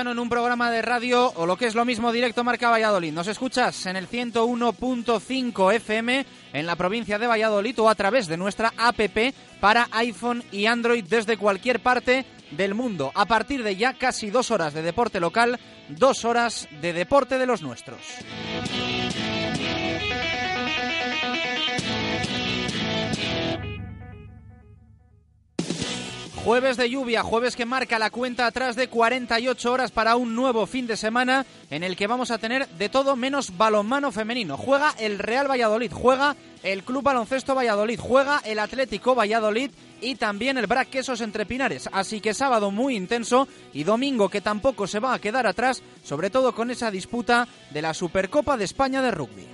en un programa de radio o lo que es lo mismo directo Marca Valladolid. Nos escuchas en el 101.5 FM en la provincia de Valladolid o a través de nuestra APP para iPhone y Android desde cualquier parte del mundo. A partir de ya casi dos horas de deporte local, dos horas de deporte de los nuestros. Jueves de lluvia, jueves que marca la cuenta atrás de 48 horas para un nuevo fin de semana en el que vamos a tener de todo menos balonmano femenino. Juega el Real Valladolid, juega el Club Baloncesto Valladolid, juega el Atlético Valladolid y también el Brac Quesos entre Pinares. Así que sábado muy intenso y domingo que tampoco se va a quedar atrás, sobre todo con esa disputa de la Supercopa de España de rugby.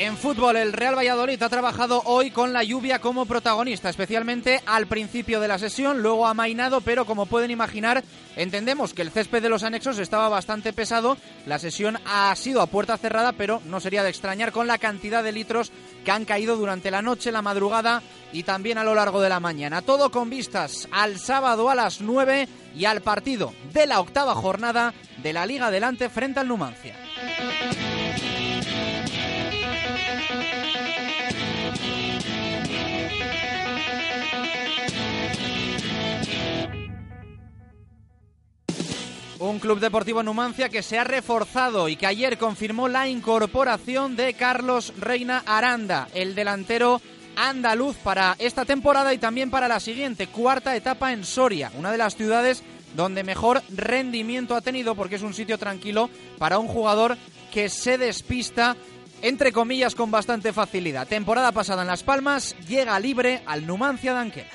En fútbol, el Real Valladolid ha trabajado hoy con la lluvia como protagonista, especialmente al principio de la sesión, luego ha mainado, pero como pueden imaginar, entendemos que el césped de los anexos estaba bastante pesado. La sesión ha sido a puerta cerrada, pero no sería de extrañar con la cantidad de litros que han caído durante la noche, la madrugada y también a lo largo de la mañana. Todo con vistas al sábado a las 9 y al partido de la octava jornada de la Liga Adelante frente al Numancia. Un club deportivo Numancia que se ha reforzado y que ayer confirmó la incorporación de Carlos Reina Aranda, el delantero andaluz para esta temporada y también para la siguiente, cuarta etapa en Soria, una de las ciudades donde mejor rendimiento ha tenido porque es un sitio tranquilo para un jugador que se despista entre comillas con bastante facilidad. Temporada pasada en Las Palmas, llega libre al Numancia de.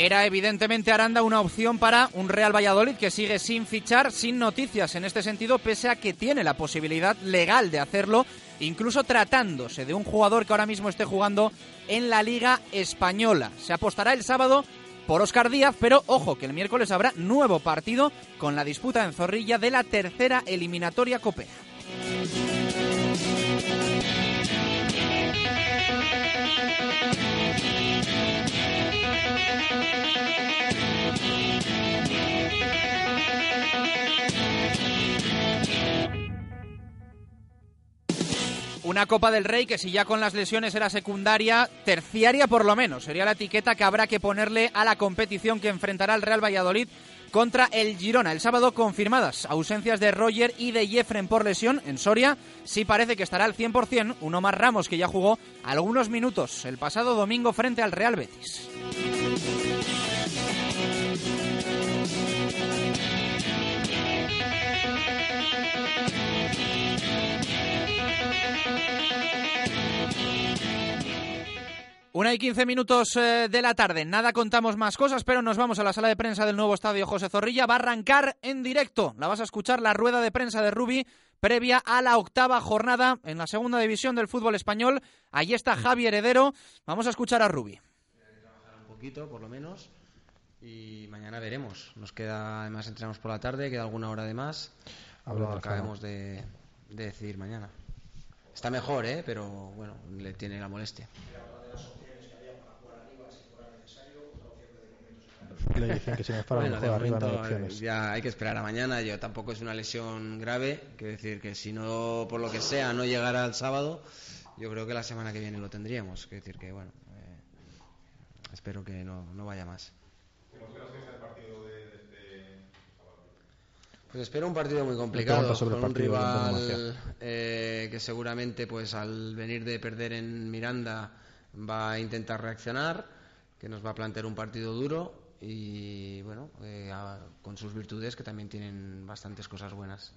Era evidentemente Aranda una opción para un Real Valladolid que sigue sin fichar, sin noticias en este sentido, pese a que tiene la posibilidad legal de hacerlo, incluso tratándose de un jugador que ahora mismo esté jugando en la Liga Española. Se apostará el sábado por Oscar Díaz, pero ojo que el miércoles habrá nuevo partido con la disputa en Zorrilla de la tercera eliminatoria copera. Una Copa del Rey que si ya con las lesiones era secundaria, terciaria por lo menos, sería la etiqueta que habrá que ponerle a la competición que enfrentará el Real Valladolid contra el Girona. El sábado confirmadas ausencias de Roger y de Jeffren por lesión en Soria. Sí parece que estará al 100%, uno más Ramos que ya jugó algunos minutos el pasado domingo frente al Real Betis. Una y quince minutos eh, de la tarde. Nada contamos más cosas, pero nos vamos a la sala de prensa del nuevo estadio José Zorrilla. Va a arrancar en directo. La vas a escuchar la rueda de prensa de Rubi previa a la octava jornada en la segunda división del fútbol español. Allí está Javi Heredero. Vamos a escuchar a Rubi. Trabajar un poquito, por lo menos. Y mañana veremos. Nos queda, además entrenamos por la tarde, queda alguna hora de más. Lo acabemos de, de decidir mañana. Está mejor, ¿eh? pero bueno, le tiene la molestia. Le dicen que si me fuera Bueno, de mejor arriba hay momento, opciones. ya hay que esperar a mañana. Yo tampoco es una lesión grave, quiero decir que si no, por lo que sea, no llegara el sábado, yo creo que la semana que viene lo tendríamos. Quiero decir que, bueno, eh, espero que no, no vaya más. Pues espero un partido muy complicado sobre con un rival eh, que seguramente pues al venir de perder en Miranda va a intentar reaccionar, que nos va a plantear un partido duro y bueno, eh, a- con sus virtudes que también tienen bastantes cosas buenas.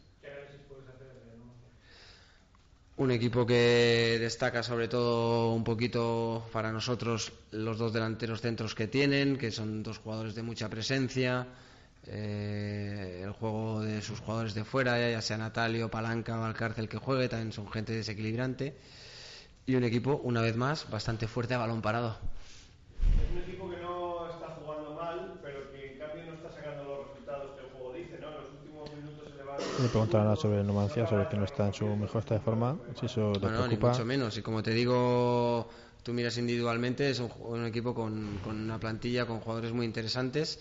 Un equipo que destaca sobre todo un poquito para nosotros los dos delanteros centros que tienen, que son dos jugadores de mucha presencia, eh, el juego de sus jugadores de fuera, ya sea Natalio, Palanca o Alcárcel que juegue, también son gente desequilibrante. Y un equipo, una vez más, bastante fuerte a balón parado. Es un equipo que no está jugando mal, pero que en cambio no está sacando los resultados que el juego dice, ¿no? En los últimos va... Le preguntarán sobre el Numancia, sobre que no está en su mejor estado de forma, si eso le bueno, preocupa. ni mucho menos. Y como te digo, tú miras individualmente, es un, un equipo con, con una plantilla, con jugadores muy interesantes.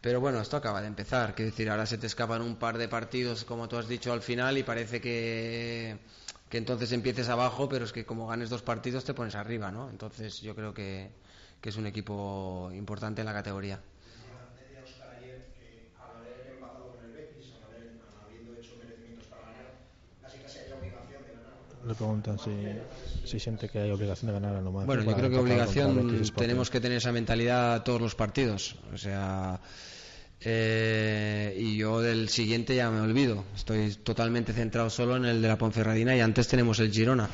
Pero bueno, esto acaba de empezar. Quiero decir, ahora se te escapan un par de partidos, como tú has dicho al final, y parece que, que entonces empieces abajo, pero es que como ganes dos partidos te pones arriba, ¿no? Entonces yo creo que, que es un equipo importante en la categoría. Le preguntan si, si siente que hay obligación de ganar a Numancia. Bueno, yo creo que obligación tenemos que tener esa mentalidad todos los partidos. O sea, eh, y yo del siguiente ya me olvido. Estoy totalmente centrado solo en el de la Ponferradina y antes tenemos el Girona.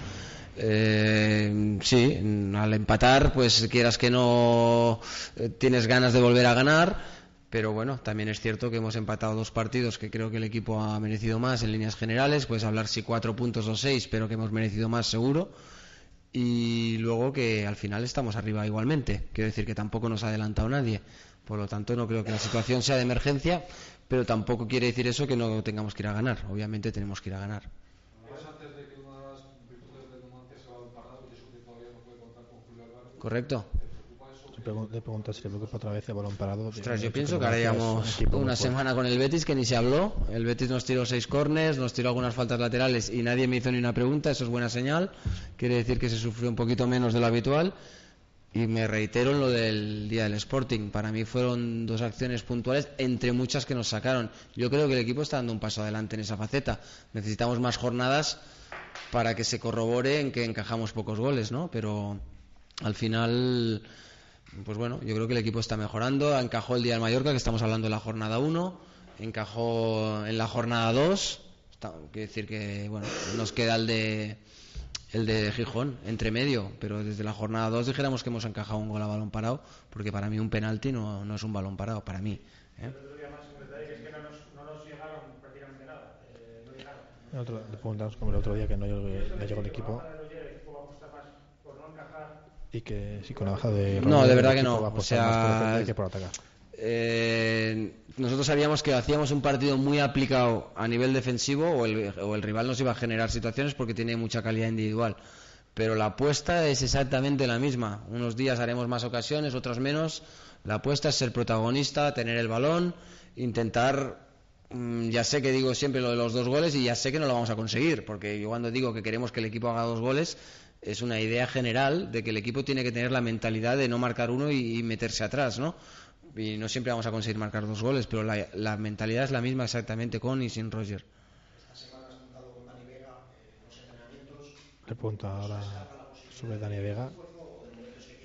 Eh, sí, al empatar, pues quieras que no eh, tienes ganas de volver a ganar. Pero bueno, también es cierto que hemos empatado dos partidos que creo que el equipo ha merecido más en líneas generales. Puedes hablar si cuatro puntos o seis, pero que hemos merecido más seguro y luego que al final estamos arriba igualmente. Quiero decir que tampoco nos ha adelantado nadie. Por lo tanto, no creo que la situación sea de emergencia, pero tampoco quiere decir eso que no tengamos que ir a ganar. Obviamente tenemos que ir a ganar. ¿Correcto? Pregun- le pregunta si le preocupa otra vez el balón parado. Ostras, yo pienso que ahora llevamos una semana con el Betis que ni se habló. El Betis nos tiró seis corners, nos tiró algunas faltas laterales y nadie me hizo ni una pregunta. Eso es buena señal. Quiere decir que se sufrió un poquito menos de lo habitual. Y me reitero en lo del día del Sporting. Para mí fueron dos acciones puntuales entre muchas que nos sacaron. Yo creo que el equipo está dando un paso adelante en esa faceta. Necesitamos más jornadas para que se corrobore en que encajamos pocos goles, ¿no? Pero al final, pues bueno, yo creo que el equipo está mejorando. Encajó el día del Mallorca, que estamos hablando de la jornada 1. Encajó en la jornada 2. Está- Quiere decir que, bueno, nos queda el de el de Gijón, entre medio, pero desde la jornada 2 dijéramos que hemos encajado un gol a balón parado, porque para mí un penalti no, no es un balón parado, para mí. ¿eh? El otro- le preguntamos como el otro día que no llegó, no llegó el equipo. Y que sí, con la baja de. No, de verdad que no. va a O sea, más por defender que por atacar. Eh, nosotros sabíamos que hacíamos un partido muy aplicado a nivel defensivo o el, o el rival nos iba a generar situaciones porque tiene mucha calidad individual. Pero la apuesta es exactamente la misma. Unos días haremos más ocasiones, otros menos. La apuesta es ser protagonista, tener el balón, intentar Mm, ya sé que digo siempre lo de los dos goles y ya sé que no lo vamos a conseguir, porque yo cuando digo que queremos que el equipo haga dos goles, es una idea general de que el equipo tiene que tener la mentalidad de no marcar uno y, y meterse atrás, ¿no? Y no siempre vamos a conseguir marcar dos goles, pero la, la mentalidad es la misma exactamente con y sin Roger. Le pregunta ahora sobre Dani Vega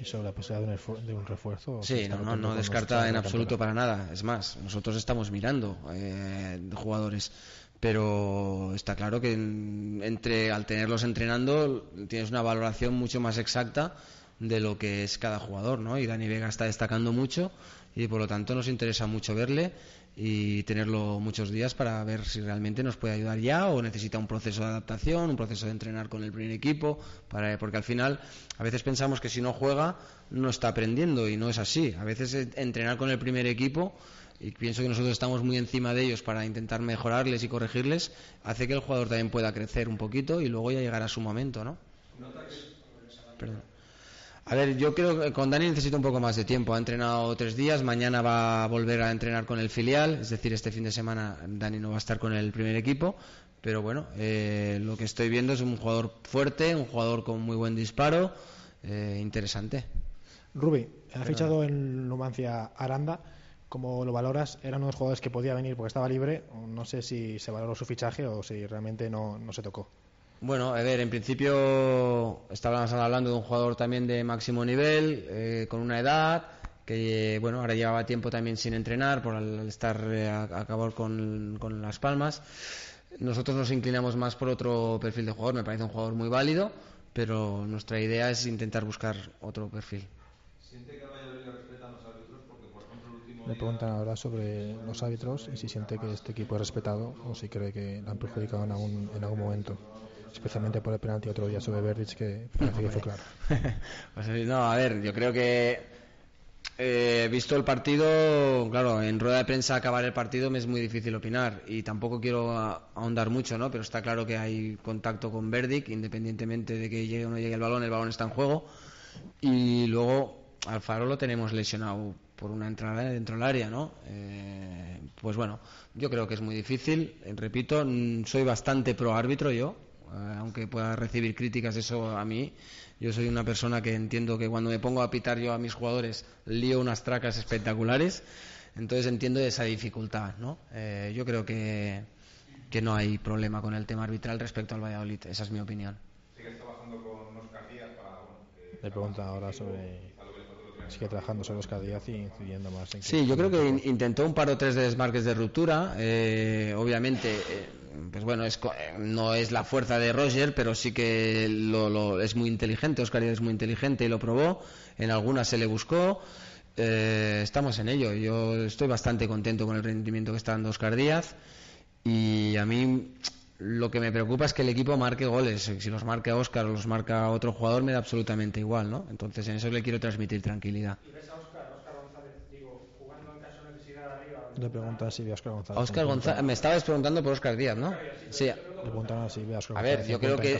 y sobre la posibilidad de un, esfu- de un refuerzo. Sí, no, no, no descarta en absoluto para nada. Es más, nosotros estamos mirando eh, jugadores, pero está claro que en- entre al tenerlos entrenando tienes una valoración mucho más exacta de lo que es cada jugador, ¿no? Y Dani Vega está destacando mucho y por lo tanto nos interesa mucho verle y tenerlo muchos días para ver si realmente nos puede ayudar ya o necesita un proceso de adaptación, un proceso de entrenar con el primer equipo, para, porque al final a veces pensamos que si no juega no está aprendiendo y no es así. A veces eh, entrenar con el primer equipo y pienso que nosotros estamos muy encima de ellos para intentar mejorarles y corregirles, hace que el jugador también pueda crecer un poquito y luego ya llegará su momento, ¿no? Perdón. A ver, yo creo que con Dani necesito un poco más de tiempo. Ha entrenado tres días, mañana va a volver a entrenar con el filial, es decir, este fin de semana Dani no va a estar con el primer equipo, pero bueno, eh, lo que estoy viendo es un jugador fuerte, un jugador con muy buen disparo, eh, interesante. Rubi, ha fichado en Numancia Aranda. ¿Cómo lo valoras? Era uno de los jugadores que podía venir porque estaba libre. No sé si se valoró su fichaje o si realmente no, no se tocó. Bueno, a ver, en principio estábamos hablando de un jugador también de máximo nivel, eh, con una edad, que bueno, ahora llevaba tiempo también sin entrenar por al estar eh, a, a acabar con, con Las Palmas. Nosotros nos inclinamos más por otro perfil de jugador, me parece un jugador muy válido, pero nuestra idea es intentar buscar otro perfil. ¿Siente que a Valladolid le respetan los árbitros? Porque, por ejemplo, el último Le preguntan ahora sobre los árbitros y si siente que este equipo es respetado o si cree que lo han perjudicado en algún, en algún momento. Especialmente por el penalti otro día sobre Verdic que parece que fue claro. pues, no, a ver, yo creo que eh, visto el partido, claro, en rueda de prensa acabar el partido me es muy difícil opinar y tampoco quiero ahondar mucho, ¿no? Pero está claro que hay contacto con Verdic, independientemente de que llegue o no llegue el balón, el balón está en juego. Y luego Alfaro lo tenemos lesionado por una entrada dentro del área, ¿no? Eh, pues bueno, yo creo que es muy difícil. Repito, soy bastante pro árbitro yo, eh, aunque pueda recibir críticas eso a mí. Yo soy una persona que entiendo que cuando me pongo a pitar yo a mis jugadores lío unas tracas espectaculares, entonces entiendo esa dificultad, ¿no? Eh, yo creo que, que no hay problema con el tema arbitral respecto al Valladolid, esa es mi opinión. ¿Sigues trabajando con Oscar Díaz para...? Le pregunta ahora sobre... Sigue trabajando sobre Oscar Díaz y incidiendo más en... Sí, yo creo que intentó un par o tres de desmarques de ruptura, eh, obviamente... Eh, pues bueno, es, no es la fuerza de Roger, pero sí que lo, es muy inteligente. Oscar es muy inteligente y lo probó. En algunas se le buscó. Eh, estamos en ello. Yo estoy bastante contento con el rendimiento que está dando Oscar Díaz. Y a mí lo que me preocupa es que el equipo marque goles. Si los marca Oscar o los marca otro jugador, me da absolutamente igual, ¿no? Entonces en eso le quiero transmitir tranquilidad. Le preguntan si ve a Oscar González. Oscar González. Me estabas preguntando por Oscar Díaz, ¿no? Sí. Le preguntan si ve a Oscar A ver, yo creo que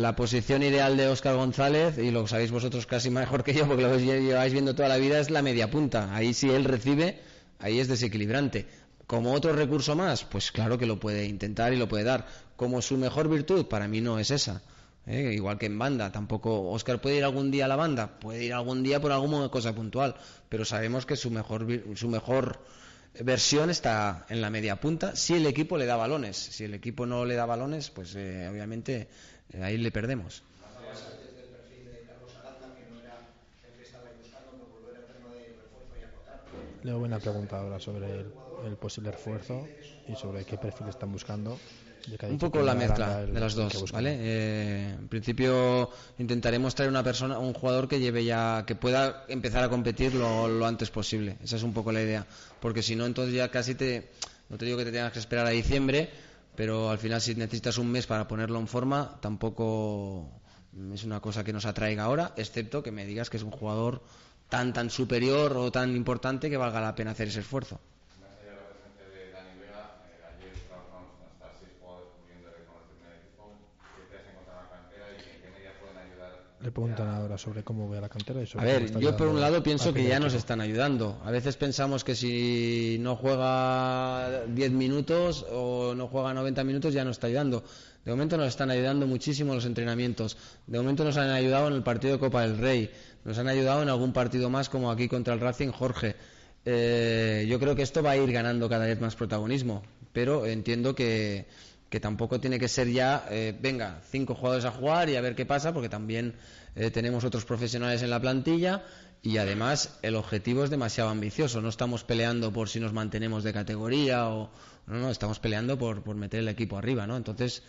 la posición ideal de Oscar González, y lo sabéis vosotros casi mejor que yo, porque lo lleváis viendo toda la vida, es la media punta. Ahí si él recibe, ahí es desequilibrante. Como otro recurso más, pues claro que lo puede intentar y lo puede dar. Como su mejor virtud, para mí no es esa. ¿eh? igual que en banda. Tampoco Oscar puede ir algún día a la banda, puede ir algún día por alguna cosa puntual, pero sabemos que su mejor, su mejor versión está en la media punta si el equipo le da balones. Si el equipo no le da balones, pues eh, obviamente eh, ahí le perdemos. Le buena pregunta ahora sobre el, el posible refuerzo y sobre qué perfil están buscando un poco la mezcla de las dos, ¿vale? Eh, en principio intentaremos traer una persona, un jugador que lleve ya, que pueda empezar a competir lo, antes posible. Esa es un poco la idea, porque si no, entonces ya casi te, no te digo que te tengas que esperar a diciembre, pero al final si necesitas un mes para ponerlo en forma, tampoco es una cosa que nos atraiga ahora, excepto que me digas que es un jugador tan tan superior o tan importante que valga la pena hacer ese esfuerzo. Le preguntan ahora sobre cómo ve la cantera. Y sobre a ver, yo por un lado pienso que ya nos están ayudando. A veces pensamos que si no juega 10 minutos o no juega 90 minutos ya no está ayudando. De momento nos están ayudando muchísimo los entrenamientos. De momento nos han ayudado en el partido de Copa del Rey. Nos han ayudado en algún partido más como aquí contra el Racing Jorge. Eh, yo creo que esto va a ir ganando cada vez más protagonismo. Pero entiendo que que tampoco tiene que ser ya, eh, venga, cinco jugadores a jugar y a ver qué pasa, porque también eh, tenemos otros profesionales en la plantilla y además el objetivo es demasiado ambicioso. No estamos peleando por si nos mantenemos de categoría o no, no, estamos peleando por, por meter el equipo arriba, ¿no? Entonces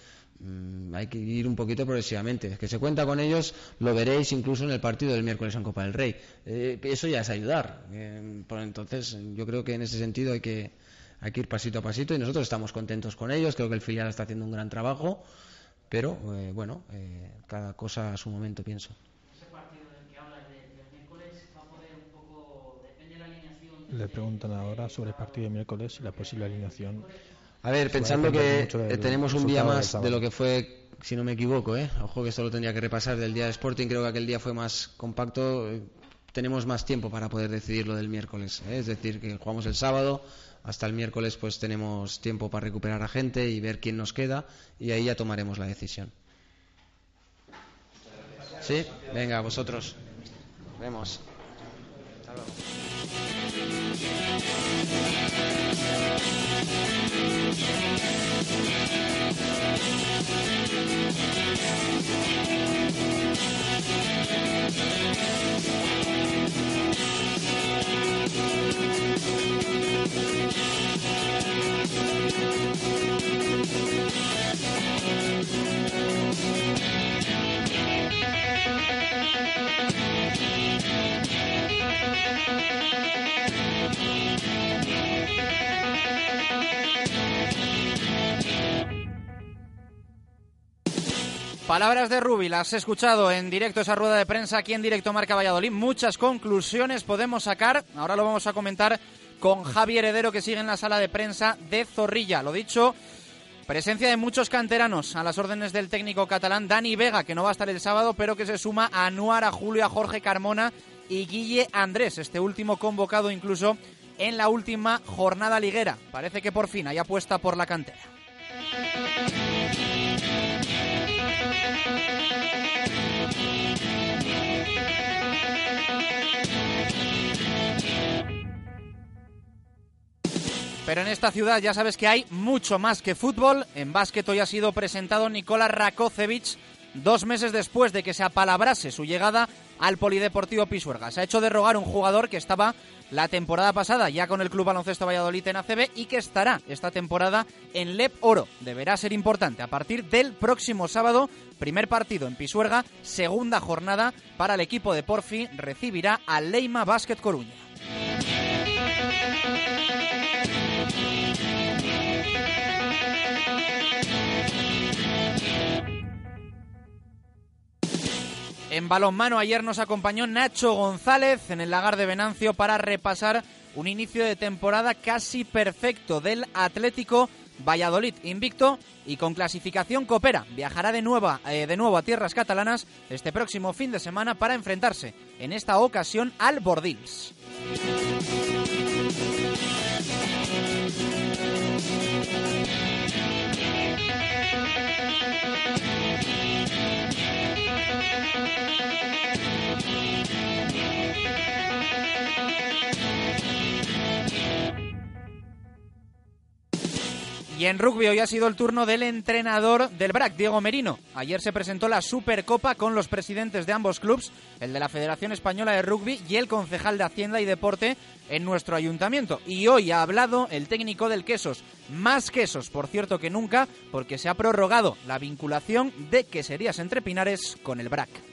mm, hay que ir un poquito progresivamente. Que se cuenta con ellos, lo veréis incluso en el partido del miércoles en Copa del Rey. Eh, eso ya es ayudar. entonces yo creo que en ese sentido hay que hay que ir pasito a pasito y nosotros estamos contentos con ellos, creo que el filial está haciendo un gran trabajo, pero eh, bueno, eh, cada cosa a su momento pienso. Le preguntan ahora sobre el partido de miércoles y la posible alineación. A ver, pensando que tenemos un día más de lo que fue, si no me equivoco, ¿eh? ojo que esto lo tendría que repasar del día de Sporting, creo que aquel día fue más compacto, tenemos más tiempo para poder decidir lo del miércoles, es decir, que jugamos el sábado, hasta el miércoles pues tenemos tiempo para recuperar a gente y ver quién nos queda y ahí ya tomaremos la decisión. ¿Sí? Venga, vosotros. Vemos. Palabras de Rubi, las he escuchado en directo esa rueda de prensa aquí en directo Marca Valladolid. Muchas conclusiones podemos sacar. Ahora lo vamos a comentar con Javi Heredero que sigue en la sala de prensa de Zorrilla. Lo dicho, presencia de muchos canteranos a las órdenes del técnico catalán Dani Vega, que no va a estar el sábado, pero que se suma a Anuar, a Julio, a Jorge Carmona y Guille Andrés, este último convocado incluso en la última jornada liguera. Parece que por fin hay apuesta por la cantera. Pero en esta ciudad ya sabes que hay mucho más que fútbol. En básquet hoy ha sido presentado Nikola Rakocevic dos meses después de que se apalabrase su llegada al Polideportivo Pisuerga. Se ha hecho derrogar un jugador que estaba la temporada pasada ya con el Club Baloncesto Valladolid en ACB y que estará esta temporada en LEP Oro. Deberá ser importante a partir del próximo sábado, primer partido en Pisuerga, segunda jornada para el equipo de Porfi, recibirá al Leima Basket Coruña. En balonmano ayer nos acompañó Nacho González en el lagar de Venancio para repasar un inicio de temporada casi perfecto del Atlético Valladolid invicto y con clasificación coopera. Viajará de, nueva, eh, de nuevo a tierras catalanas este próximo fin de semana para enfrentarse en esta ocasión al Bordils. Y en rugby hoy ha sido el turno del entrenador del BRAC, Diego Merino. Ayer se presentó la Supercopa con los presidentes de ambos clubes, el de la Federación Española de Rugby y el concejal de Hacienda y Deporte en nuestro ayuntamiento. Y hoy ha hablado el técnico del Quesos. Más quesos, por cierto, que nunca, porque se ha prorrogado la vinculación de Queserías Entre Pinares con el BRAC.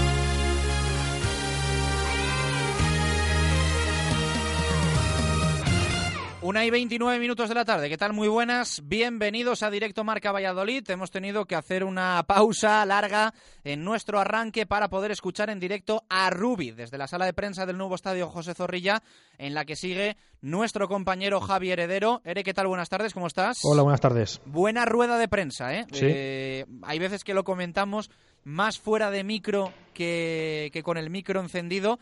Una y 29 minutos de la tarde, ¿qué tal? Muy buenas, bienvenidos a Directo Marca Valladolid. Hemos tenido que hacer una pausa larga en nuestro arranque para poder escuchar en directo a Rubi desde la sala de prensa del nuevo estadio José Zorrilla, en la que sigue nuestro compañero Javi Heredero. Ere, ¿qué tal? Buenas tardes, ¿cómo estás? Hola, buenas tardes. Buena rueda de prensa, ¿eh? Sí. eh hay veces que lo comentamos más fuera de micro que, que con el micro encendido.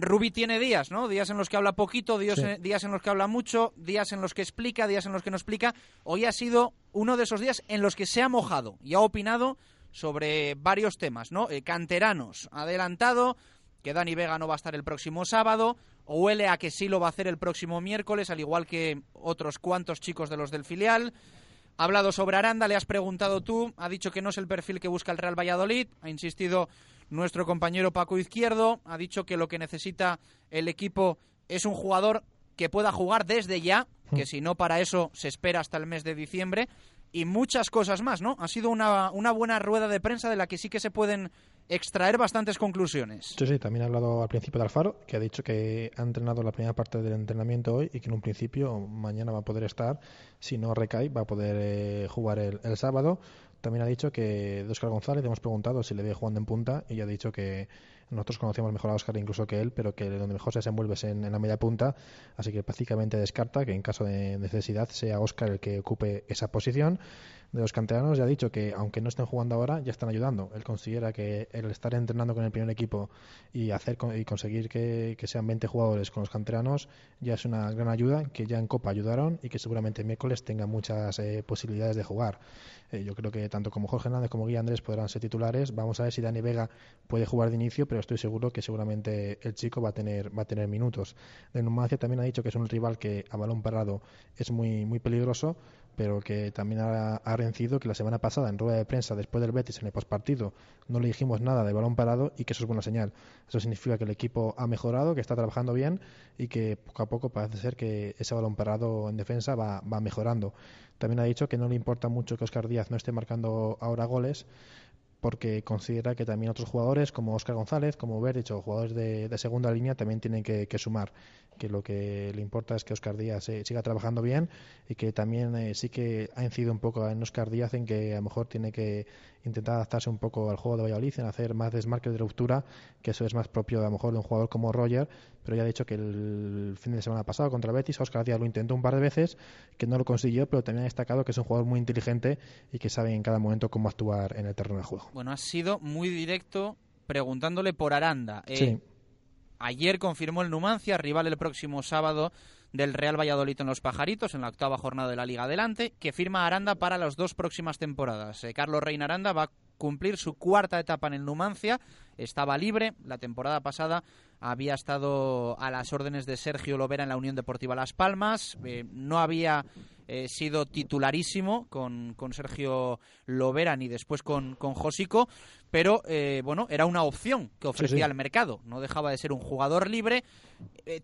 Rubi tiene días, ¿no? Días en los que habla poquito, días, Sí. en, días en los que habla mucho, días en los que explica, días en los que no explica. Hoy ha sido uno de esos días en los que se ha mojado y ha opinado sobre varios temas, ¿no? Eh, canteranos, ha adelantado que Dani Vega no va a estar el próximo sábado, o huele a que sí lo va a hacer el próximo miércoles, al igual que otros cuantos chicos de los del filial. Ha hablado sobre Aranda, le has preguntado tú, ha dicho que no es el perfil que busca el Real Valladolid, ha insistido nuestro compañero Paco Izquierdo, ha dicho que lo que necesita el equipo es un jugador que pueda jugar desde ya, que si no para eso se espera hasta el mes de diciembre, y muchas cosas más, ¿no? Ha sido una, una buena rueda de prensa de la que sí que se pueden extraer bastantes conclusiones. Sí, sí, también ha hablado al principio de Alfaro, que ha dicho que ha entrenado la primera parte del entrenamiento hoy y que en un principio mañana va a poder estar, si no recae, va a poder eh, jugar el, el sábado. También ha dicho que de Óscar González le hemos preguntado si le ve jugando en punta y ha dicho que nosotros conocemos mejor a Óscar incluso que él, pero que donde mejor se desenvuelve es en, en la media punta, así que prácticamente descarta que en caso de necesidad sea Óscar el que ocupe esa posición. De los canteranos ya ha dicho que aunque no estén jugando ahora, ya están ayudando. Él considera que el estar entrenando con el primer equipo y hacer y conseguir que, que sean 20 jugadores con los canteranos ya es una gran ayuda, que ya en Copa ayudaron y que seguramente el miércoles tengan muchas eh, posibilidades de jugar. Eh, yo creo que tanto como Jorge Hernández como Guía Andrés podrán ser titulares. Vamos a ver si Dani Vega puede jugar de inicio, pero estoy seguro que seguramente el chico va a tener va a tener minutos. De Numancia también ha dicho que es un rival que a balón parado es muy muy peligroso, pero que también ha, rencido que la semana pasada en rueda de prensa después del Betis en el postpartido no le dijimos nada de balón parado y que eso es buena señal. Eso significa que el equipo ha mejorado, que está trabajando bien y que poco a poco parece ser que ese balón parado en defensa va, va mejorando. También ha dicho que no le importa mucho que Oscar Díaz no esté marcando ahora goles porque considera que también otros jugadores como Oscar González, como Berich o jugadores de, segunda línea también tienen que, sumar, que lo que le importa es que Oscar Díaz eh, siga trabajando bien y que también eh, sí que ha incidido un poco en Oscar Díaz en que a lo mejor tiene que intentar adaptarse un poco al juego de Valladolid, en hacer más desmarques de ruptura, que eso es más propio a lo mejor de un jugador como Roger, pero ya ha dicho que el fin de semana pasado contra Betis, Oscar Díaz lo intentó un par de veces, que no lo consiguió, pero también ha destacado que es un jugador muy inteligente y que sabe en cada momento cómo actuar en el terreno de juego. Bueno, ha sido muy directo preguntándole por Aranda. Eh, ayer confirmó el Numancia, rival el próximo sábado del Real Valladolid en Los Pajaritos, en la octava jornada de la Liga Adelante, que firma Aranda para las dos próximas temporadas. Eh, Carlos Reina Aranda va cumplir su cuarta etapa en el Numancia, estaba libre, la temporada pasada había estado a las órdenes de Sergio Lovera en la Unión Deportiva Las Palmas, eh, no había eh, sido titularísimo con, con, Sergio Lovera ni después con, con Josico, pero bueno, era una opción que ofrecía el mercado, no dejaba de ser un jugador libre.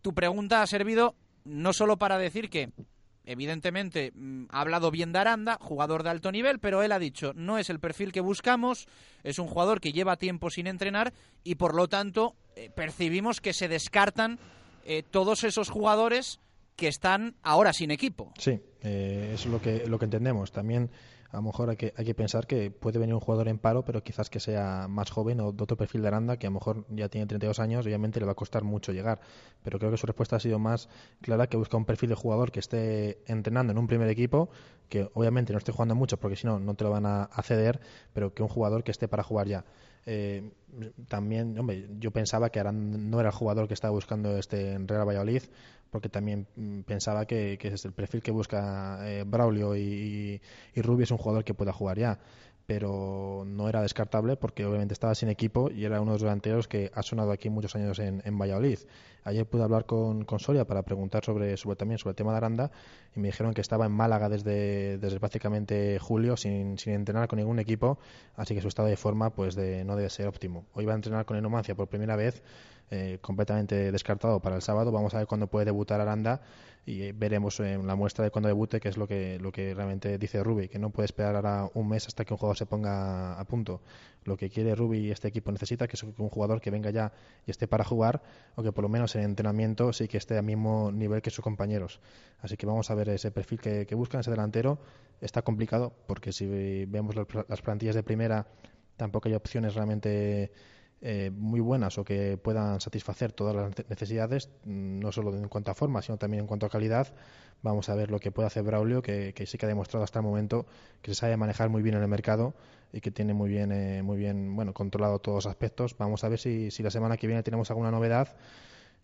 tu pregunta ha servido no solo para decir que evidentemente mm, ha hablado bien de Aranda, jugador de alto nivel, pero él ha dicho, no es el perfil que buscamos, es un jugador que lleva tiempo sin entrenar y por lo tanto eh, percibimos que se descartan eh, todos esos jugadores que están ahora sin equipo. Sí, eh, es lo que, lo que entendemos. También a lo mejor hay que, hay que pensar que puede venir un jugador en paro, pero quizás que sea más joven o de otro perfil de Aranda, que a lo mejor ya tiene 32 años, obviamente le va a costar mucho llegar. Pero creo que su respuesta ha sido más clara, que busca un perfil de jugador que esté entrenando en un primer equipo, que obviamente no esté jugando mucho, porque si no, no te lo van a, ceder, pero que un jugador que esté para jugar ya. Eh, también, hombre, yo pensaba que Aranda no era el jugador que estaba buscando este en Real Valladolid, porque también mm, pensaba que, es el perfil que busca eh, Braulio y, y, Rubio es un jugador que pueda jugar ya pero no era descartable porque obviamente estaba sin equipo y era uno de los delanteros que ha sonado aquí muchos años en, en Valladolid. Ayer pude hablar con, con, Soria para preguntar sobre, sobre también sobre el tema de Aranda y me dijeron que estaba en Málaga desde, desde prácticamente julio sin, sin entrenar con ningún equipo, así que su estado de forma pues de, no debe ser óptimo. Hoy va a entrenar con el Numancia por primera vez eh, completamente descartado para el sábado. Vamos a ver cuándo puede debutar Aranda y eh, veremos en la muestra de cuándo debute qué es lo que, lo que realmente dice Rubi, que no puede esperar ahora un mes hasta que un jugador se ponga a punto. Lo que quiere Rubi y este equipo necesita que es un jugador que venga ya y esté para jugar o que por lo menos en entrenamiento sí que esté al mismo nivel que sus compañeros. Así que vamos a ver ese perfil que, que buscan, ese delantero. Está complicado porque si vemos las plantillas de primera tampoco hay opciones realmente eh, muy buenas o que puedan satisfacer todas las necesidades, mm, no solo en cuanto a forma, sino también en cuanto a calidad. Vamos a ver lo que puede hacer Braulio, que, sí que ha demostrado hasta el momento que se sabe manejar muy bien en el mercado y que tiene muy bien, eh, muy bien bueno, controlado todos los aspectos. Vamos a ver si, si la semana que viene tenemos alguna novedad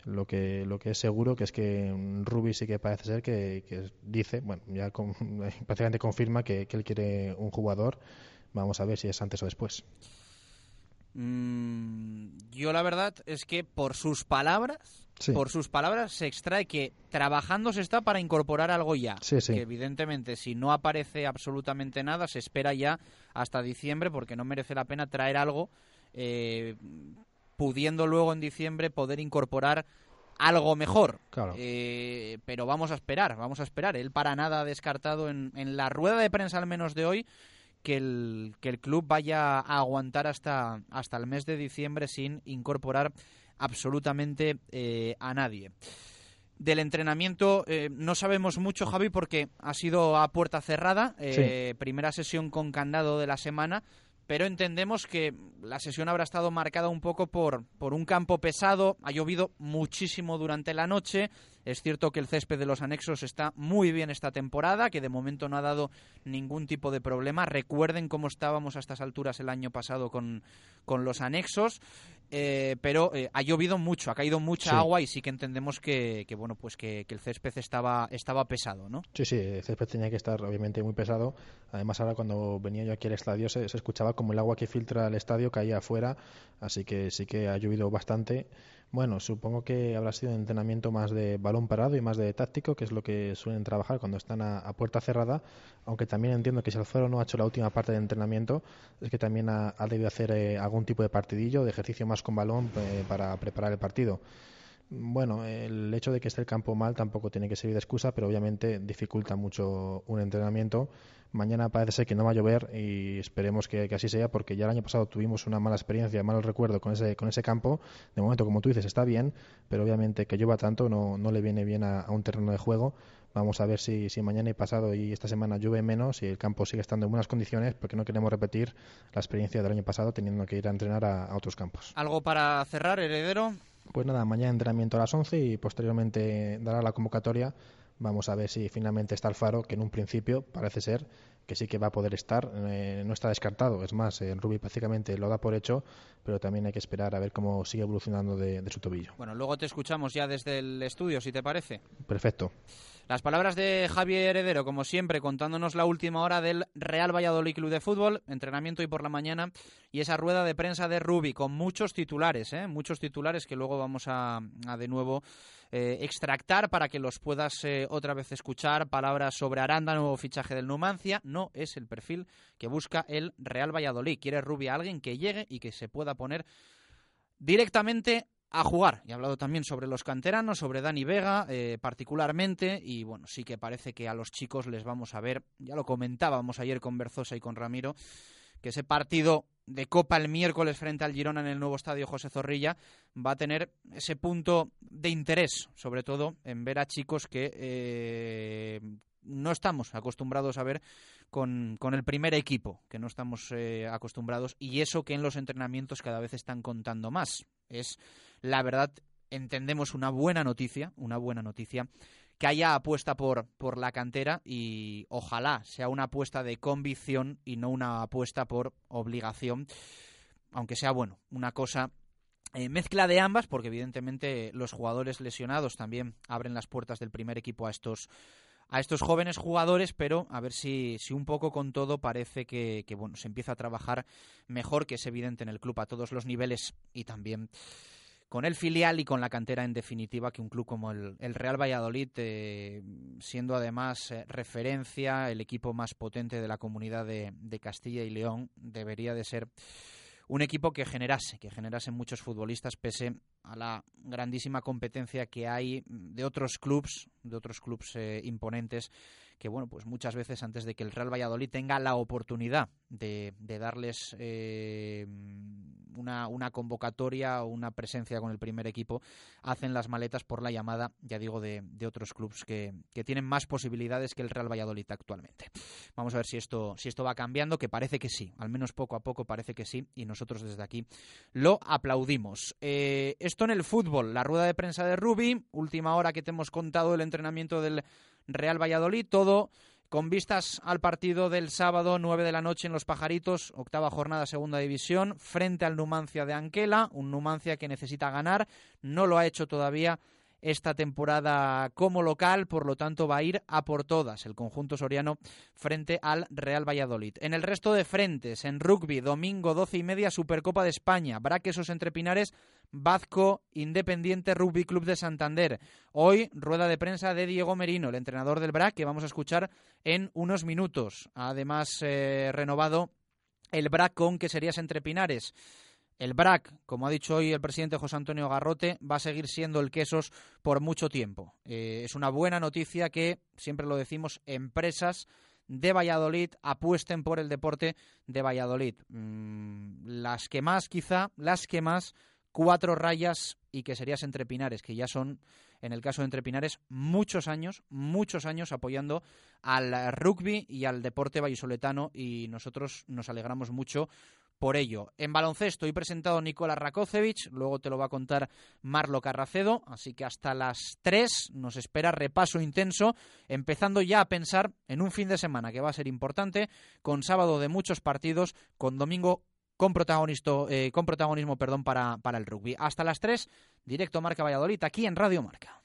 lo que lo que es seguro que es que Ruby sí que parece ser que, dice bueno ya prácticamente confirma que, que, él quiere un jugador vamos a ver si es antes o después yo la verdad es que por sus palabras, por sus palabras se extrae que trabajando se está para incorporar algo ya. que evidentemente si no aparece absolutamente nada se espera ya hasta diciembre porque no merece la pena traer algo eh, pudiendo luego en diciembre poder incorporar algo mejor. Eh, pero vamos a esperar, vamos a esperar. Él para nada ha descartado en, en la rueda de prensa al menos de hoy que el, que el club vaya a aguantar hasta, hasta el mes de diciembre sin incorporar absolutamente eh, a nadie. Del entrenamiento eh, no sabemos mucho, Javi, porque ha sido a puerta cerrada, eh, primera sesión con candado de la semana, pero entendemos que la sesión habrá estado marcada un poco por, por un campo pesado, ha llovido muchísimo durante la noche, es cierto que el césped de los anexos está muy bien esta temporada, que de momento no ha dado ningún tipo de problema. Recuerden cómo estábamos a estas alturas el año pasado con, con los anexos, eh, pero eh, ha llovido mucho, ha caído mucha agua y sí que entendemos que, que bueno pues que, que, el césped estaba, estaba pesado, ¿no? Sí, sí, el césped tenía que estar obviamente muy pesado. Además ahora cuando venía yo aquí al estadio se, se escuchaba como el agua que filtra el estadio caía afuera, así que sí que ha llovido bastante. Bueno, supongo que habrá sido un entrenamiento más de balón parado y más de táctico, que es lo que suelen trabajar cuando están a, puerta cerrada, aunque también entiendo que si Alfaro no ha hecho la última parte de entrenamiento, es que también ha, debido hacer eh, algún tipo de partidillo, de ejercicio más con balón eh, para preparar el partido. Bueno, el hecho de que esté el campo mal tampoco tiene que servir de excusa, pero obviamente dificulta mucho un entrenamiento. Mañana parece ser que no va a llover y esperemos que, así sea, porque ya el año pasado tuvimos una mala experiencia, mal recuerdo con ese, con ese campo. De momento, como tú dices, está bien, pero obviamente que llueva tanto no, no le viene bien a, un terreno de juego. Vamos a ver si, si mañana y pasado y esta semana llueve menos y el campo sigue estando en buenas condiciones, porque no queremos repetir la experiencia del año pasado teniendo que ir a entrenar a otros campos. ¿Algo para cerrar, heredero? Pues nada, mañana entrenamiento a las 11 y posteriormente dará la convocatoria. Vamos a ver si finalmente está el faro, que en un principio parece ser que sí que va a poder estar. Eh, no está descartado. Es más, en Rubi prácticamente lo da por hecho, pero también hay que esperar a ver cómo sigue evolucionando de, de su tobillo. Bueno, luego te escuchamos ya desde el estudio, si te parece. Perfecto. Las palabras de Javier Heredero, como siempre, contándonos la última hora del Real Valladolid Club de Fútbol, entrenamiento y por la mañana, y esa rueda de prensa de Rubi, con muchos titulares, ¿eh? muchos titulares que luego vamos a, de nuevo eh, extractar para que los puedas eh, otra vez escuchar. Palabras sobre Aranda, nuevo fichaje del Numancia, no es el perfil que busca el Real Valladolid. Quiere Rubi a alguien que llegue y que se pueda poner directamente a jugar. Y ha hablado también sobre los canteranos, sobre Dani Vega eh, particularmente. Y bueno, sí que parece que a los chicos les vamos a ver, ya lo comentábamos ayer con Berzosa y con Ramiro, que ese partido de Copa el miércoles frente al Girona en el nuevo estadio José Zorrilla va a tener ese punto de interés, sobre todo en ver a chicos que eh, no estamos acostumbrados a ver con, el primer equipo, que no estamos eh, acostumbrados, y eso que en los entrenamientos cada vez están contando más. Es la verdad, entendemos una buena noticia, una buena noticia, que haya apuesta por, por la cantera y ojalá sea una apuesta de convicción y no una apuesta por obligación, aunque sea bueno, una cosa eh, mezcla de ambas, porque evidentemente los jugadores lesionados también abren las puertas del primer equipo a estos a estos jóvenes jugadores, pero a ver si, si un poco con todo parece que, que, bueno, se empieza a trabajar mejor, que es evidente en el club a todos los niveles y también con el filial y con la cantera en definitiva que un club como el, Real Valladolid, eh, siendo además eh, referencia, el equipo más potente de la comunidad de, Castilla y León, debería de ser un equipo que generase, que generase muchos futbolistas pese a la grandísima competencia que hay de otros clubes, de otros clubes eh, imponentes que bueno, pues muchas veces antes de que el Real Valladolid tenga la oportunidad de, de darles eh, una, una, convocatoria o una presencia con el primer equipo, hacen las maletas por la llamada, ya digo, de, de otros clubes que, que, tienen más posibilidades que el Real Valladolid actualmente. Vamos a ver si esto, si esto va cambiando, que parece que sí, al menos poco a poco parece que sí, y nosotros desde aquí lo aplaudimos. Eh, esto en el fútbol, la rueda de prensa de Rubi, última hora que te hemos contado el entrenamiento del Real Valladolid, todo con vistas al partido del sábado 9 de la noche en Los Pajaritos, octava jornada segunda división, frente al Numancia de Anquela, un Numancia que necesita ganar, no lo ha hecho todavía esta temporada como local, por lo tanto va a ir a por todas el conjunto soriano frente al Real Valladolid. En el resto de frentes, en rugby, domingo 12 y media, Supercopa de España, Braquesos entre Pinares, Bazco, Independiente Rugby Club de Santander. Hoy, rueda de prensa de Diego Merino, el entrenador del BRAC, que vamos a escuchar en unos minutos. Además, eh, renovado el BRAC con que serías entre Pinares. El BRAC, como ha dicho hoy el presidente José Antonio Garrote, va a seguir siendo el quesos por mucho tiempo. Eh, es una buena noticia que, siempre lo decimos, empresas de Valladolid apuesten por el deporte de Valladolid. Mm, las que más, quizá, las que más, cuatro rayas y que serías entre Pinares, que ya son, en el caso de entre Pinares, muchos años, muchos años apoyando al rugby y al deporte vallisoletano y nosotros nos alegramos mucho por ello. En baloncesto he presentado Nicolás Rakocevic, luego te lo va a contar Marlo Carracedo, así que hasta las 3 nos espera repaso intenso, empezando ya a pensar en un fin de semana que va a ser importante, con sábado de muchos partidos, con domingo con, eh, con protagonismo perdón, para, para el rugby. Hasta las 3, directo Marca Valladolid, aquí en Radio Marca.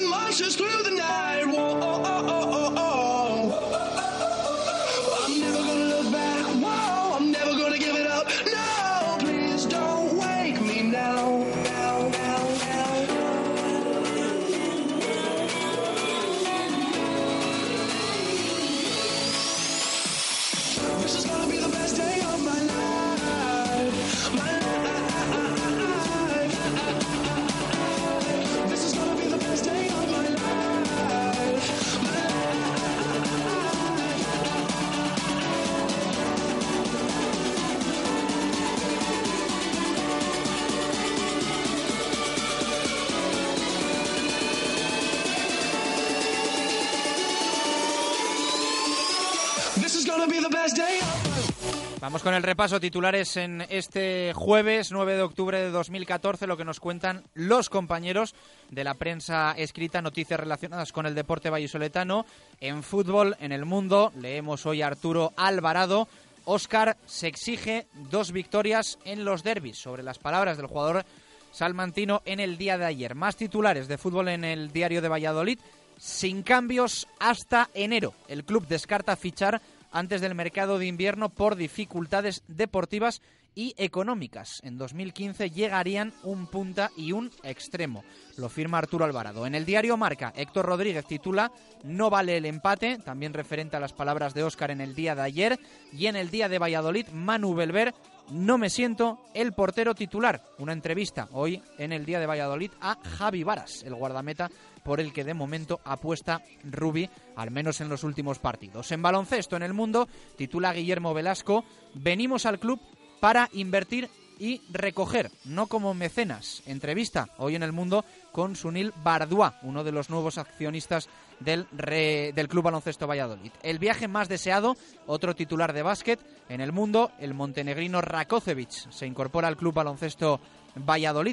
and launches through the night. Vamos con el repaso titulares en este jueves 9 de octubre de 2014, lo que nos cuentan los compañeros de la prensa escrita, noticias relacionadas con el deporte vallisoletano. En fútbol, en el mundo, leemos hoy a Arturo Alvarado. Óscar se exige dos victorias en los derbis, sobre las palabras del jugador salmantino en el día de ayer. Más titulares de fútbol en el diario de Valladolid, sin cambios hasta enero. El club descarta fichar antes del mercado de invierno por dificultades deportivas y económicas. En 2015 llegarían un punta y un extremo. Lo firma Arturo Alvarado. En el diario Marca, Héctor Rodríguez titula No vale el empate, también referente a las palabras de Óscar en el día de ayer. Y en el día de Valladolid, Manu Belver no me siento el portero titular. Una entrevista hoy en el día de Valladolid a Javi Varas, el guardameta por el que de momento apuesta Rubi, al menos en los últimos partidos. En baloncesto en el mundo, titula Guillermo Velasco, venimos al club para invertir y recoger, no como mecenas. Entrevista hoy en el mundo con Sunil Bardua, uno de los nuevos accionistas del, re- del Club Baloncesto Valladolid. El viaje más deseado, otro titular de básquet en el mundo, el montenegrino Rakocevic se incorpora al Club Baloncesto Valladolid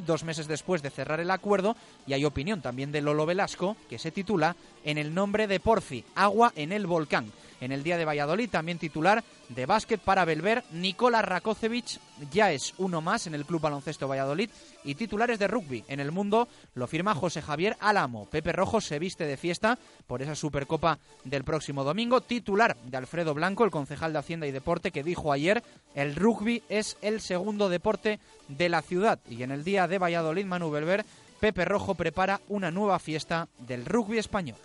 dos meses después de cerrar el acuerdo y hay opinión también de Lolo Velasco que se titula En el nombre de Porfi, agua en el volcán. En el día de Valladolid también titular de básquet para Belver, Nikola Rakocevic ya es uno más en el Club Baloncesto Valladolid y titulares de rugby. En el mundo lo firma José Javier Álamo. Pepe Rojo se viste de fiesta por esa Supercopa del próximo domingo. Titular de Alfredo Blanco, el concejal de Hacienda y Deporte, que dijo ayer el rugby es el segundo deporte de la ciudad. Y en el día de Valladolid, Manu Belver, Pepe Rojo prepara una nueva fiesta del rugby español.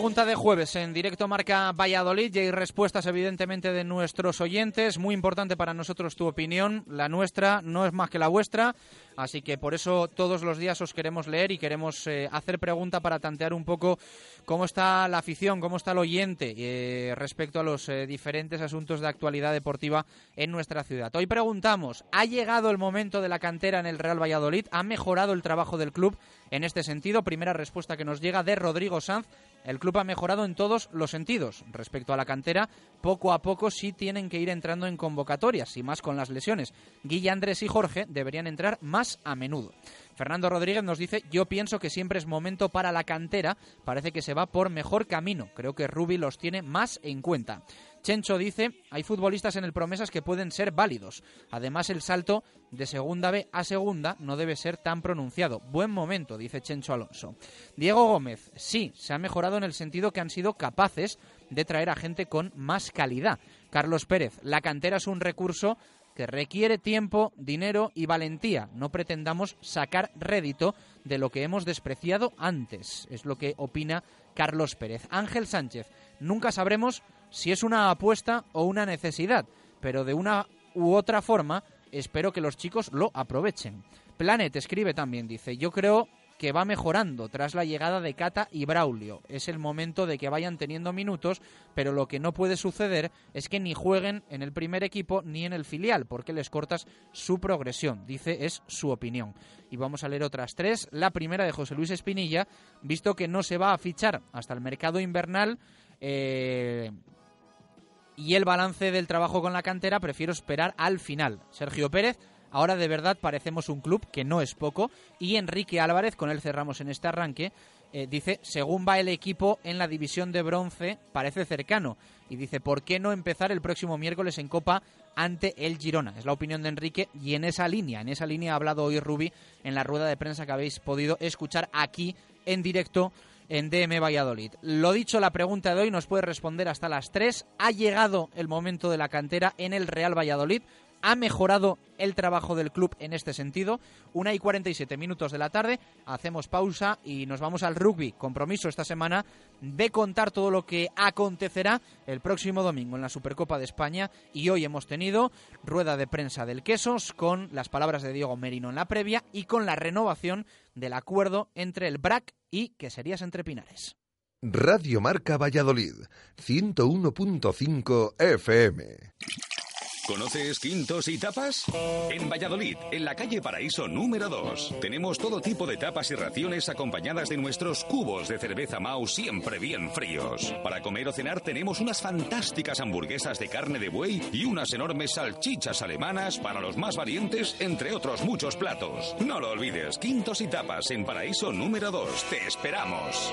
Pregunta de jueves en directo marca Valladolid y hay respuestas evidentemente de nuestros oyentes. Muy importante para nosotros tu opinión. La nuestra no es más que la vuestra. Así que por eso todos los días os queremos leer y queremos eh, hacer pregunta para tantear un poco cómo está la afición, cómo está el oyente eh, respecto a los eh, diferentes asuntos de actualidad deportiva en nuestra ciudad. Hoy preguntamos, ¿ha llegado el momento de la cantera en el Real Valladolid? ¿Ha mejorado el trabajo del club en este sentido? Primera respuesta que nos llega de Rodrigo Sanz. El club ha mejorado en todos los sentidos. Respecto a la cantera, poco a poco sí tienen que ir entrando en convocatorias, y más con las lesiones. Guille, Andrés y Jorge deberían entrar más a menudo. Fernando Rodríguez nos dice, yo pienso que siempre es momento para la cantera, parece que se va por mejor camino, creo que Rubi los tiene más en cuenta. Chencho dice, hay futbolistas en el Promesas que pueden ser válidos. Además, el salto de segunda B a segunda no debe ser tan pronunciado. Buen momento, dice Chencho Alonso. Diego Gómez, sí, se ha mejorado en el sentido que han sido capaces de traer a gente con más calidad. Carlos Pérez, la cantera es un recurso que requiere tiempo, dinero y valentía. No pretendamos sacar rédito de lo que hemos despreciado antes, es lo que opina Carlos Pérez. Ángel Sánchez, nunca sabremos si es una apuesta o una necesidad, pero de una u otra forma espero que los chicos lo aprovechen. Planet escribe también, dice, yo creo que va mejorando tras la llegada de Cata y Braulio. Es el momento de que vayan teniendo minutos, pero lo que no puede suceder es que ni jueguen en el primer equipo ni en el filial, porque les cortas su progresión. Dice, es su opinión. Y vamos a leer otras tres. La primera de José Luis Espinilla, visto que no se va a fichar hasta el mercado invernal. Eh, y el balance del trabajo con la cantera prefiero esperar al final. Sergio Pérez Ahora de verdad parecemos un club que no es poco. Y Enrique Álvarez, con él cerramos en este arranque, eh, dice, según va el equipo en la división de bronce, parece cercano. Y dice, ¿por qué no empezar el próximo miércoles en Copa ante el Girona? Es la opinión de Enrique y en esa línea, en esa línea ha hablado hoy Rubi en la rueda de prensa que habéis podido escuchar aquí en directo en DM Valladolid. Lo dicho, la pregunta de hoy nos puede responder hasta las 3. Ha llegado el momento de la cantera en el Real Valladolid ha mejorado el trabajo del club en este sentido. Una y 47 minutos de la tarde, hacemos pausa y nos vamos al rugby. Compromiso esta semana de contar todo lo que acontecerá el próximo domingo en la Supercopa de España. Y hoy hemos tenido rueda de prensa del Quesos con las palabras de Diego Merino en la previa y con la renovación del acuerdo entre el BRAC y Queserías Entre Pinares. Radio Marca Valladolid, 101.5 FM. ¿Conoces Quintos y Tapas? En Valladolid, en la calle Paraíso número 2, tenemos todo tipo de tapas y raciones acompañadas de nuestros cubos de cerveza Mau siempre bien fríos. Para comer o cenar tenemos unas fantásticas hamburguesas de carne de buey y unas enormes salchichas alemanas para los más valientes, entre otros muchos platos. No lo olvides, Quintos y Tapas en Paraíso número 2. Te esperamos.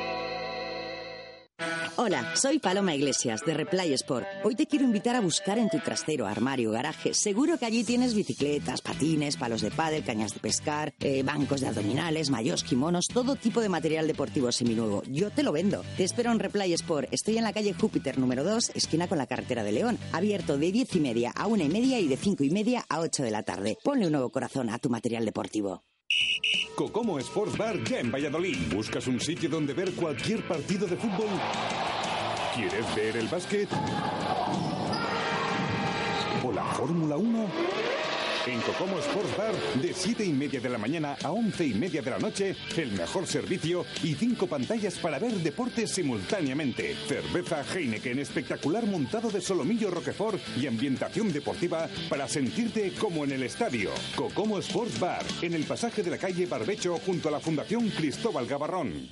Hola, soy Paloma Iglesias de Replay Sport. Hoy te quiero invitar a buscar en tu trastero, armario, garaje. Seguro que allí tienes bicicletas, patines, palos de pádel, cañas de pescar, eh, bancos de abdominales, mayos, kimonos, todo tipo de material deportivo seminuevo. Yo te lo vendo. Te espero en Replay Sport. Estoy en la calle Júpiter número 2, esquina con la carretera de León. Abierto de 10 y media a una y media y de 5 y media a 8 de la tarde. Ponle un nuevo corazón a tu material deportivo. Cocomo Sports Bar ya en Valladolid. ¿Buscas un sitio donde ver cualquier partido de fútbol? ¿Quieres ver el básquet? ¿O la Fórmula 1? En Cocomo Sports Bar, de 7 y media de la mañana a 11 y media de la noche, el mejor servicio y cinco pantallas para ver deportes simultáneamente. Cerveza Heineken espectacular montado de solomillo Roquefort y ambientación deportiva para sentirte como en el estadio. Cocomo Sports Bar, en el pasaje de la calle Barbecho junto a la Fundación Cristóbal Gavarrón.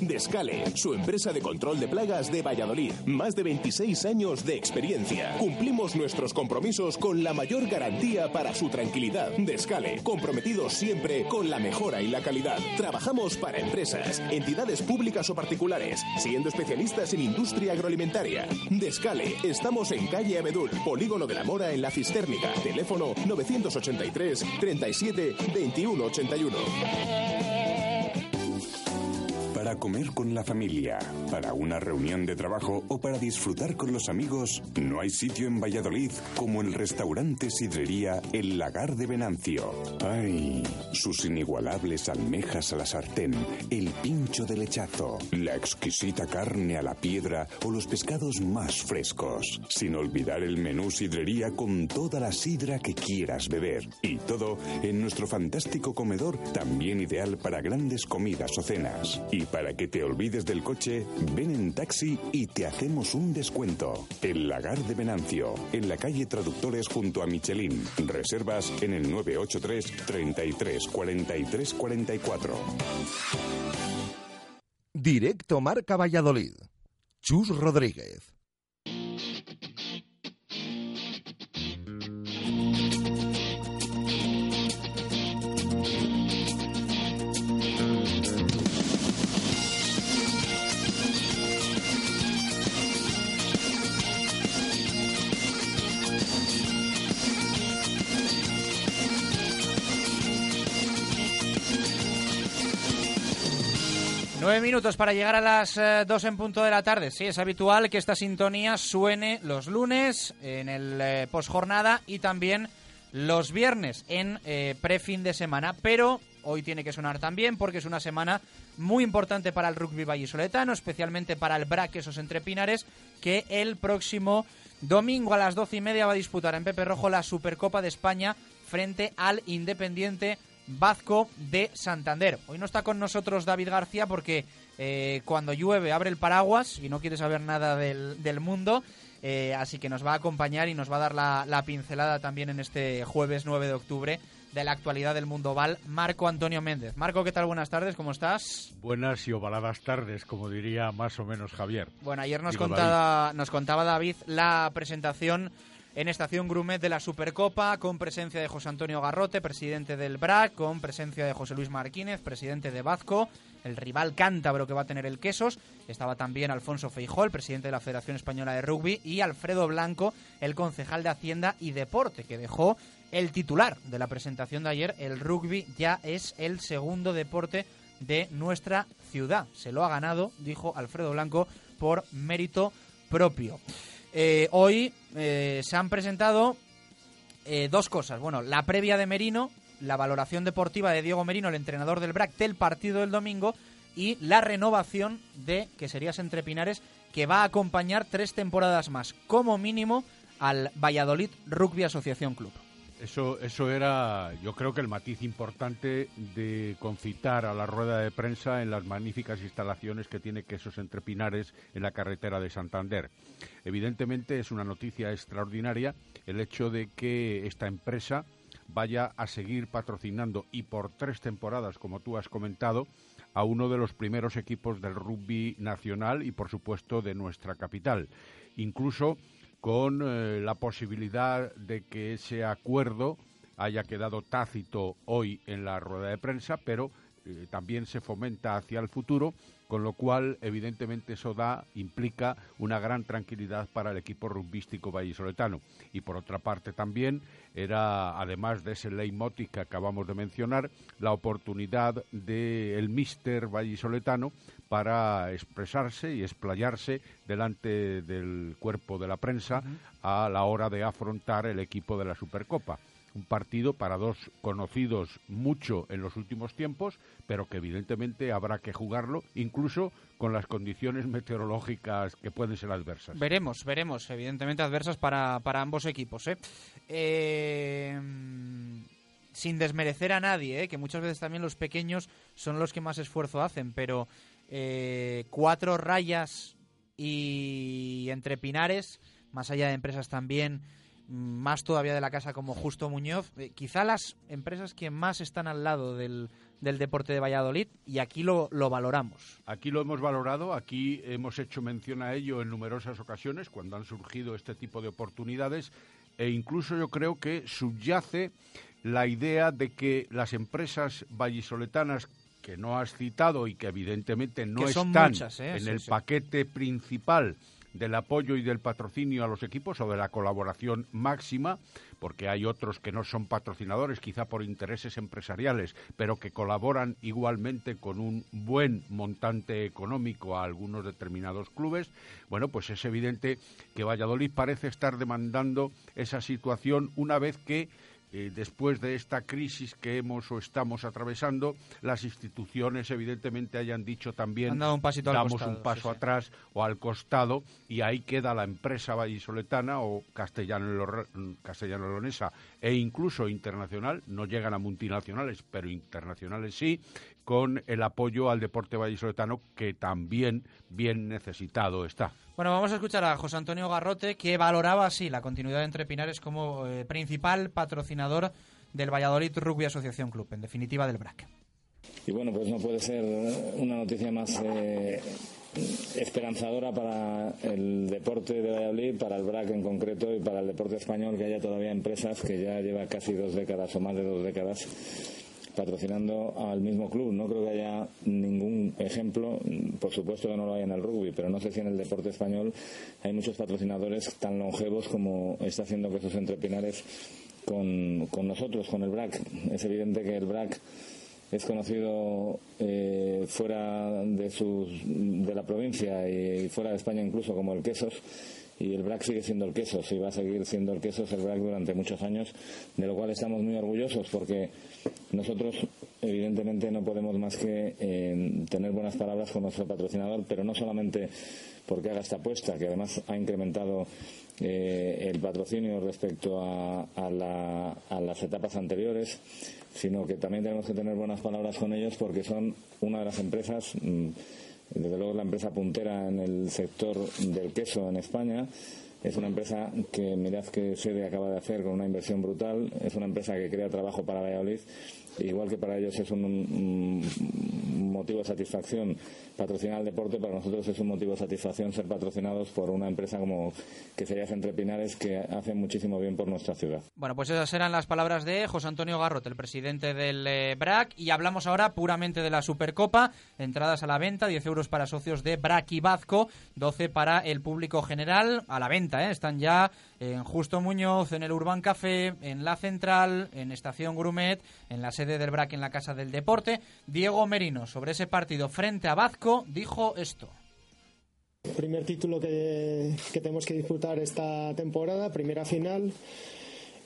Descale, su empresa de control de plagas de Valladolid. Más de 26 años de experiencia. Cumplimos nuestros compromisos con la mayor garantía para su tranquilidad. Descale, comprometidos siempre con la mejora y la calidad. Trabajamos para empresas, entidades públicas o particulares, siendo especialistas en industria agroalimentaria. Descale, estamos en calle Abedul, Polígono de la Mora en la Cistérnica. Teléfono 983 37 21 81. Comer con la familia, para una reunión de trabajo o para disfrutar con los amigos, no hay sitio en Valladolid como el restaurante sidrería El Lagar de Venancio. ¡Ay! Sus inigualables almejas a la sartén, el pincho de lechazo, la exquisita carne a la piedra o los pescados más frescos. Sin olvidar el menú sidrería con toda la sidra que quieras beber. Y todo en nuestro fantástico comedor, también ideal para grandes comidas o cenas. Y para que te olvides del coche, ven en taxi y te hacemos un descuento. El Lagar de Venancio, en la calle Traductores junto a Michelin. Reservas en el 983 33 43 44. Directo Marca Valladolid. Chus Rodríguez. Nueve minutos para llegar a las eh, dos en punto de la tarde. Sí, es habitual que esta sintonía suene los lunes en el eh, postjornada y también los viernes en eh, prefin de semana. Pero hoy tiene que sonar también porque es una semana muy importante para el rugby vallisoletano, especialmente para el BRAC, esos entrepinares, que el próximo domingo a las doce y media va a disputar en Pepe Rojo la Supercopa de España frente al Independiente Vazco de Santander. Hoy no está con nosotros David García porque eh, cuando llueve abre el paraguas y no quiere saber nada del, del mundo. eh, así que nos va a acompañar y nos va a dar la, la pincelada también en este jueves 9 de octubre de la actualidad del mundo Val, Marco Antonio Méndez. Marco, ¿qué tal? Buenas tardes, ¿cómo estás? Buenas y ovaladas tardes, como diría más o menos Javier. Bueno, ayer nos, Digo, contaba, nos contaba David la presentación en Estación Grumet de la Supercopa, con presencia de José Antonio Garrote, presidente del BRAC, con presencia de José Luis Marquínez, presidente de Bazco, el rival cántabro que va a tener el Quesos. Estaba también Alfonso Feijó, el presidente de la Federación Española de Rugby, y Alfredo Blanco, el concejal de Hacienda y Deporte, que dejó el titular de la presentación de ayer. El rugby ya es el segundo deporte de nuestra ciudad. Se lo ha ganado, dijo Alfredo Blanco, por mérito propio. Eh, hoy eh, se han presentado eh, dos cosas. Bueno, la previa de Merino, la valoración deportiva de Diego Merino, el entrenador del BRAC, del partido del domingo, y la renovación de, que serías entre Pinares, que va a acompañar tres temporadas más, como mínimo, al Valladolid Rugby Asociación Club. Eso, eso era, yo creo que el matiz importante de concitar a la rueda de prensa en las magníficas instalaciones que tiene Quesos Entre Pinares en la carretera de Santander. Evidentemente es una noticia extraordinaria el hecho de que esta empresa vaya a seguir patrocinando y por tres temporadas, como tú has comentado, a uno de los primeros equipos del rugby nacional y, por supuesto, de nuestra capital. Incluso con eh, la posibilidad de que ese acuerdo haya quedado tácito hoy en la rueda de prensa, pero eh, también se fomenta hacia el futuro, con lo cual, evidentemente, eso da, implica una gran tranquilidad para el equipo rugbístico vallisoletano. Y por otra parte, también era, además de ese leitmotiv que acabamos de mencionar, la oportunidad del míster vallisoletano para expresarse y explayarse delante del cuerpo de la prensa a la hora de afrontar el equipo de la Supercopa un partido para dos conocidos mucho en los últimos tiempos, pero que evidentemente habrá que jugarlo, incluso con las condiciones meteorológicas que pueden ser adversas. Veremos, veremos, evidentemente adversas para, para ambos equipos. ¿eh? Eh, sin desmerecer a nadie, ¿eh? que muchas veces también los pequeños son los que más esfuerzo hacen, pero eh, cuatro rayas y entre pinares, más allá de empresas también más todavía de la casa como Justo Muñoz, eh, quizá las empresas que más están al lado del, del deporte de Valladolid y aquí lo, lo, valoramos. Aquí lo hemos valorado, aquí hemos hecho mención a ello en numerosas ocasiones cuando han surgido este tipo de oportunidades e incluso yo creo que subyace la idea de que las empresas vallisoletanas que no has citado y que evidentemente no que están muchas, ¿eh? en sí, el sí. paquete principal del apoyo y del patrocinio a los equipos o de la colaboración máxima, porque hay otros que no son patrocinadores, quizá por intereses empresariales, pero que colaboran igualmente con un buen montante económico a algunos determinados clubes. Bueno, pues es evidente que Valladolid parece estar demandando esa situación una vez que eh, después de esta crisis que hemos o estamos atravesando, las instituciones evidentemente hayan dicho también Han dado un pasito al damos costado, un paso sí, sí. atrás o al costado y ahí queda la empresa vallisoletana o castellano castellano-leonesa e incluso internacional, no llegan a multinacionales, pero internacionales sí, con el apoyo al deporte vallisoletano que también bien necesitado está. Bueno, vamos a escuchar a José Antonio Garrote, que valoraba así la continuidad entre Pinares como eh, principal patrocinador del Valladolid Rugby Asociación Club, en definitiva del BRAC. Y bueno, pues no puede ser una noticia más eh, esperanzadora para el deporte de Valladolid, para el BRAC en concreto y para el deporte español, que haya todavía empresas que ya lleva casi dos décadas o más de dos décadas patrocinando al mismo club. No creo que haya ningún ejemplo, por supuesto que no lo hay en el rugby, pero no sé si en el deporte español hay muchos patrocinadores tan longevos como está haciendo Quesos Entre Pinares con, con nosotros, con el BRAC. Es evidente que el BRAC es conocido eh, fuera de, sus, de la provincia y fuera de España incluso como el Quesos y el BRAC sigue siendo el Quesos y va a seguir siendo el Quesos el BRAC durante muchos años, de lo cual estamos muy orgullosos porque nosotros evidentemente no podemos más que eh, tener buenas palabras con nuestro patrocinador, pero no solamente porque haga esta apuesta, que además ha incrementado eh, el patrocinio respecto a, a, la- las etapas anteriores, sino que también tenemos que tener buenas palabras con ellos porque son una de las empresas, mm, desde luego la empresa puntera en el sector del queso en España. Es una empresa que mirad que sede acaba de hacer con una inversión brutal. Es una empresa que crea trabajo para Valladolid. Igual que para ellos es un, motivo de satisfacción patrocinar el deporte, para nosotros es un motivo de satisfacción ser patrocinados por una empresa como que sería Entre Pinares que hace muchísimo bien por nuestra ciudad. Bueno, pues esas eran las palabras de José Antonio Garrot, el presidente del eh, BRAC, y hablamos ahora puramente de la Supercopa. Entradas a la venta, 10 euros para socios de BRAC y Bazco, 12 para el público general, a la venta, ¿eh? Están ya en Justo Muñoz, en el Urban Café, en la Central, en Estación Grumet, en la sede del BRAC en la Casa del Deporte. Diego Merino, sobre ese partido frente a Bazco, dijo esto. Primer título que, tenemos que disputar esta temporada, primera final.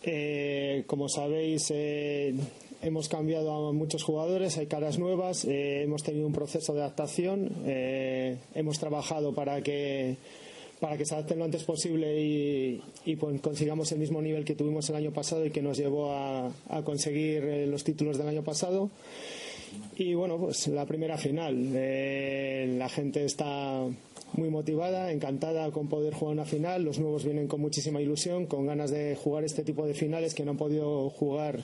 Eh, como sabéis, eh, hemos cambiado a muchos jugadores, hay caras nuevas, eh, hemos tenido un proceso de adaptación, hemos trabajado para que para que se adapten lo antes posible y, y, pues, consigamos el mismo nivel que tuvimos el año pasado y que nos llevó a, conseguir eh, los títulos del año pasado. Y bueno, pues la primera final. Eh, la gente está muy motivada, encantada con poder jugar una final. Los nuevos vienen con muchísima ilusión, con ganas de jugar este tipo de finales que no han podido jugar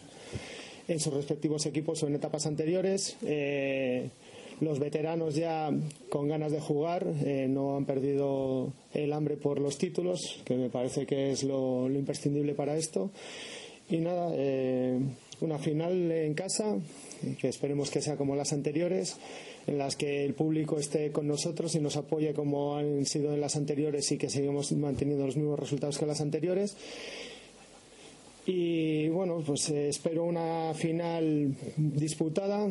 en sus respectivos equipos o en etapas anteriores. Eh, los veteranos ya con ganas de jugar, eh, no han perdido el hambre por los títulos, que me parece que es lo, imprescindible para esto. Y nada, eh, una final en casa, que esperemos que sea como las anteriores, en las que el público esté con nosotros y nos apoye como han sido en las anteriores y que seguimos manteniendo los mismos resultados que las anteriores. Y bueno, pues eh, espero una final disputada.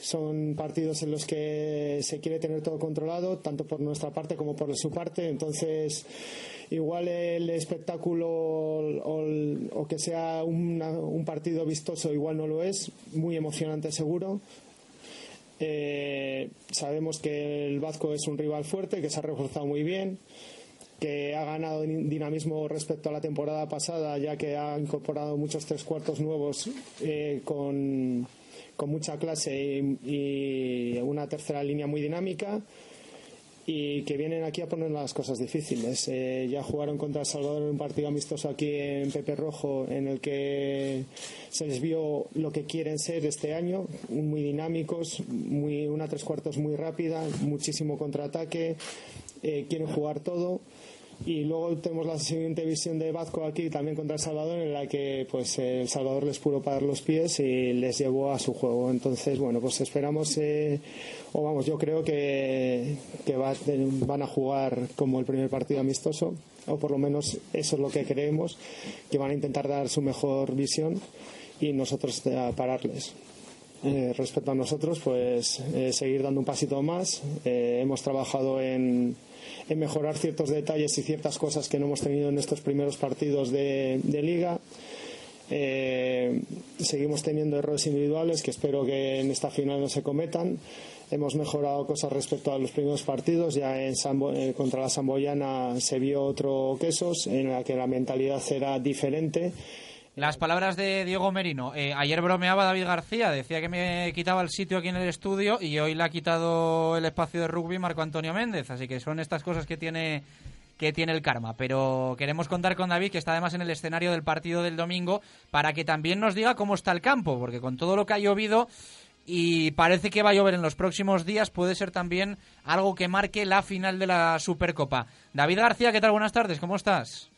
Son partidos en los que se quiere tener todo controlado, tanto por nuestra parte como por su parte. Entonces, igual el espectáculo o, que sea una- un partido vistoso, igual no lo es. Muy emocionante, seguro. Eh, sabemos que el Vasco es un rival fuerte, que se ha reforzado muy bien, que ha ganado din- dinamismo respecto a la temporada pasada, ya que ha incorporado muchos tres cuartos nuevos eh, con, con mucha clase y, y una tercera línea muy dinámica y que vienen aquí a poner las cosas difíciles. Eh, ya jugaron contra Salvador en un partido amistoso aquí en Pepe Rojo, en el que se les vio lo que quieren ser este año, muy dinámicos, muy, una tres cuartos muy rápida, muchísimo contraataque, eh, quieren jugar todo. Y luego tenemos la siguiente visión de Vazco aquí también contra El Salvador, en la que pues El Salvador les pudo parar los pies y les llevó a su juego. Entonces, bueno, pues esperamos, eh, o vamos, yo creo que, que van a jugar como el primer partido amistoso, o por lo menos eso es lo que creemos, que van a intentar dar su mejor visión y nosotros eh, a pararles. Eh, respecto a nosotros, pues eh, seguir dando un pasito más. Eh, hemos trabajado en, mejorar ciertos detalles y ciertas cosas que no hemos tenido en estos primeros partidos de, liga. Seguimos teniendo errores individuales que espero que en esta final no se cometan. Hemos mejorado cosas respecto a los primeros partidos. Ya en eh, contra la Samboyana se vio otro quesos en la que la mentalidad era diferente. Las palabras de Diego Merino. Eh, ayer bromeaba David García, decía que me quitaba el sitio aquí en el estudio y hoy le ha quitado el espacio de rugby Marco Antonio Méndez. Así que son estas cosas que tiene que tiene el karma. Pero queremos contar con David, que está además en el escenario del partido del domingo, para que también nos diga cómo está el campo, porque con todo lo que ha llovido y parece que va a llover en los próximos días, puede ser también algo que marque la final de la Supercopa. David García, ¿qué tal? Buenas tardes, ¿cómo estás?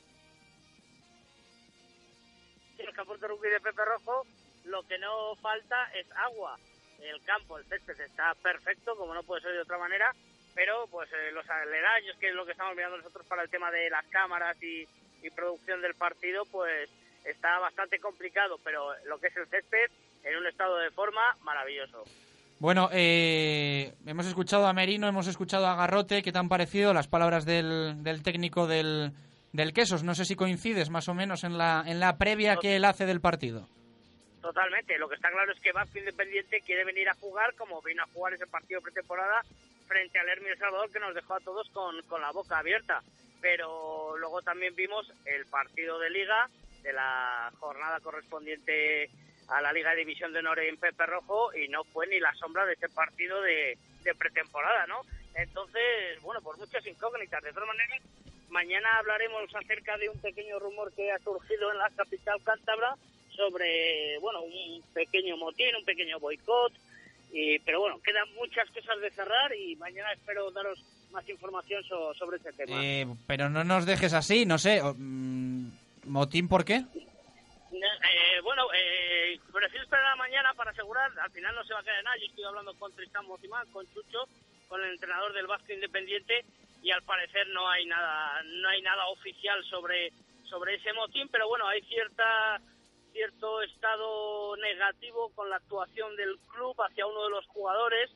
Rugby de Pepe Rojo lo que no falta es agua. El campo, el césped está perfecto, como no puede ser de otra manera, pero pues eh, los aledaños, que es lo que estamos mirando nosotros para el tema de las cámaras y, y producción del partido, pues está bastante complicado, pero lo que es el césped en un estado de forma maravilloso. Bueno, eh, hemos escuchado a Merino, hemos escuchado a Garrote. ¿Qué te han parecido las palabras del, del técnico del, del Quesos? No sé si coincides más o menos en la, en la previa que él hace del partido. Totalmente. Lo que está claro es que Vasco Independiente quiere venir a jugar como vino a jugar ese partido pretemporada frente al Hermes Salvador que nos dejó a todos con, con la boca abierta. Pero luego también vimos el partido de liga de la jornada correspondiente a la Liga de División de Honor en Pepe Rojo y no fue ni la sombra de ese partido de, de pretemporada, ¿no? Entonces, bueno, por muchas incógnitas. De todas maneras, mañana hablaremos acerca de un pequeño rumor que ha surgido en la capital cántabra sobre, bueno, un pequeño motín, un pequeño boicot, y, pero bueno, quedan muchas cosas de cerrar y mañana espero daros más información so- sobre ese tema. Eh, pero no nos dejes así, no sé. mm, ¿Motín por qué? Eh, bueno, eh, prefiero esperar a mañana para asegurar, al final no se va a quedar nada, yo estoy hablando con Tristán Motimán, con Chucho, con el entrenador del Vasco Independiente y al parecer no hay nada no hay nada oficial sobre sobre ese motín, pero bueno, hay cierta cierto estado negativo con la actuación del club hacia uno de los jugadores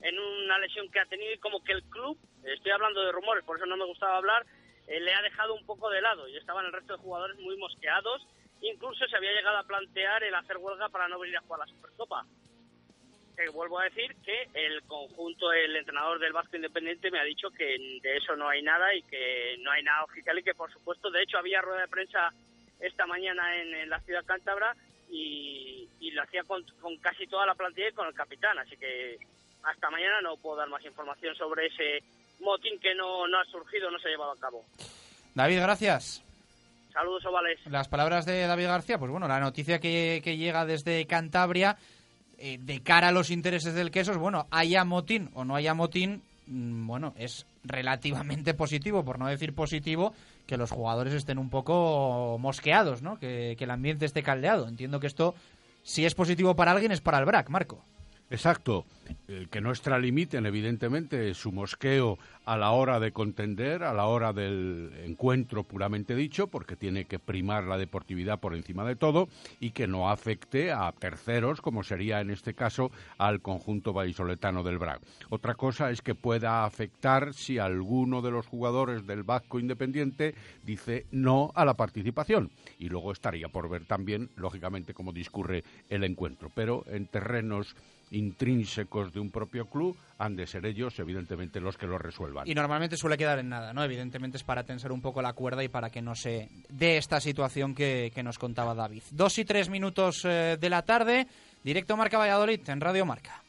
en una lesión que ha tenido y como que el club, estoy hablando de rumores, por eso no me gustaba hablar, eh, le ha dejado un poco de lado y estaban el resto de jugadores muy mosqueados. Incluso se había llegado a plantear el hacer huelga para no venir a jugar la Supercopa. Vuelvo a decir que el conjunto, el entrenador del Vasco Independiente me ha dicho que de eso no hay nada y que no hay nada oficial y que por supuesto, de hecho había rueda de prensa esta mañana en, en la ciudad cántabra y, y lo hacía con, con casi toda la plantilla y con el capitán, así que hasta mañana no puedo dar más información sobre ese motín que no, no ha surgido, no se ha llevado a cabo. David, gracias. Saludos, ovales. Las palabras de David García, pues bueno, la noticia que, que llega desde Cantabria eh, de cara a los intereses del Quesos, bueno, haya motín o no haya motín, mm, bueno, es relativamente positivo, por no decir positivo, que los jugadores estén un poco mosqueados, ¿no? Que, que el ambiente esté caldeado. Entiendo que esto, si es positivo para alguien, es para el BRAC, Marco. Exacto. El que no extralimiten, evidentemente, su mosqueo a la hora de contender, a la hora del encuentro puramente dicho, porque tiene que primar la deportividad por encima de todo y que no afecte a terceros, como sería en este caso al conjunto vallisoletano del BRAC. Otra cosa es que pueda afectar si alguno de los jugadores del Vasco Independiente dice no a la participación. Y luego estaría por ver también, lógicamente, cómo discurre el encuentro. Pero en terrenos intrínsecos de un propio club han de ser ellos, evidentemente, los que lo resuelvan. Y normalmente suele quedar en nada, ¿no? Evidentemente es para tensar un poco la cuerda y para que no se dé esta situación que, que nos contaba David. Dos y tres minutos eh, de la tarde, directo Marca Valladolid en Radio Marca.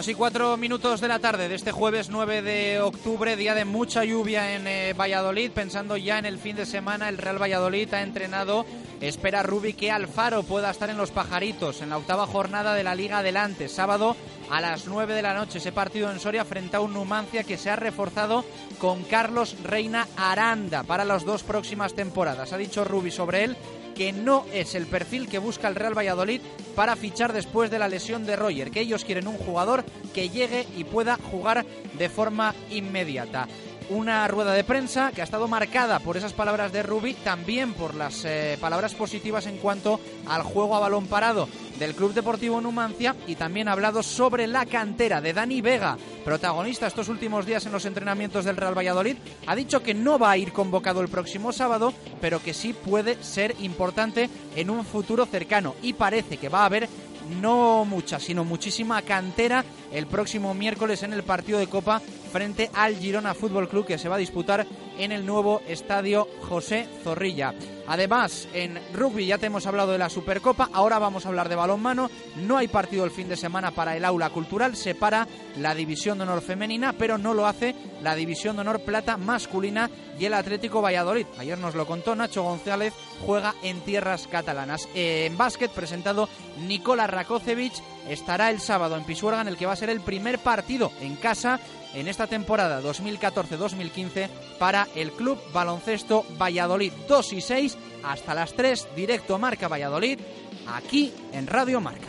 Dos y cuatro minutos de la tarde de este jueves 9 de octubre, día de mucha lluvia en eh, Valladolid. Pensando ya en el fin de semana, el Real Valladolid ha entrenado. Espera Rubi que Alfaro pueda estar en los pajaritos en la octava jornada de la Liga Adelante. Sábado a las 9 de la noche. Ese partido en Soria frente a un Numancia que se ha reforzado con Carlos Reina Aranda para las dos próximas temporadas. Ha dicho Rubi sobre él que no es el perfil que busca el Real Valladolid para fichar después de la lesión de Roger, que ellos quieren un jugador que llegue y pueda jugar de forma inmediata. Una rueda de prensa que ha estado marcada por esas palabras de Rubi, también por las eh, palabras positivas en cuanto al juego a balón parado del Club Deportivo Numancia y también ha hablado sobre la cantera de Dani Vega, protagonista estos últimos días en los entrenamientos del Real Valladolid. Ha dicho que no va a ir convocado el próximo sábado, pero que sí puede ser importante en un futuro cercano y parece que va a haber no mucha, sino muchísima cantera el próximo miércoles en el partido de Copa frente al Girona Fútbol Club que se va a disputar en el nuevo estadio José Zorrilla. Además, en rugby ya te hemos hablado de la Supercopa, ahora vamos a hablar de balonmano. No hay partido el fin de semana para el aula cultural, se para la división de honor femenina, pero no lo hace la división de honor plata masculina y el Atlético Valladolid. Ayer nos lo contó Nacho González, juega en tierras catalanas. En básquet, presentado Nicola Rakocevic, estará el sábado en Pisuerga, en el que va a ser el primer partido en casa en esta temporada 2014-2015 para el Club Baloncesto Valladolid. 2 y 6 hasta las 3, directo Marca Valladolid, aquí en Radio Marca.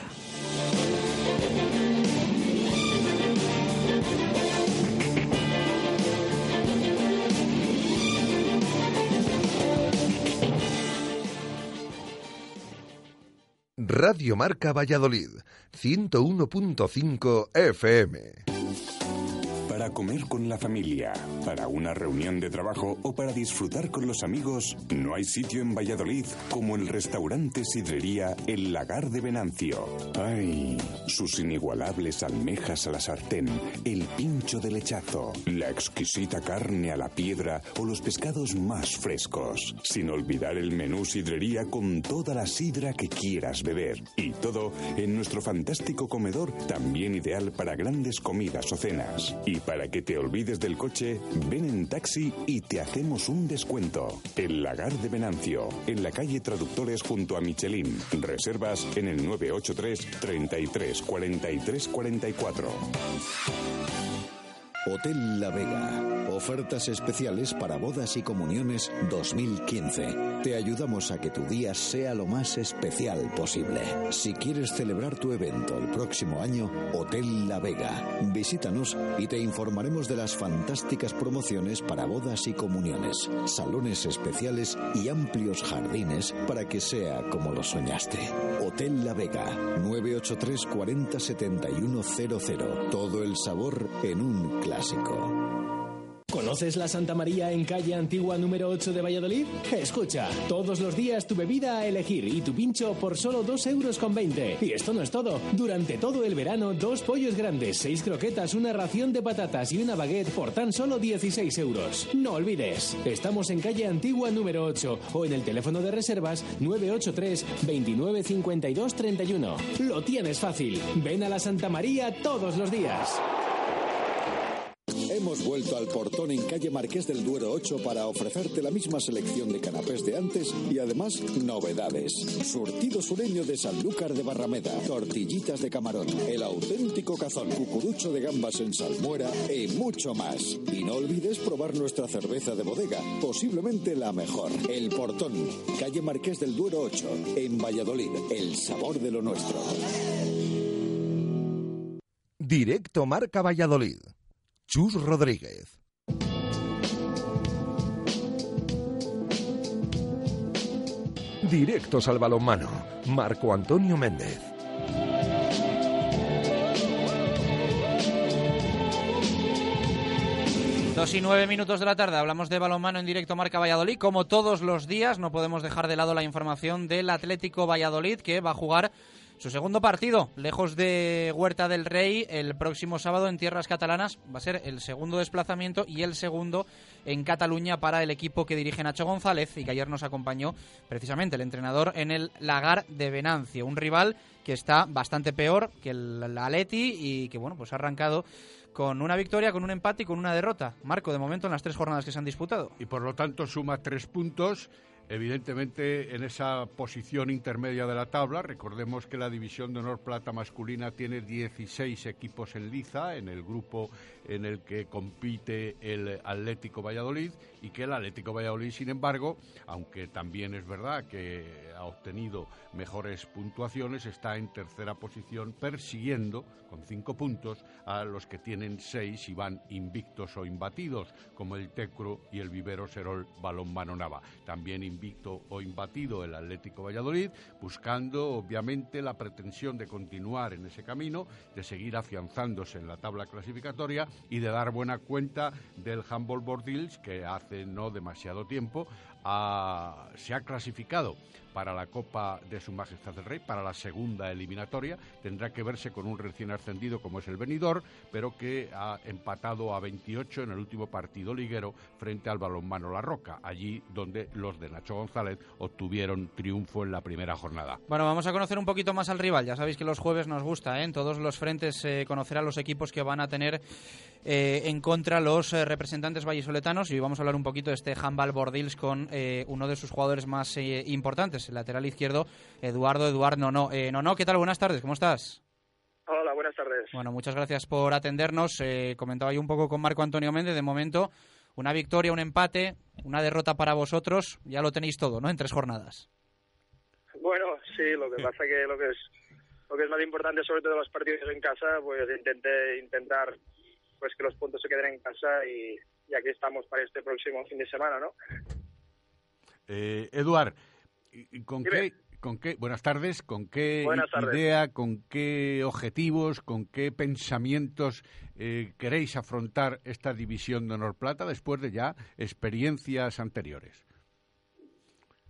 Radio Marca Valladolid, 101.5 FM. Para comer con la familia, para una reunión de trabajo o para disfrutar con los amigos, no hay sitio en Valladolid como el restaurante sidrería El Lagar de Venancio. ¡Ay! Sus inigualables almejas a la sartén, el pincho de lechazo, la exquisita carne a la piedra o los pescados más frescos. Sin olvidar el menú sidrería con toda la sidra que quieras beber. Y todo en nuestro fantástico comedor, también ideal para grandes comidas o cenas. Y para que te olvides del coche, ven en taxi y te hacemos un descuento. El Lagar de Venancio, en la calle Traductores junto a Michelin. Reservas en el 983 33 43 44. Hotel La Vega. Ofertas especiales para bodas y comuniones 2015. Te ayudamos a que tu día sea lo más especial posible. Si quieres celebrar tu evento el próximo año, Hotel La Vega. Visítanos y te informaremos de las fantásticas promociones para bodas y comuniones, salones especiales y amplios jardines para que sea como lo soñaste. Hotel La Vega, 983 40 71 00. Todo el sabor en un clásico. ¿Conoces la Santa María en calle Antigua número 8 de Valladolid? Escucha, todos los días tu bebida a elegir y tu pincho por solo 2 euros con 20. Y esto no es todo. Durante todo el verano, dos pollos grandes, seis croquetas, una ración de patatas y una baguette por tan solo 16 euros. No olvides, estamos en calle Antigua número 8 o en el teléfono de reservas 983 29 52 31. Lo tienes fácil. Ven a la Santa María todos los días. Hemos vuelto al portón en calle Marqués del Duero 8 para ofrecerte la misma selección de canapés de antes y además novedades. Surtido sureño de Sanlúcar de Barrameda, tortillitas de camarón, el auténtico cazón, cucurucho de gambas en salmuera y mucho más. Y no olvides probar nuestra cerveza de bodega, posiblemente la mejor. El portón, calle Marqués del Duero 8, en Valladolid, el sabor de lo nuestro. Directo Marca Valladolid. Chus Rodríguez. Directos al balonmano. Marco Antonio Méndez. Dos y nueve minutos de la tarde, hablamos de balonmano en directo Marca Valladolid. Como todos los días, no podemos dejar de lado la información del Atlético Valladolid que va a jugar su segundo partido, lejos de Huerta del Rey, el próximo sábado en tierras catalanas, va a ser el segundo desplazamiento y el segundo en Cataluña para el equipo que dirige Nacho González y que ayer nos acompañó precisamente el entrenador en el Lagar de Venancio, un rival que está bastante peor que el Atleti y que bueno, pues ha arrancado con una victoria, con un empate y con una derrota. Marco, de momento en las tres jornadas que se han disputado. Y por lo tanto suma tres puntos Evidentemente, en esa posición intermedia de la tabla, recordemos que la División de Honor Plata masculina tiene 16 equipos en liza, en el grupo en el que compite el Atlético Valladolid, y que el Atlético Valladolid, sin embargo, aunque también es verdad que ha obtenido mejores puntuaciones, está en tercera posición persiguiendo con cinco puntos a los que tienen seis y van invictos o imbatidos, como el Tecro y el Vivero Serol Balonmano Nava. También invicto o imbatido el Atlético Valladolid, buscando obviamente la pretensión de continuar en ese camino, de seguir afianzándose en la tabla clasificatoria y de dar buena cuenta del Humboldt Bordils que hace no demasiado tiempo se ha clasificado para la Copa de Su Majestad el Rey, para la segunda eliminatoria. Tendrá que verse con un recién ascendido como es el Benidorm, pero que ha empatado a 28 en el último partido liguero frente al balonmano La Roca, allí donde los de Nacho González obtuvieron triunfo en la primera jornada. Bueno, vamos a conocer un poquito más al rival. Ya sabéis que los jueves nos gusta, ¿eh? en todos los frentes, eh, conocer a los equipos que van a tener eh, en contra los eh, representantes vallisoletanos. Y hoy vamos a hablar un poquito de este handball Bordils con eh, uno de sus jugadores más eh, importantes, el lateral izquierdo, Eduardo Eduardo Nono. Eh, Nono, ¿qué tal? Buenas tardes, ¿cómo estás? Hola, buenas tardes. Bueno, muchas gracias por atendernos. Eh, comentaba yo un poco con Marco Antonio Méndez. De momento, una victoria, un empate, una derrota para vosotros. Ya lo tenéis todo, ¿no? En tres jornadas. Bueno, sí, lo que pasa que lo que es lo que es más importante sobre todo los partidos en casa, pues intenté intentar pues que los puntos se queden en casa y, y aquí estamos para este próximo fin de semana, ¿no? Eh, Eduard, ¿y- y ¿con qué, con qué, buenas tardes, con qué tardes. idea, con qué objetivos, con qué pensamientos eh, queréis afrontar esta división de honor plata después de ya experiencias anteriores?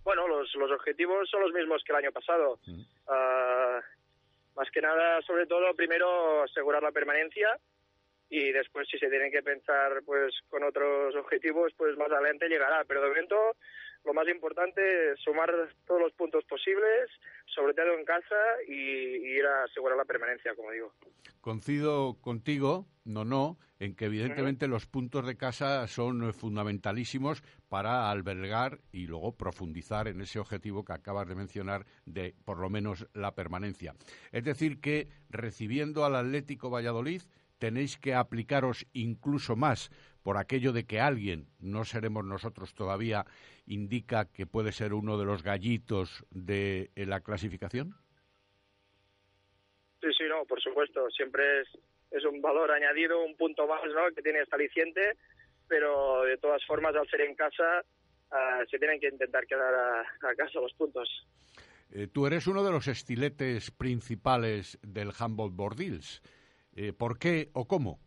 Bueno, los, los objetivos son los mismos que el año pasado. Ah, más que nada, sobre todo, primero asegurar la permanencia y después si se tienen que pensar pues con otros objetivos, pues más adelante llegará. Pero de momento lo más importante es sumar todos los puntos posibles, sobre todo en casa y, y ir a asegurar la permanencia, como digo. Coincido contigo, no, no, en que evidentemente los puntos de casa son fundamentalísimos para albergar y luego profundizar en ese objetivo que acabas de mencionar de por lo menos la permanencia. Es decir, que recibiendo al Atlético Valladolid tenéis que aplicaros incluso más por aquello de que alguien, no seremos nosotros todavía, indica que puede ser uno de los gallitos de eh, la clasificación. Sí, sí, no, por supuesto. Siempre es, es un valor añadido, un punto más, ¿no? Que tiene esta aliciente, pero de todas formas, al ser en casa, ah, se tienen que intentar quedar a, a casa los puntos. Eh, tú eres uno de los estiletes principales del Humboldt Bordils. Eh, ¿Por qué o cómo?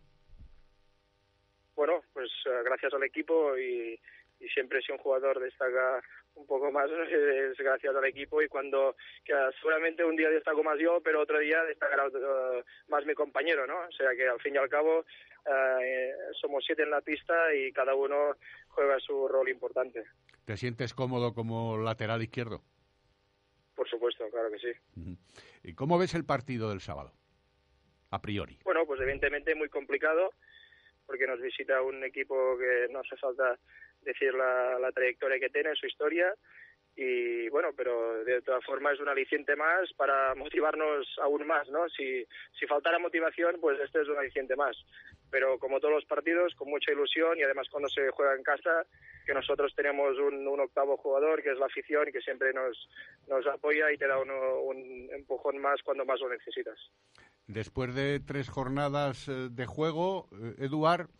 Bueno, pues ah, gracias al equipo y, y siempre si un jugador destaca un poco más es gracias al equipo y cuando que seguramente un día destaco más yo, pero otro día destacará otro- más mi compañero, ¿no? O sea que al fin y al cabo eh, somos siete en la pista y cada uno juega su rol importante. ¿Te sientes cómodo como lateral izquierdo? Por supuesto, claro que sí. ¿Y cómo ves el partido del sábado? A priori. Bueno, pues evidentemente muy complicado porque nos visita un equipo que no hace falta decir la, trayectoria que tiene, su historia y bueno, pero de todas formas es un aliciente más para motivarnos aún más, ¿no? Si, si faltara motivación, pues este es un aliciente más. Pero como todos los partidos, con mucha ilusión y además cuando se juega en casa, que nosotros tenemos un, un octavo jugador que es la afición y que siempre nos, nos apoya y te da uno- un empujón más cuando más lo necesitas. Después de tres jornadas eh, de juego, eh, Eduard,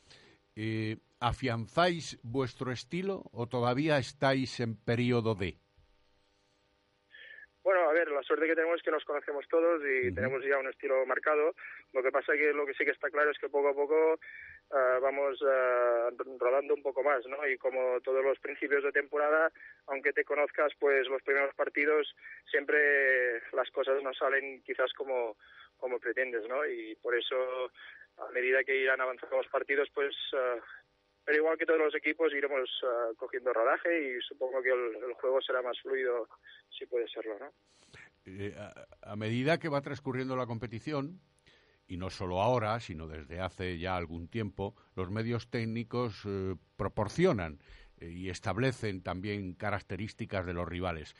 eh, ¿afianzáis vuestro estilo o todavía estáis en periodo de? Bueno, a ver, la suerte que tenemos es que nos conocemos todos y tenemos ya un estilo marcado. Lo que pasa que lo que sí que está claro es que poco a poco ah, vamos ah, rodando un poco más, ¿no? Y como todos los principios de temporada, aunque te conozcas, pues los primeros partidos siempre las cosas no salen quizás como, como pretendes, ¿no? Y por eso, a medida que irán avanzando los partidos, pues... pero igual que todos los equipos iremos ah, cogiendo rodaje y supongo que el, juego será más fluido si puede serlo, ¿no? Eh, a, medida que va transcurriendo la competición, y no solo ahora, sino desde hace ya algún tiempo, los medios técnicos eh, proporcionan eh, y establecen también características de los rivales.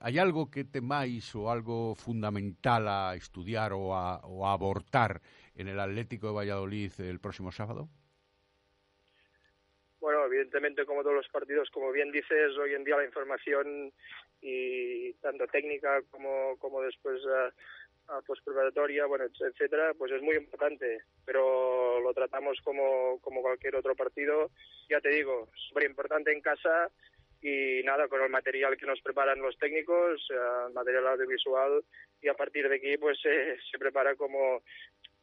¿Hay algo que temáis o algo fundamental a estudiar o a, o a abortar en el Atlético de Valladolid el próximo sábado? Evidentemente, como todos los partidos, como bien dices, hoy en día la información y tanto técnica como, como después a, a postpreparatoria, bueno, et- etcétera, pues es muy importante. Pero lo tratamos como, como cualquier otro partido. Ya te digo, súper importante en casa y nada, con el material que nos preparan los técnicos, eh, material audiovisual, y a partir de aquí pues eh, se prepara como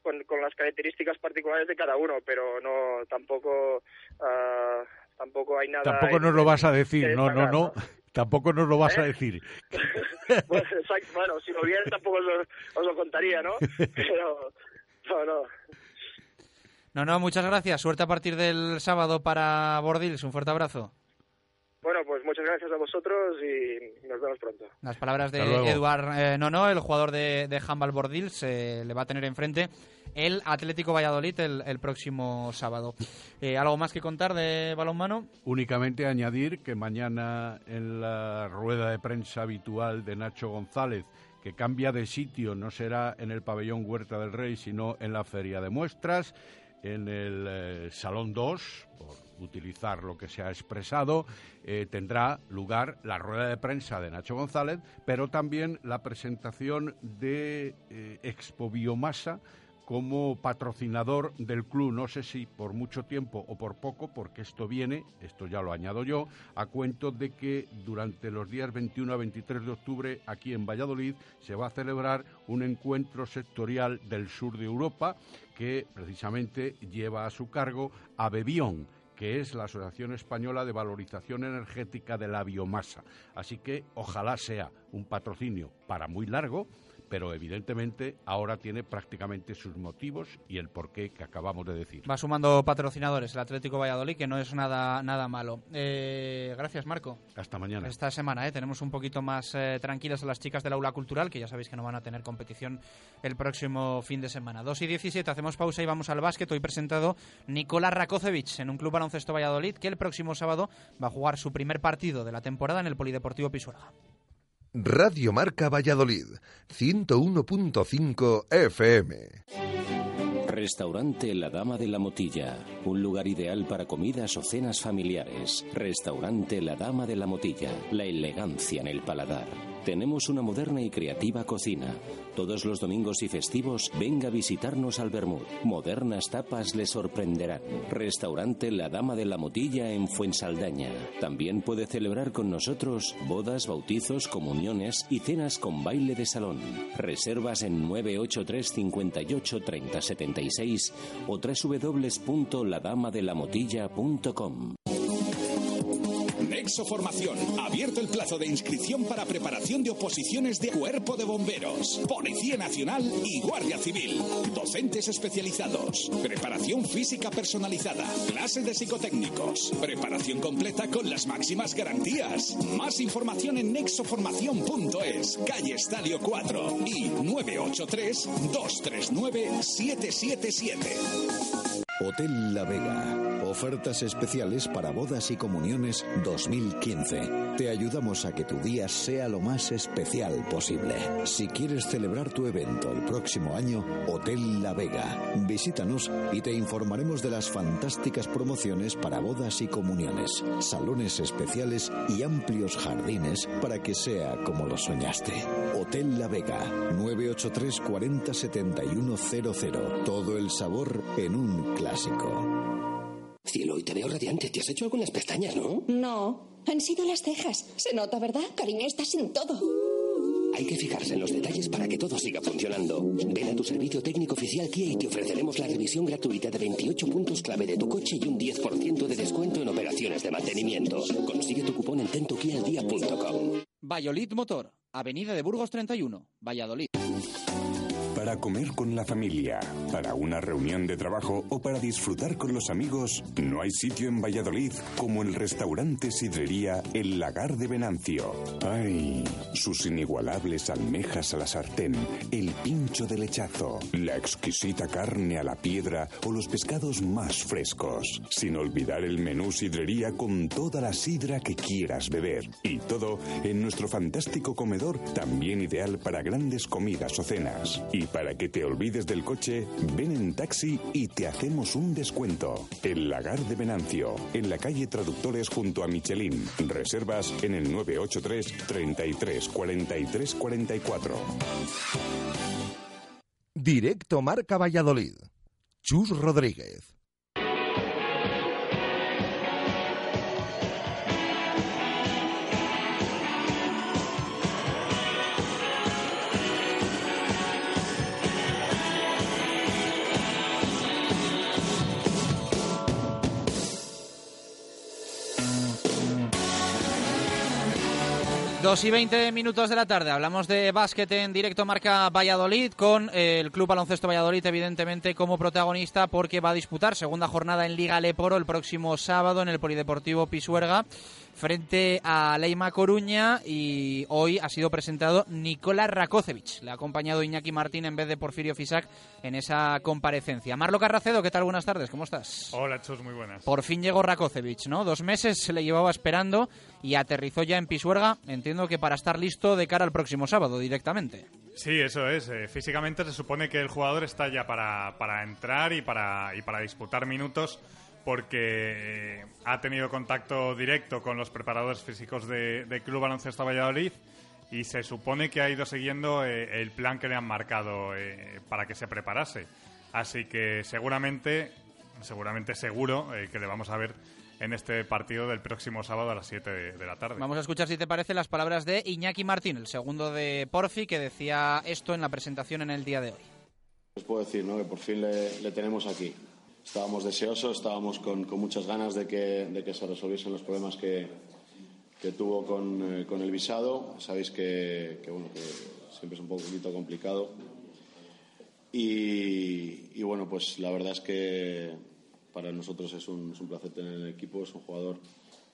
con, con las características particulares de cada uno, pero no tampoco ah, tampoco hay nada. Tampoco nos lo vas a decir, no, no, no. Tampoco nos lo vas a ¿Eh? decir. Pues, exacto, bueno, si lo viera tampoco os lo, os lo contaría, ¿no? Pero, no, no. No, no, muchas gracias. Suerte a partir del sábado para Bordils. Un fuerte abrazo. Bueno, pues muchas gracias a vosotros y nos vemos pronto. Las palabras de. Eduard eh, Nono, el jugador de, de Handball Bordils, eh, le va a tener enfrente el Atlético Valladolid el, próximo sábado. Eh, ¿Algo más que contar de balonmano? Únicamente añadir que mañana en la rueda de prensa habitual de Nacho González, que cambia de sitio, no será en el pabellón Huerta del Rey, sino en la Feria de Muestras, en el eh, Salón 2, por utilizar lo que se ha expresado, eh, tendrá lugar la rueda de prensa de Nacho González, pero también la presentación de Expo Biomasa, como patrocinador del club, no sé si por mucho tiempo o por poco, porque esto viene, esto ya lo añado yo, a cuento de que durante los días 21 a 23 de octubre aquí en Valladolid se va a celebrar un encuentro sectorial del sur de Europa que precisamente lleva a su cargo a Bebión que es la Asociación Española de Valorización Energética de la Biomasa. Así que ojalá sea un patrocinio para muy largo, pero evidentemente ahora tiene prácticamente sus motivos y el porqué que acabamos de decir. Va sumando patrocinadores el Atlético Valladolid, que no es nada, nada malo. Eh, gracias, Marco. Hasta mañana. Esta semana eh, tenemos un poquito más eh, tranquilas a las chicas del aula cultural, que ya sabéis que no van a tener competición el próximo fin de semana. 2 y 17, hacemos pausa y vamos al básquet. Hoy presentado Nicolás Rakocevic en un club baloncesto Valladolid, que el próximo sábado va a jugar su primer partido de la temporada en el Polideportivo Pisuerga. Radio Marca Valladolid, 101.5 FM. Restaurante La Dama de la Motilla, un lugar ideal para comidas o cenas familiares. Restaurante La Dama de la Motilla, la elegancia en el paladar. Tenemos una moderna y creativa cocina. Todos los domingos y festivos venga a visitarnos al Bermud. Modernas tapas le sorprenderán. Restaurante La Dama de la Motilla en Fuensaldaña. También puede celebrar con nosotros bodas, bautizos, comuniones y cenas con baile de salón. Reservas en 983 58 30 76 o www.ladamadelamotilla.com. Nexo Formación. Abierto el plazo de inscripción para preparación de oposiciones de Cuerpo de Bomberos, Policía Nacional y Guardia Civil. Docentes especializados. Preparación física personalizada. Clases de psicotécnicos. Preparación completa con las máximas garantías. Más información en nexoformación.es, calle Estadio 4 y 983 239 777. Hotel La Vega. Ofertas especiales para bodas y comuniones 2015. Te ayudamos a que tu día sea lo más especial posible. Si quieres celebrar tu evento el próximo año, Hotel La Vega. Visítanos y te informaremos de las fantásticas promociones para bodas y comuniones, salones especiales y amplios jardines para que sea como lo soñaste. Hotel La Vega, 983 40 71 00. Todo el sabor en un clásico. Cielo, hoy te veo radiante. ¿Te has hecho algo en las pestañas, no? No, han sido las cejas. Se nota, ¿verdad? Cariño, estás en todo. Hay que fijarse en los detalles para que todo siga funcionando. Ven a tu servicio técnico oficial Kia y te ofreceremos la revisión gratuita de 28 puntos clave de tu coche y un 10% de descuento en operaciones de mantenimiento. Consigue tu cupón en tentokialdia.com. Valladolid Motor, Avenida de Burgos 31, Valladolid. Para comer con la familia, para una reunión de trabajo o para disfrutar con los amigos, no hay sitio en Valladolid como el restaurante Sidrería El Lagar de Venancio. ¡Ay! Sus inigualables almejas a la sartén, el pincho de lechazo, la exquisita carne a la piedra o los pescados más frescos. Sin olvidar el menú Sidrería con toda la sidra que quieras beber. Y todo en nuestro fantástico comedor, también ideal para grandes comidas o cenas. Y para que te olvides del coche, ven en taxi y te hacemos un descuento. El Lagar de Venancio, en la calle Traductores junto a Michelin. Reservas en el 983 33 43 44. Directo Marca Valladolid. Chus Rodríguez. Dos y veinte minutos de la tarde. Hablamos de básquet en directo marca Valladolid con eh, el Club Baloncesto Valladolid, evidentemente, como protagonista porque va a disputar segunda jornada en Liga Leporo el próximo sábado en el Polideportivo Pisuerga frente a Leima Coruña y hoy ha sido presentado Nicolás Rakocevic. Le ha acompañado Iñaki Martín en vez de Porfirio Fisac en esa comparecencia. Marlo Carracedo, ¿qué tal? Buenas tardes, ¿cómo estás? Hola, Chus, muy buenas. Por fin llegó Rakocevic, ¿no? Dos meses se le llevaba esperando y aterrizó ya en Pisuerga. Entiendo que para estar listo de cara al próximo sábado directamente. Sí, eso es. Eh, físicamente se supone que el jugador está ya para, para entrar y para, y para disputar minutos porque eh, ha tenido contacto directo con los preparadores físicos de, de Club Baloncesto Valladolid y se supone que ha ido siguiendo eh, el plan que le han marcado eh, para que se preparase. Así que seguramente, seguramente seguro que le vamos a ver en este partido del próximo sábado a las 7 de, de, la tarde. Vamos a escuchar, si te parece, las palabras de Iñaki Martín, el segundo de Porfi, que decía esto en la presentación en el día de hoy. Les puedo decir ¿no? que por fin le, le tenemos aquí estábamos deseosos, estábamos con, con muchas ganas de que, de que, se resolviesen los problemas que, que tuvo con, eh, con, el visado. Sabéis que, que, bueno, que siempre es un poquito complicado. Y, y, bueno, pues la verdad es que para nosotros es un, es un placer tener en el equipo. Es un jugador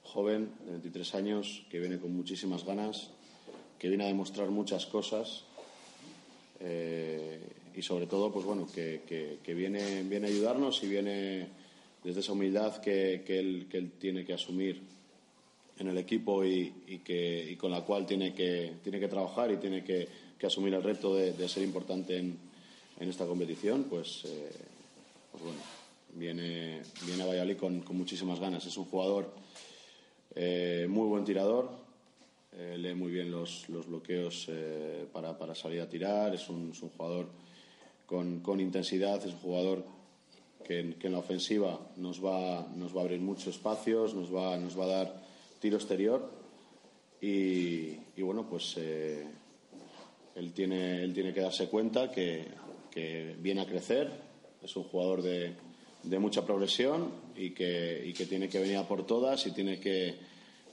joven, de 23 años, que viene con muchísimas ganas, que viene a demostrar muchas cosas. Eh, y sobre todo, pues bueno, que, que, viene, viene a ayudarnos y viene desde esa humildad que, que, él, que él tiene que asumir en el equipo y, y, que, y con la cual tiene que, tiene que trabajar y tiene que, que asumir el reto de, ser importante en, en, esta competición, pues, eh, pues bueno, viene, viene a Valladolid con, con muchísimas ganas. Es un jugador eh, muy buen tirador, eh, lee muy bien los, los bloqueos para, para, salir a tirar, es un jugador con, con, intensidad, es un jugador que, que, en la ofensiva nos va, nos va a abrir muchos espacios, nos va, nos va a dar tiro exterior y, y bueno, pues eh, él, tiene, él tiene que darse cuenta que, que viene a crecer, es un jugador de, de mucha progresión y que, y que tiene que venir a por todas y tiene que,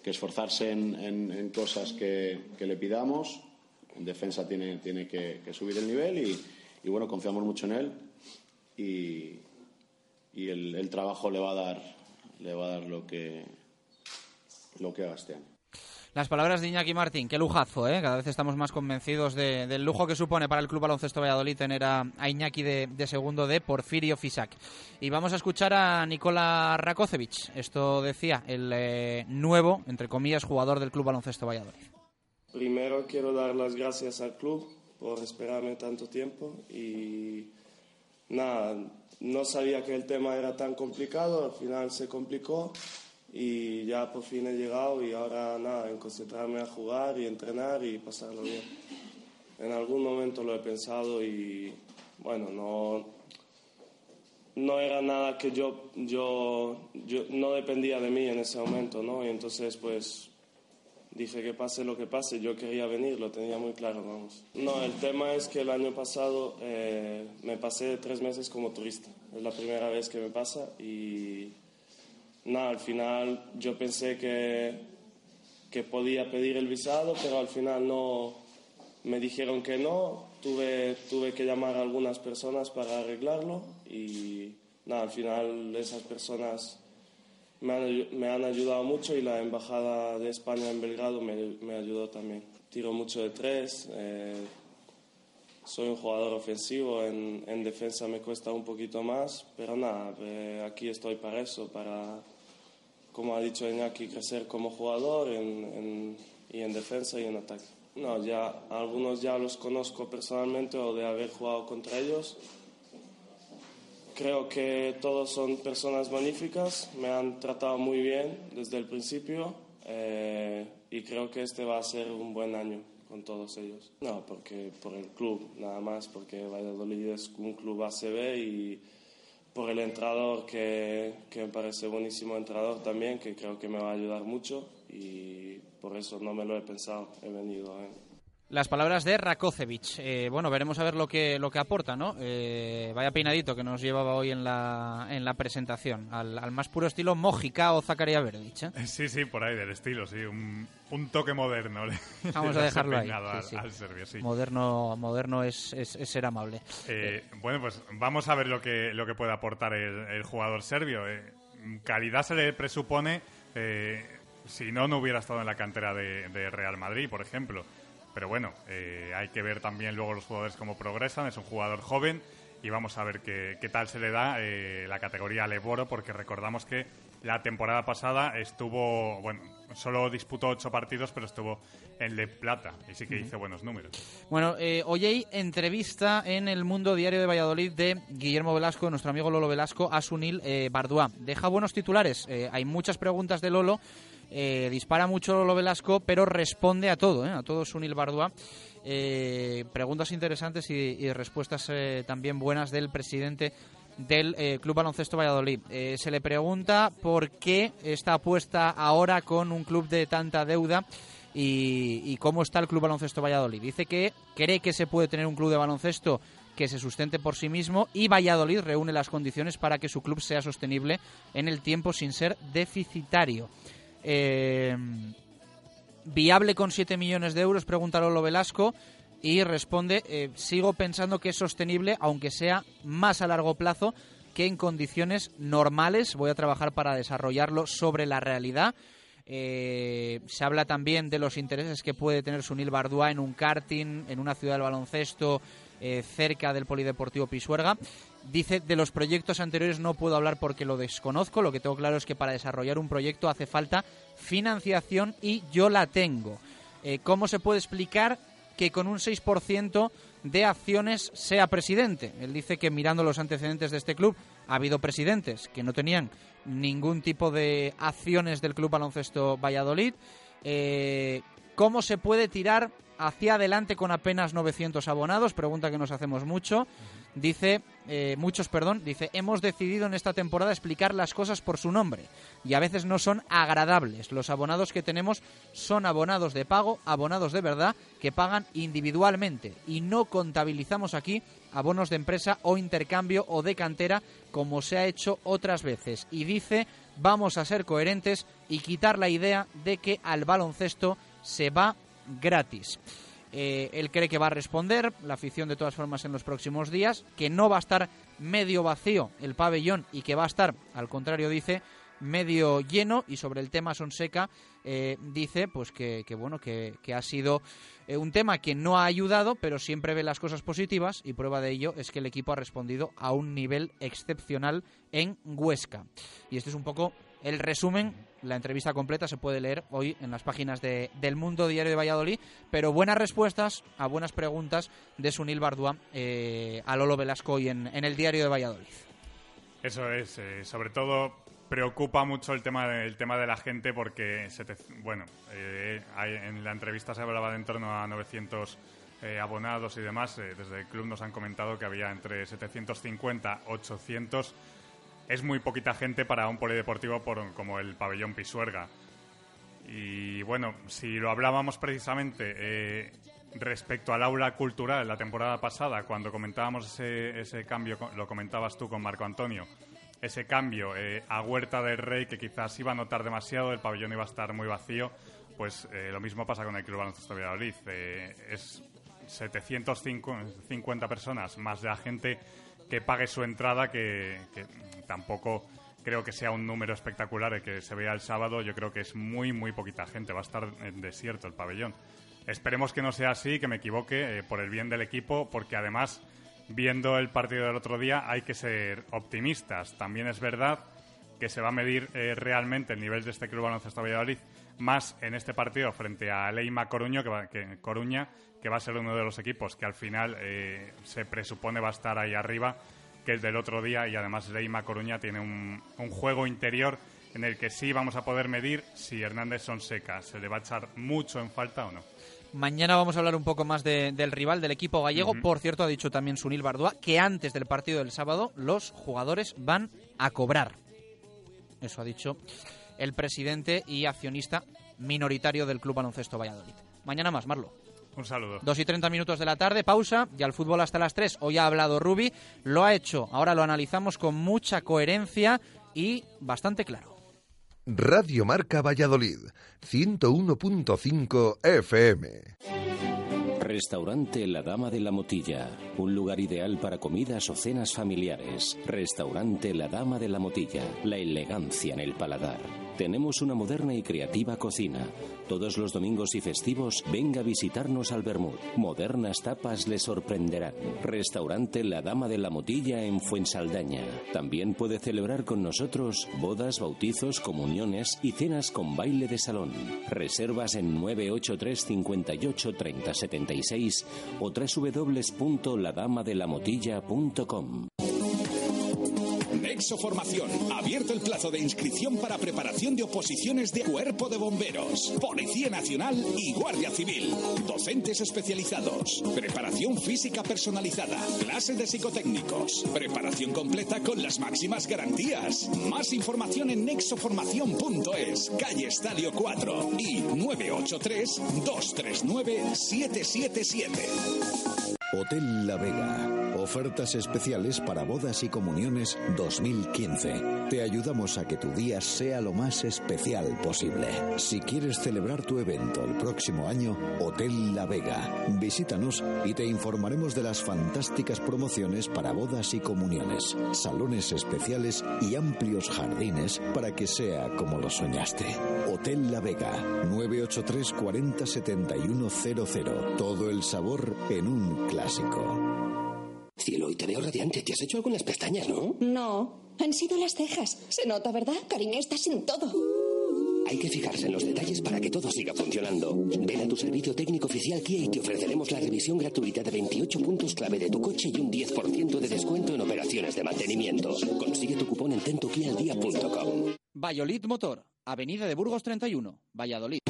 que esforzarse en, en, en cosas que, que, le pidamos. En defensa tiene, tiene que, subir el nivel y, y, bueno, confiamos mucho en él y, y el, el, trabajo le va a dar, le va a dar lo que, lo que haga este año. Las palabras de Iñaki Martín, qué lujazo, ¿eh? Cada vez estamos más convencidos de, del lujo que supone para el Club Baloncesto Valladolid tener a, a Iñaki de, de, segundo de Porfirio Fisac. Y vamos a escuchar a Nikola Rakocevic. Esto decía el eh, nuevo, entre comillas, jugador del Club Baloncesto Valladolid. Primero quiero dar las gracias al club por esperarme tanto tiempo y nada, no sabía que el tema era tan complicado, al final se complicó y ya por fin he llegado y ahora nada, en concentrarme a jugar y entrenar y pasarlo bien. En algún momento lo he pensado y bueno, no, no era nada que yo, yo, yo no dependía de mí en ese momento, ¿no? Y entonces pues dije que pase lo que pase, yo quería venir, lo tenía muy claro, vamos. No, el tema es que el año pasado eh, me pasé tres meses como turista, es la primera vez que me pasa y nada, al final yo pensé que, que podía pedir el visado, pero al final no, me dijeron que no, tuve, tuve que llamar a algunas personas para arreglarlo y nada, al final esas personas me han, me han ayudado mucho y la Embajada de España en Belgrado me, me ayudó también. Tiro mucho de tres, eh, soy un jugador ofensivo, en, en, defensa me cuesta un poquito más, pero nada, eh, aquí estoy para eso, para, como ha dicho Iñaki, crecer como jugador en, en, y en defensa y en ataque. No, ya algunos ya los conozco personalmente o de haber jugado contra ellos. Creo que todos son personas magníficas, me han tratado muy bien desde el principio eh, y creo que este va a ser un buen año con todos ellos. No, porque por el club, nada más, porque Valladolid es un club ACB y por el entrenador que, que me parece buenísimo entrenador también, que creo que me va a ayudar mucho y por eso no me lo he pensado, he venido. ¿eh? Las palabras de Rakocevic. Eh, bueno, veremos a ver lo que lo que aporta, ¿no? Eh, vaya peinadito que nos llevaba hoy en la, en la presentación. Al, al más puro estilo Mojica o Zakaria Verdic. ¿eh? Sí, sí, por ahí del estilo, sí. Un, un toque moderno. Vamos a dejarlo ahí. sí, al- sí. al serbio, sí. Moderno, moderno es, es- es ser amable. Eh, bueno, pues vamos a ver lo que, lo que puede aportar el, el jugador serbio. Eh, calidad se le presupone, eh, si no, no hubiera estado en la cantera de, de Real Madrid, por ejemplo. Pero bueno, eh, hay que ver también luego los jugadores cómo progresan. Es un jugador joven y vamos a ver qué, qué tal se le da eh, la categoría Leboro, porque recordamos que la temporada pasada estuvo, bueno, solo disputó ocho partidos, pero estuvo en Le Plata y sí que Ujú. hizo buenos números. Bueno, eh, hoy hay entrevista en el Mundo Diario de Valladolid de Guillermo Velasco, nuestro amigo Lolo Velasco, a Sunil eh, Bardua. Deja buenos titulares. eh, hay muchas preguntas de Lolo. Eh, dispara mucho Lolo Velasco, pero responde a todo, eh, a todo Sunil Bardua. Eh, preguntas interesantes y, respuestas también buenas del presidente del Club Baloncesto Valladolid. Se le pregunta por qué está apuesta ahora con un club de tanta deuda y cómo está el Club Baloncesto Valladolid. Dice que cree que se puede tener un club de baloncesto que se sustente por sí mismo y Valladolid reúne las condiciones para que su club sea sostenible en el tiempo sin ser deficitario. Eh, ¿Viable con 7 millones de euros? Pregunta Lolo Velasco y responde, eh, sigo pensando que es sostenible, aunque sea más a largo plazo que en condiciones normales. Voy a trabajar para desarrollarlo sobre la realidad. Eh, se habla también de los intereses que puede tener Sunil Bardua en un karting, en una ciudad del baloncesto eh, cerca del Polideportivo Pisuerga. Dice, de los proyectos anteriores no puedo hablar porque lo desconozco. Lo que tengo claro es que para desarrollar un proyecto hace falta financiación y yo la tengo. Eh, ¿Cómo se puede explicar que con un 6% de acciones sea presidente? Él dice que mirando los antecedentes de este club ha habido presidentes que no tenían ningún tipo de acciones del Club Baloncesto Valladolid. Eh, ¿Cómo se puede tirar hacia adelante con apenas 900 abonados? Pregunta que nos hacemos mucho. Dice, eh, muchos, perdón, dice, hemos decidido en esta temporada explicar las cosas por su nombre y a veces no son agradables. Los abonados que tenemos son abonados de pago, abonados de verdad, que pagan individualmente y no contabilizamos aquí abonos de empresa o intercambio o de cantera como se ha hecho otras veces. Y dice, vamos a ser coherentes y quitar la idea de que al baloncesto se va gratis. Eh, él cree que va a responder, la afición de todas formas en los próximos días, que no va a estar medio vacío el pabellón y que va a estar, al contrario dice, medio lleno y sobre el tema Sonseca eh, dice pues que, bueno que ha sido eh, un tema que no ha ayudado pero siempre ve las cosas positivas y prueba de ello es que el equipo ha respondido a un nivel excepcional en Huesca. Y este es un poco el resumen la entrevista completa se puede leer hoy en las páginas de, del Mundo Diario de Valladolid, pero buenas respuestas a buenas preguntas de Sunil Bardua eh, a Lolo Velasco hoy en, en el Diario de Valladolid. Eso es, eh, sobre todo preocupa mucho el tema de, el tema de la gente porque, se te- bueno, eh, en la entrevista se hablaba de en torno a 900 eh, abonados y demás. desde el club nos han comentado que había entre 750 800. Es muy poquita gente para un polideportivo por- como el pabellón Pisuerga. Y bueno, si lo hablábamos precisamente eh, respecto al aula cultural la temporada pasada, cuando comentábamos ese, ese cambio, lo comentabas tú con Marco Antonio, ese cambio eh, a Huerta del Rey que quizás iba a notar demasiado, el pabellón iba a estar muy vacío, pues eh, lo mismo pasa con el Club Baloncesto Valladolid. Es 750 personas más la gente que pague su entrada, que tampoco creo que sea un número espectacular el que se vea el sábado. Yo creo que es muy, muy poquita gente. Va a estar en desierto el pabellón. Esperemos que no sea así, que me equivoque, eh, por el bien del equipo, porque además, viendo el partido del otro día, hay que ser optimistas. También es verdad que se va a medir eh, realmente el nivel de este Club Baloncesto Valladolid más en este partido frente a Leima Coruño, que va, Coruña, que va a ser uno de los equipos que al final eh, se presupone va a estar ahí arriba, que el del otro día, y además Leima Coruña tiene un, un juego interior en el que sí vamos a poder medir si Hernández Sonseca se le va a echar mucho en falta o no. Mañana vamos a hablar un poco más de- del rival, del equipo gallego. Por cierto, ha dicho también Sunil Bardua que antes del partido del sábado los jugadores van a cobrar. Eso ha dicho el presidente y accionista minoritario del Club Baloncesto Valladolid. Mañana más, Marlo. Un saludo. Dos y 30 minutos de la tarde, pausa, y al fútbol hasta las 3. Hoy ha hablado Rubi, lo ha hecho, ahora lo analizamos con mucha coherencia y bastante claro. Radio Marca Valladolid, 101.5 FM. Restaurante La Dama de la Motilla, un lugar ideal para comidas o cenas familiares. Restaurante La Dama de la Motilla, la elegancia en el paladar. Tenemos una moderna y creativa cocina. Todos los domingos y festivos venga a visitarnos al Bermud. Modernas tapas le sorprenderán. Restaurante La Dama de la Motilla en Fuensaldaña. También puede celebrar con nosotros bodas, bautizos, comuniones y cenas con baile de salón. Reservas en 983 58 30 76 o www.ladamadelamotilla.com. Nexo Formación. Abierto el plazo de inscripción para preparación de oposiciones de Cuerpo de Bomberos, Policía Nacional y Guardia Civil. Docentes especializados. Preparación física personalizada. Clases de psicotécnicos. Preparación completa con las máximas garantías. Más información en nexoformación.es, calle Estadio 4 y 983-239-777. Hotel La Vega. Ofertas especiales para bodas y comuniones 2015. Te ayudamos a que tu día sea lo más especial posible. Si quieres celebrar tu evento el próximo año, Hotel La Vega. Visítanos y te informaremos de las fantásticas promociones para bodas y comuniones, salones especiales y amplios jardines para que sea como lo soñaste. Hotel La Vega, 983 40 71 00. Todo el sabor en un clásico. Cielo, hoy te veo radiante. ¿Te has hecho algo en las pestañas, no? No, han sido las cejas. Se nota, ¿verdad? Cariño, estás en todo. Hay que fijarse en los detalles para que todo siga funcionando. Ven a tu servicio técnico oficial Kia y te ofreceremos la revisión gratuita de 28 puntos clave de tu coche y un 10% de descuento en operaciones de mantenimiento. Consigue tu cupón en tentokialdia.com. Valladolid Motor, Avenida de Burgos 31, Valladolid.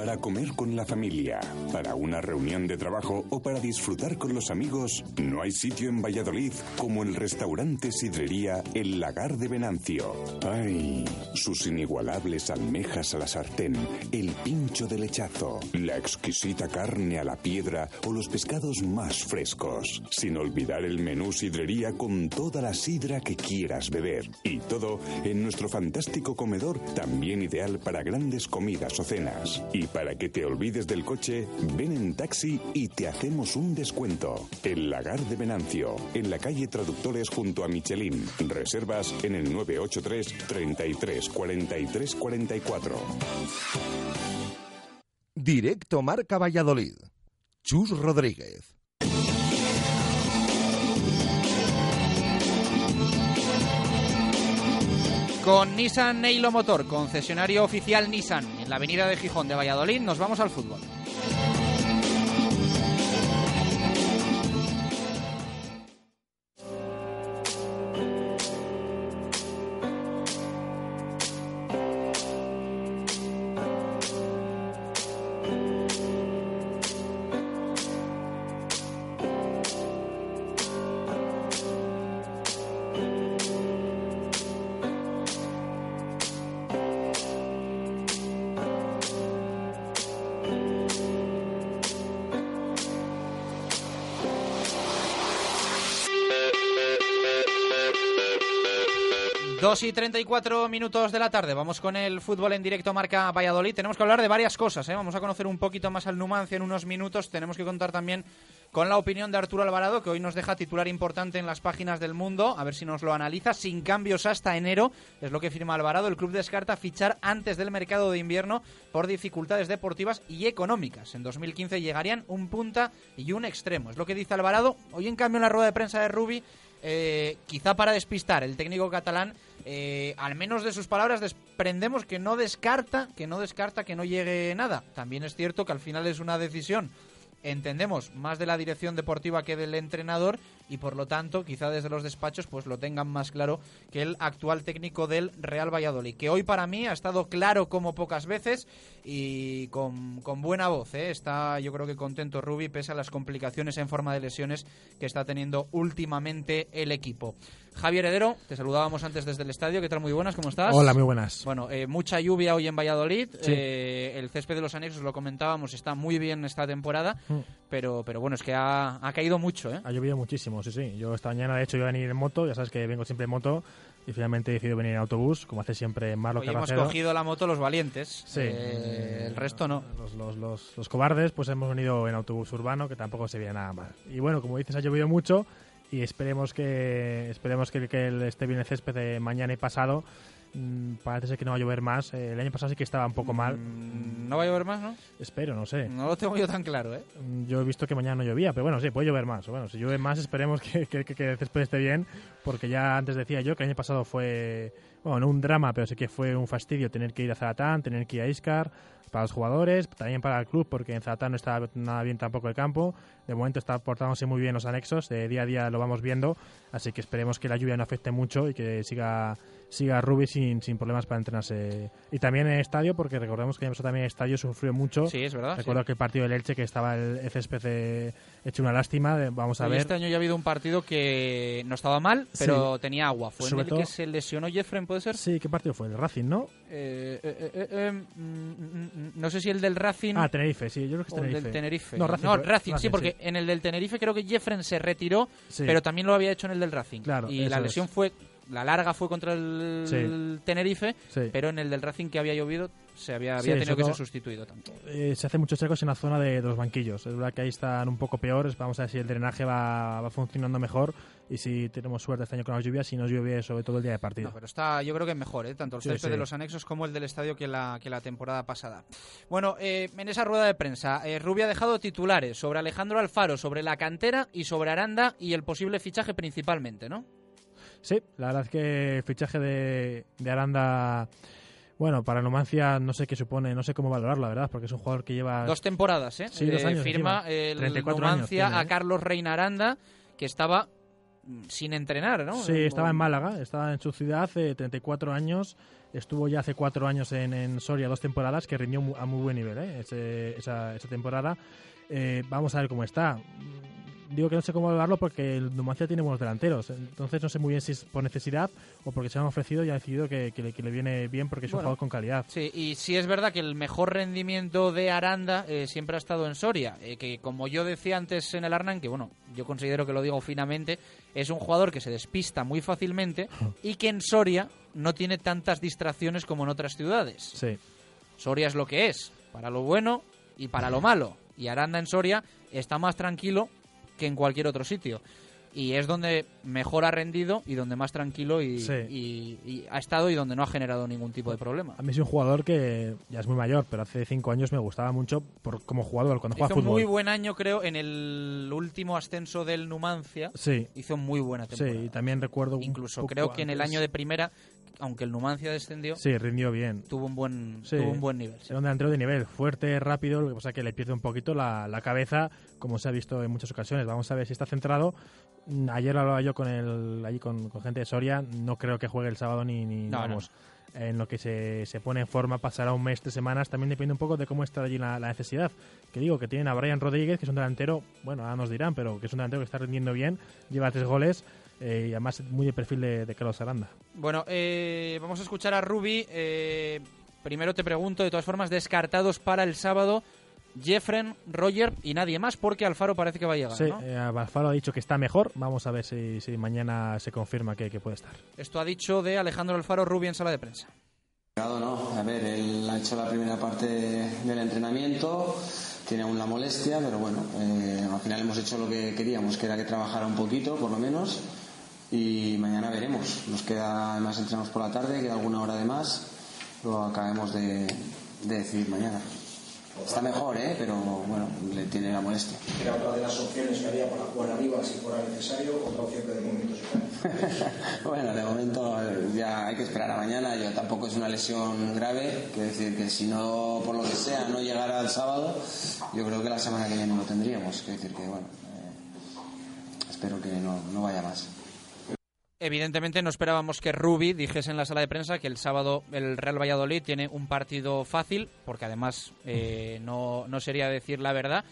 Para comer con la familia, para una reunión de trabajo o para disfrutar con los amigos, no hay sitio en Valladolid como el restaurante Sidrería El Lagar de Venancio. ¡Ay! Sus inigualables almejas a la sartén, el pincho de lechazo, la exquisita carne a la piedra o los pescados más frescos. Sin olvidar el menú Sidrería con toda la sidra que quieras beber. Y todo en nuestro fantástico comedor, también ideal para grandes comidas o cenas. Y para que te olvides del coche, ven en taxi y te hacemos un descuento. El Lagar de Venancio, en la calle Traductores junto a Michelin. Reservas en el 983 33 43 44. Directo Marca Valladolid. Chus Rodríguez. Con Nissan Neilo Motor, concesionario oficial Nissan, en la avenida de Gijón de Valladolid, nos vamos al fútbol. Dos y 34 minutos de la tarde. Vamos con el fútbol en directo marca Valladolid. Tenemos que hablar de varias cosas. ¿eh? Vamos a conocer un poquito más al Numancia en unos minutos. Tenemos que contar también con la opinión de Arturo Alvarado, que hoy nos deja titular importante en las páginas del mundo. A ver si nos lo analiza. Sin cambios hasta enero, es lo que firma Alvarado. El club descarta fichar antes del mercado de invierno por dificultades deportivas y económicas. En 2015 llegarían un punta y un extremo. Es lo que dice Alvarado. Hoy, en cambio, en la rueda de prensa de Rubi, eh, quizá para despistar, el técnico catalán eh, al menos de sus palabras desprendemos que no descarta que no descarta que no llegue nada. También es cierto que al final es una decisión entendemos, más de la dirección deportiva que del entrenador y por lo tanto, quizá desde los despachos pues lo tengan más claro que el actual técnico del Real Valladolid, que hoy para mí ha estado claro como pocas veces y con, con buena voz. ¿eh? Está yo creo que contento Rubi pese a las complicaciones en forma de lesiones que está teniendo últimamente el equipo. Javier Heredero, te saludábamos antes desde el estadio. ¿Qué tal? Muy buenas, ¿cómo estás? Hola, muy buenas. Bueno, eh, mucha lluvia hoy en Valladolid. Sí. Eh, el césped de los anexos, lo comentábamos, está muy bien esta temporada. Mm. Pero, pero bueno, es que ha, ha caído mucho, ¿eh? Ha llovido muchísimo, sí, sí. Yo esta mañana, de hecho, iba a venir en moto. Ya sabes que vengo siempre en moto. Y finalmente he decidido venir en autobús, como hace siempre Marlo Hoy hemos cogido la moto los valientes. Sí. Eh, el resto no. Los, los, los, los cobardes, pues hemos venido en autobús urbano, que tampoco se veía nada mal. Y bueno, como dices, ha llovido mucho y esperemos que esperemos que, que bien el césped de mañana y pasado. Mm, parece que no va a llover más. Eh, el año pasado sí que estaba un poco mal. Mm, ¿No va a llover más, no? Espero, no sé. No lo tengo yo tan claro, ¿eh? Mm, Yo he visto que mañana no llovía, pero bueno, sí, puede llover más. Bueno, si llueve más, esperemos que, que, que- que el césped esté bien, porque ya antes decía yo que el año pasado fue, bueno, no un drama, pero sí que fue un fastidio tener que ir a Zaratán, tener que ir a Iscar, para los jugadores, también para el club, porque en Zaratán no estaba nada bien tampoco el campo. De momento está portándose muy bien los anexos, de día a día lo vamos viendo, así que esperemos que la lluvia no afecte mucho y que siga siga Rubi sin, sin problemas para entrenarse. Y también en el estadio, porque recordemos que también el estadio sufrió mucho. Sí, es verdad, Recuerdo sí. que el partido del Elche, que estaba el, césped eh, hecho una lástima, vamos a Hoy ver. Este año ya ha habido un partido que no estaba mal, pero tenía agua. Fue Sobre en el todo- que se lesionó Jeffrey, ¿puede ser? Sí, ¿qué partido fue? ¿El Racing, no? Eh, eh, eh, eh, mm, mm, no sé si el del Racing. Ah, Tenerife, sí, yo creo que es o el Tenerife. del Tenerife. No, Racing, No, fue- Racing, sí, Racing, porque sí. en el del Tenerife creo que Jeffren se retiró, Sí. pero también lo había hecho en el del Racing. Claro, y la lesión es. fue. La larga fue contra el Sí. Tenerife, Sí. pero en el del Racing que había llovido se había, Sí, tenido que ser sustituido también. Eh, se hacen muchos ecos en la zona de, de los banquillos. Es verdad que ahí están un poco peores. Vamos a ver si el drenaje va, va funcionando mejor y si tenemos suerte este año con las lluvias, si nos llueve sobre todo el día de partido. No, pero está, yo creo que mejor, ¿eh? tanto el césped sí. de los anexos como el del estadio que la, que la temporada pasada. Bueno, eh, en esa rueda de prensa, eh, Rubio ha dejado titulares sobre Alejandro Alfaro, sobre la cantera y sobre Aranda y el posible fichaje principalmente, ¿no? Sí, la verdad es que el fichaje de, de Aranda, bueno, para Numancia no sé qué supone, no sé cómo valorarlo, la verdad, porque es un jugador que lleva... Dos temporadas, ¿eh? Sí, dos Eh, años firma encima. el 34 años Numancia tiene, a ¿eh? Carlos Reina Aranda, que estaba sin entrenar, ¿no? Sí, estaba en Málaga, estaba en su ciudad hace 34 años, estuvo ya hace cuatro años en, en Soria dos temporadas, que rindió mu- a muy buen nivel ¿eh? Ese- esa, esa temporada. Eh, vamos a ver cómo está. Digo que no sé cómo valorarlo porque el Numancia tiene buenos delanteros, entonces no sé muy bien si es por necesidad o porque se han ofrecido y ha decidido que, que le, que le viene bien porque es un jugador con calidad. Sí, y sí es verdad que el mejor rendimiento de Aranda eh, siempre ha estado en Soria, eh, que como yo decía antes en el Arnan, que bueno, yo considero que lo digo finamente, es un jugador que se despista muy fácilmente y que en Soria no tiene tantas distracciones como en otras ciudades. Sí. Soria es lo que es, para lo bueno y para lo malo. Y Aranda en Soria está más tranquilo que en cualquier otro sitio. Y es donde mejor ha rendido y donde más tranquilo y, Sí. y- y ha estado y donde no ha generado ningún tipo de problema. A mí es un jugador que ya es muy mayor, pero hace cinco años me gustaba mucho por como jugador cuando juega Hizo fútbol. muy buen año, creo, en el último ascenso del Numancia. Sí. Hizo muy buena temporada. Sí, y también recuerdo Incluso creo que en el antes. año de primera, aunque el Numancia descendió, Sí, rindió bien. tuvo un buen, Sí. tuvo un buen nivel. Era un delantero de nivel, fuerte, rápido, lo que pasa es que le pierde un poquito la, la cabeza, como se ha visto en muchas ocasiones. Vamos a ver si está centrado. Mm, Ayer hablaba yo con el, allí con, con gente de Soria, no creo que juegue el sábado ni, ni No, vamos. En lo que se, se pone en forma pasará un mes, tres semanas, también depende un poco de cómo está allí la, la necesidad. Que digo, que tienen a Brian Rodríguez, que es un delantero, bueno, ahora nos dirán, pero que es un delantero que está rindiendo bien, lleva tres goles eh, y además muy de perfil de, de Carlos Aranda. Bueno, eh, vamos a escuchar a Ruby. Eh, primero te pregunto, de todas formas, descartados para el sábado, Jeffren, Roger y nadie más, porque Alfaro parece que va a llegar, Sí, ¿no? eh, Alfaro ha dicho que está mejor, vamos a ver si, si mañana se confirma que, que puede estar. Esto ha dicho de Alejandro Alfaro Rubi en sala de prensa. No, a ver, él ha hecho la primera parte del entrenamiento, tiene aún la molestia, pero bueno, eh, al final hemos hecho lo que queríamos, que era que trabajara un poquito, por lo menos, y mañana veremos. Nos queda, además entrenamos por la tarde, queda alguna hora de más, lo acabemos de, de decidir mañana. Está mejor, ¿eh? pero bueno, le tiene la molestia. Era otra de las opciones que había para jugar arriba si fuera necesario, otra opción que de momento se bueno, de momento ya hay que esperar a mañana. Yo tampoco es una lesión grave, quiero decir que si no, por lo que sea, no llegara el sábado, yo creo que la semana que viene lo tendríamos. Quiero decir que, bueno, eh, espero que no, no vaya más. Evidentemente no esperábamos que Rubi dijese en la sala de prensa que el sábado el Real Valladolid tiene un partido fácil, porque además eh, no, no sería decir la verdad.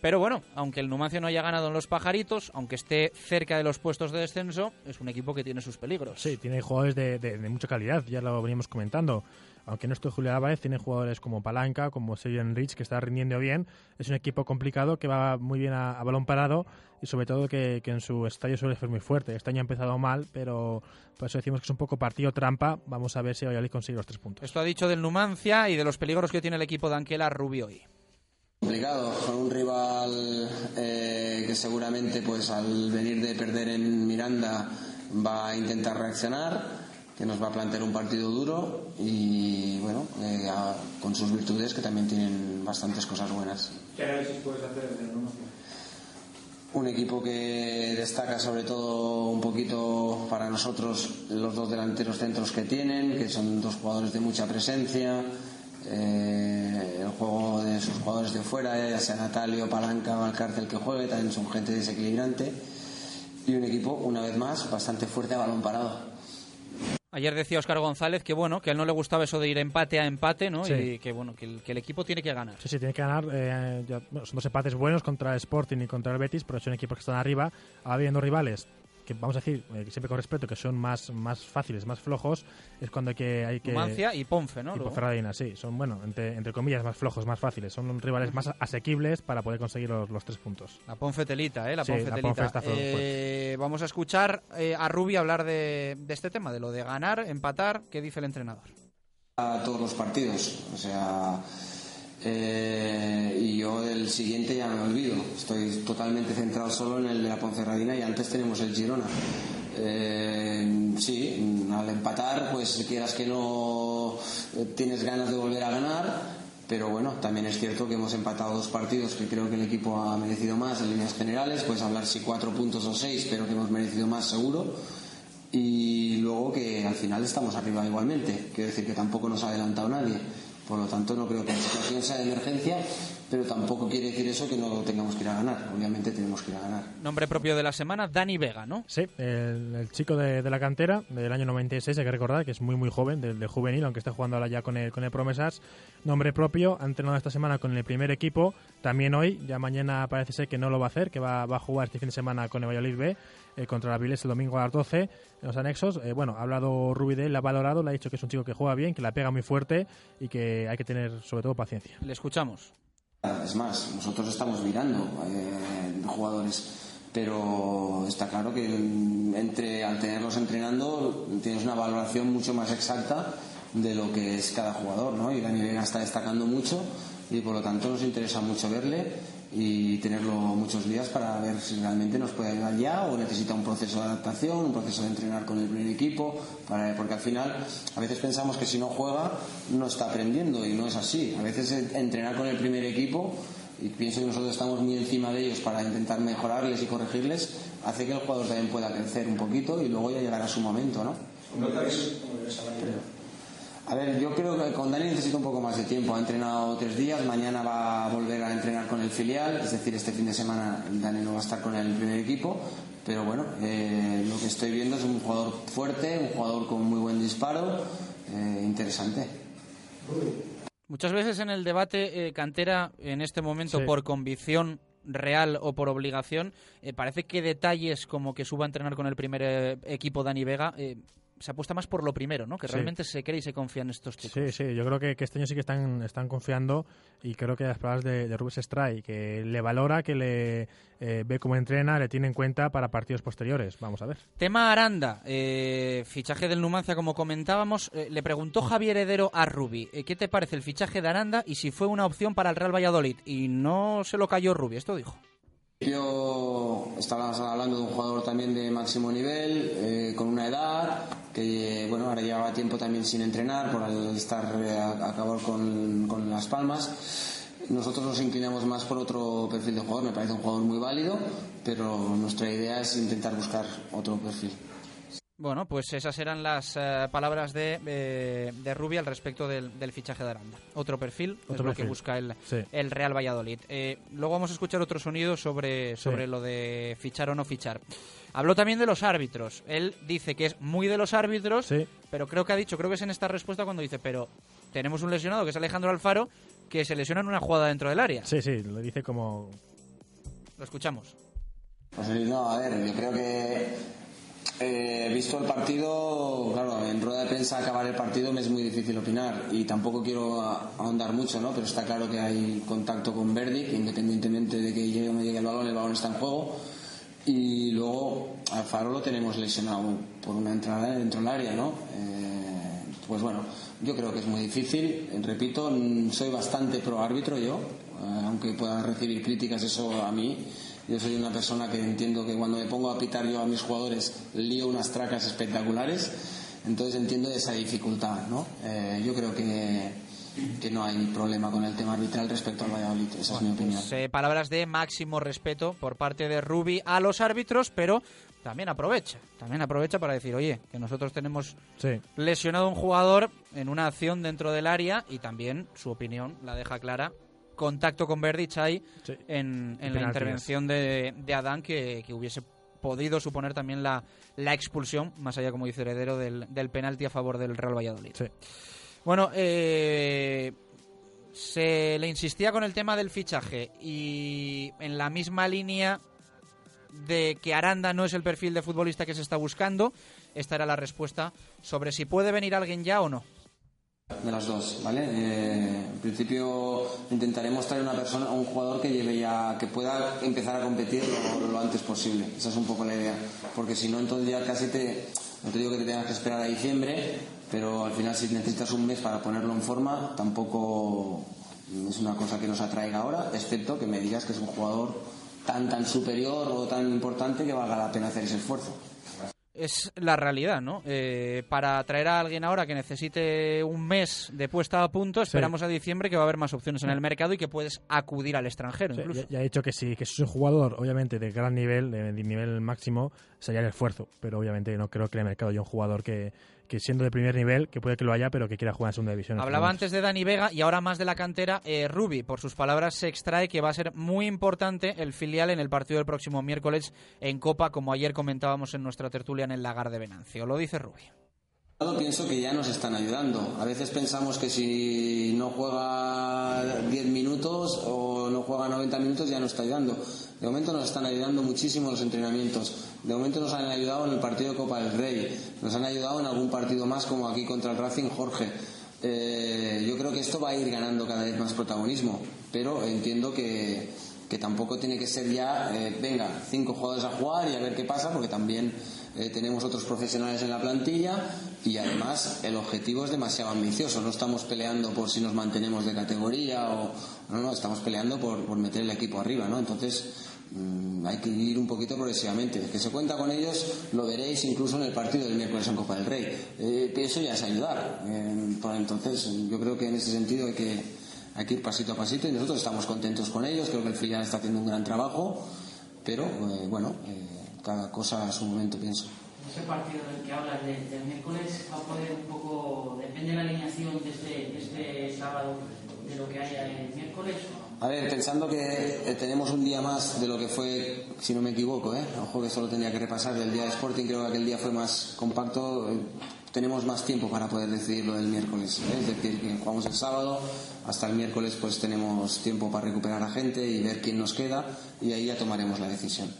Pero bueno, aunque el Numancia no haya ganado en los pajaritos, aunque esté cerca de los puestos de descenso, es un equipo que tiene sus peligros. Sí, tiene jugadores de, de, de mucha calidad, ya lo veníamos comentando aunque no esté Julio Álvarez, tiene jugadores como Palanca, como Serian Rich, que está rindiendo bien. Es un equipo complicado que va muy bien a, a balón parado y sobre todo que, que, en su estadio suele ser muy fuerte. Este año ha empezado mal, pero por eso decimos que es un poco partido trampa. Vamos a ver si Valladolid consigue los tres puntos. Esto ha dicho del Numancia y de los peligros que tiene el equipo de Anquela Rubio hoy complicado con un rival eh, que seguramente pues al venir de perder en Miranda va a intentar reaccionar que nos va a plantear un partido duro y bueno, eh, a, con sus virtudes que también tienen bastantes cosas buenas. ¿Qué análisis puedes hacer del Un equipo que destaca sobre todo un poquito para nosotros los dos delanteros centros que tienen, que son dos jugadores de mucha presencia, eh, el juego de sus jugadores de fuera, ya sea Natalio, Palanca, Valcárcel que juegue, también son gente desequilibrante y un equipo, una vez más, bastante fuerte a balón parado. Ayer decía Óscar González que bueno, que a él no le gustaba eso de ir empate a empate, ¿no? Sí. Y que bueno, que el, que el, equipo tiene que ganar. Sí, sí, tiene que ganar. Eh, ya, bueno, son dos empates buenos contra el Sporting y contra el Betis, pero son equipos que están arriba. Habiendo rivales que vamos a decir, eh, siempre con respeto, que son más, más fáciles, más flojos, es cuando hay que... Hay que Numancia y Ponfe, ¿no? Y Ponferradina, sí. Son, bueno, entre, entre comillas, más flojos, más fáciles. Son rivales más asequibles para poder conseguir los, los tres puntos. La Ponfe telita, ¿eh? La sí, Ponfe la. Ponfe está eh, vamos a escuchar eh, a Rubi hablar de, de este tema, de lo de ganar, empatar. ¿Qué dice el entrenador? A todos los partidos, o sea... Eh, y yo del siguiente ya me olvido. Estoy totalmente centrado solo en el de la Ponferradina y antes tenemos el Girona. Eh, sí, al empatar, pues quieras que no tienes ganas de volver a ganar, pero bueno, también es cierto que hemos empatado dos partidos que creo que el equipo ha merecido más en líneas generales. Puedes hablar si cuatro puntos o seis, pero que hemos merecido más seguro. Y luego que al final estamos arriba igualmente. Quiero decir que tampoco nos ha adelantado nadie. Por lo tanto, no creo que la situación sea de emergencia, pero tampoco quiere decir eso que no tengamos que ir a ganar. Obviamente tenemos que ir a ganar. Nombre propio de la semana, Dani Vega, ¿no? Sí, el, el chico de, de, la cantera del año 96, hay que recordar que es muy muy joven, del de juvenil, aunque está jugando ahora ya con el, con el Promesas. Nombre propio, ha entrenado esta semana con el primer equipo, también hoy, ya mañana parece ser que no lo va a hacer, que va, va a jugar este fin de semana con el Valladolid B. Eh, contra la Viles el domingo a las 12 en los anexos. Eh, bueno, ha hablado Rubí de él, la ha valorado, le ha dicho que es un chico que juega bien, que la pega muy fuerte y que hay que tener sobre todo paciencia. Le escuchamos. Es más, nosotros estamos mirando eh, jugadores, pero está claro que entre al tenerlos entrenando tienes una valoración mucho más exacta de lo que es cada jugador, ¿no? Y Dani Vega está destacando mucho y por lo tanto nos interesa mucho verle y tenerlo muchos días para ver si realmente nos puede ayudar ya o necesita un proceso de adaptación, un proceso de entrenar con el primer equipo, para, porque al final a veces pensamos que si no juega no está aprendiendo y no es así. A veces entrenar con el primer equipo y pienso que nosotros estamos muy encima de ellos para intentar mejorarles y corregirles, hace que el jugador también pueda crecer un poquito y luego ya llegará su momento, ¿no? A ver, yo creo que con Dani necesita un poco más de tiempo. Ha entrenado tres días, mañana va a volver a entrenar con el filial, es decir, este fin de semana Dani no va a estar con el primer equipo. Pero bueno, eh, lo que estoy viendo es un jugador fuerte, un jugador con muy buen disparo, eh, interesante. Muchas veces en el debate eh, cantera, en este momento, sí. por convicción real o por obligación, eh, parece que detalles como que suba a entrenar con el primer eh, equipo Dani Vega se apuesta más por lo primero, ¿no? Que sí. realmente se cree y se confía en estos chicos. Sí, sí, yo creo que, que este año sí que están, están confiando y creo que las palabras de, de Rubens Stray, que le valora, que le eh, ve cómo entrena, le tiene en cuenta para partidos posteriores. Vamos a ver. Tema Aranda, eh, fichaje del Numancia, como comentábamos. Eh, le preguntó Javier Heredero a Rubi, eh, ¿qué te parece el fichaje de Aranda y si fue una opción para el Real Valladolid? Y no se lo cayó Rubi, esto dijo. Yo estaba hablando de un jugador también de máximo nivel, eh, con una edad, que bueno, ahora llevaba tiempo también sin entrenar por estar eh, a, acabar con, con, Las Palmas. nosotros nos inclinamos más por otro perfil de jugador. Me parece un jugador muy válido, pero nuestra idea es intentar buscar otro perfil. Bueno, pues esas eran las eh, palabras de, eh, de Rubia al respecto del, del fichaje de Aranda. Otro perfil es Otro lo que busca el, Sí. el Real Valladolid. Eh, luego vamos a escuchar otro sonido sobre, sobre Sí. lo de fichar o no fichar. Habló también de los árbitros. Él dice que es muy de los árbitros, pero creo que ha dicho, creo que es en esta respuesta cuando dice, pero tenemos un lesionado que es Alejandro Alfaro que se lesiona en una jugada dentro del área. Sí, sí, lo dice como... Lo escuchamos. Pues no, a ver, yo creo que eh, visto el partido, claro, en rueda de prensa acabar el partido me es muy difícil opinar y tampoco quiero ahondar mucho, ¿no? Pero está claro que hay contacto con Verdi, que independientemente de que llegue o no llegue el balón, el balón está en juego. Y luego a Faro lo tenemos lesionado por una entrada dentro del área, ¿no? Eh, pues bueno, yo creo que es muy difícil. Repito, soy bastante pro árbitro yo, eh, aunque pueda recibir críticas eso a mí. Yo soy una persona que entiendo que cuando me pongo a pitar yo a mis jugadores lío unas tracas espectaculares, entonces entiendo esa dificultad, ¿no? Eh, yo creo que, que no hay problema con el tema arbitral respecto al Valladolid, esa es mi opinión. Pues, eh, palabras de máximo respeto por parte de Rubi a los árbitros, pero también aprovecha, también aprovecha para decir, oye, que nosotros tenemos Sí. lesionado a un jugador en una acción dentro del área y también su opinión la deja clara. Contacto con Verdic hay en, en la intervención de, de Adán que, que hubiese podido suponer también la, la expulsión, más allá, como dice Heredero, del, del penalti a favor del Real Valladolid. Bueno, eh, se le insistía con el tema del fichaje y en la misma línea de que Aranda no es el perfil de futbolista que se está buscando, esta era la respuesta sobre si puede venir alguien ya o no. De las dos, ¿vale? Eh, en principio intentaremos traer una persona, un jugador que lleve ya, que pueda empezar a competir lo, antes posible. Esa es un poco la idea. Porque si no, entonces ya casi te, no te digo que te tengas que esperar a diciembre, pero al final si necesitas un mes para ponerlo en forma, tampoco es una cosa que nos atraiga ahora, excepto que me digas que es un jugador tan tan superior o tan importante que valga la pena hacer ese esfuerzo. Es la realidad, ¿no? Eh, para traer a alguien ahora que necesite un mes de puesta a punto, esperamos a diciembre que va a haber más opciones en el mercado y que puedes acudir al extranjero Sí, incluso. ya, ya he dicho que sí, que es un jugador, obviamente, de gran nivel, de, de nivel máximo, sería el esfuerzo. Pero obviamente no creo que en el mercado haya un jugador que, que siendo de primer nivel, que puede que lo haya, pero que quiera jugar en segunda división. Hablaba antes de Dani Vega y ahora más de la cantera. Eh, Rubi, por sus palabras, se extrae que va a ser muy importante el filial en el partido del próximo miércoles en Copa, como ayer comentábamos en nuestra tertulia en el Lagar de Venancio. Lo dice Rubi. Yo pienso que ya nos están ayudando. A veces pensamos que si no juega 10 minutos o juega 90 minutos ya no está ayudando. De momento nos están ayudando muchísimo los entrenamientos. De momento nos han ayudado en el partido de Copa del Rey. Nos han ayudado en algún partido más como aquí contra el Racing Jorge. Eh, yo creo que esto va a ir ganando cada vez más protagonismo. Pero entiendo que, que tampoco tiene que ser ya, eh, venga, cinco jugadores a jugar y a ver qué pasa, porque también eh, tenemos otros profesionales en la plantilla y además el objetivo es demasiado ambicioso. No estamos peleando por si nos mantenemos de categoría o no, no, estamos peleando por, por meter el equipo arriba, ¿no? Entonces mm, hay que ir un poquito progresivamente. Que se cuenta con ellos lo veréis incluso en el partido del miércoles en Copa del Rey. Eh, eso ya es ayudar. Eh, entonces yo creo que en ese sentido hay que hay ir pasito a pasito y nosotros estamos contentos con ellos. Creo que el filial está haciendo un gran trabajo, pero eh, bueno. Cada cosa a su momento, pienso. Ese partido del que hablas de- del miércoles va a poder un poco, depende de la alineación de este, de este sábado, de lo que haya el miércoles. A ver, pensando que eh, tenemos un día más de lo que fue, si no me equivoco, ¿eh? ojo que solo tenía que repasar del día de Sporting, creo que aquel día fue más compacto, tenemos más tiempo para poder decidir lo del miércoles. ¿eh? Es decir, que jugamos el sábado, hasta el miércoles pues tenemos tiempo para recuperar a gente y ver quién nos queda y ahí ya tomaremos la decisión.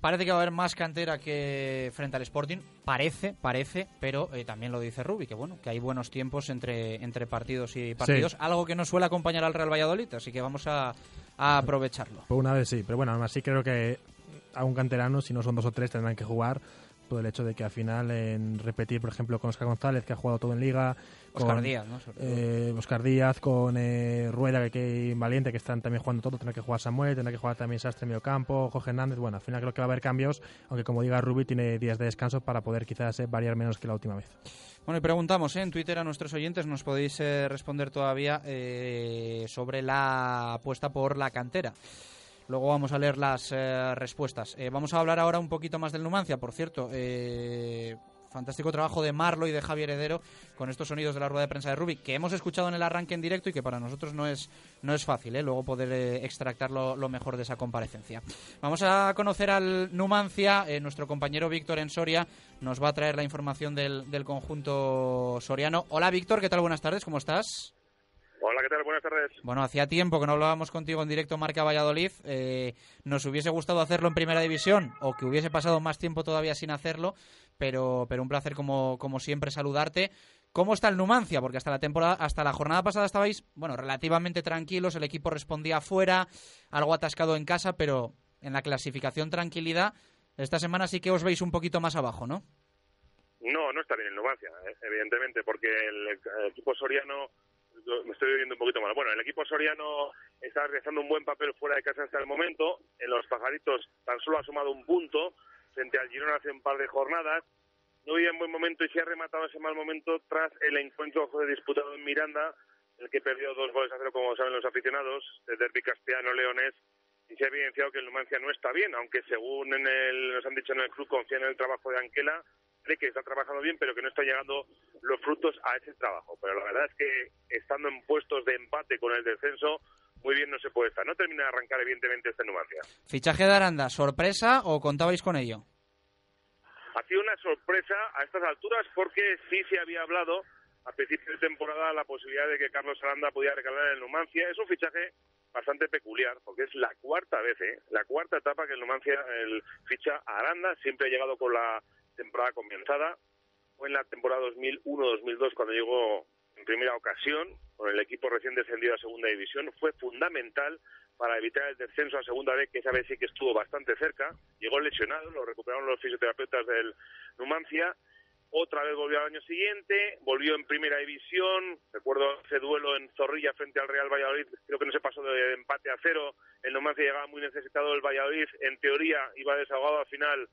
Parece que va a haber más cantera que frente al Sporting. Parece, parece, pero eh, también lo dice Rubi, que bueno, que hay buenos tiempos entre, entre partidos y partidos. Algo que no suele acompañar al Real Valladolid, así que vamos a, a aprovecharlo. Por una vez sí, pero bueno, aún así creo que a un canterano, si no son dos o tres, tendrán que jugar por el hecho de que al final en repetir, por ejemplo, con Oscar González, que ha jugado todo en Liga, Oscar con, Díaz, ¿no? Eh, Oscar Díaz, con eh, Rueda, que, Valiente, que están también jugando todo, tendrá que jugar Samuel, tendrá que jugar también Sastre en medio campo, Jorge Hernández, bueno, al final creo que va a haber cambios, aunque como diga Rubi, tiene días de descanso para poder quizás eh, variar menos que la última vez. Bueno, y preguntamos en Twitter a nuestros oyentes, nos podéis responder todavía sobre la apuesta por la cantera. Luego vamos a leer las respuestas. Vamos a hablar ahora un poquito más del Numancia, por cierto. eh, fantástico trabajo de Marlo y de Javier Heredero con estos sonidos de la rueda de prensa de Rubik que hemos escuchado en el arranque en directo y que para nosotros no es, no es fácil ¿eh? luego poder eh, extractar lo, lo mejor de esa comparecencia. Vamos a conocer al Numancia. eh, nuestro compañero Víctor en Soria nos va a traer la información del, del conjunto soriano. Hola Víctor, ¿qué tal? Buenas tardes, ¿cómo estás? Hola, ¿qué tal? Buenas tardes. Bueno, hacía tiempo que no hablábamos contigo en directo Marca Valladolid. Eh, nos hubiese gustado hacerlo en Primera División o que hubiese pasado más tiempo todavía sin hacerlo, pero, pero un placer como, como siempre saludarte. ¿Cómo está el Numancia? Porque hasta la temporada, hasta la jornada pasada estabais, bueno, relativamente tranquilos, el equipo respondía afuera, algo atascado en casa, pero en la clasificación tranquilidad. Esta semana sí que os veis un poquito más abajo, ¿no? No, no está bien el Numancia, eh, evidentemente, porque el, el equipo soriano, me estoy viendo un poquito mal. Bueno, el equipo soriano está realizando un buen papel fuera de casa hasta el momento. En los pajaritos tan solo ha sumado un punto frente al Girona hace un par de jornadas. No vive en buen momento y se ha rematado ese mal momento tras el encuentro disputado en Miranda, el que perdió dos goles a cero, como saben los aficionados, de derbi castellano-leonés, y se ha evidenciado que el Numancia no está bien, aunque según en el, nos han dicho en el club confían en el trabajo de Anquela, cree que está trabajando bien, pero que no está llegando los frutos a ese trabajo. Pero la verdad es que estando en puestos de empate con el descenso, muy bien no se puede estar. No termina de arrancar, evidentemente, este Numancia. Fichaje de Aranda, ¿sorpresa o contabais con ello? Ha sido una sorpresa a estas alturas porque sí se había hablado a principio de temporada la posibilidad de que Carlos Aranda pudiera recalar en el Numancia. Es un fichaje bastante peculiar porque es la cuarta vez, ¿eh? la cuarta etapa que el Numancia el ficha a Aranda. Siempre ha llegado con la temporada comenzada. Fue en la temporada 2001-2002 cuando llegó en primera ocasión con el equipo recién descendido a segunda división. Fue fundamental para evitar el descenso a segunda vez, que esa vez sí que estuvo bastante cerca. Llegó lesionado, lo recuperaron los fisioterapeutas del Numancia. Otra vez volvió al año siguiente, volvió en primera división. Recuerdo ese duelo en Zorrilla frente al Real Valladolid, creo que no se pasó de empate a cero. El Numancia llegaba muy necesitado del Valladolid. En teoría iba desahogado al final.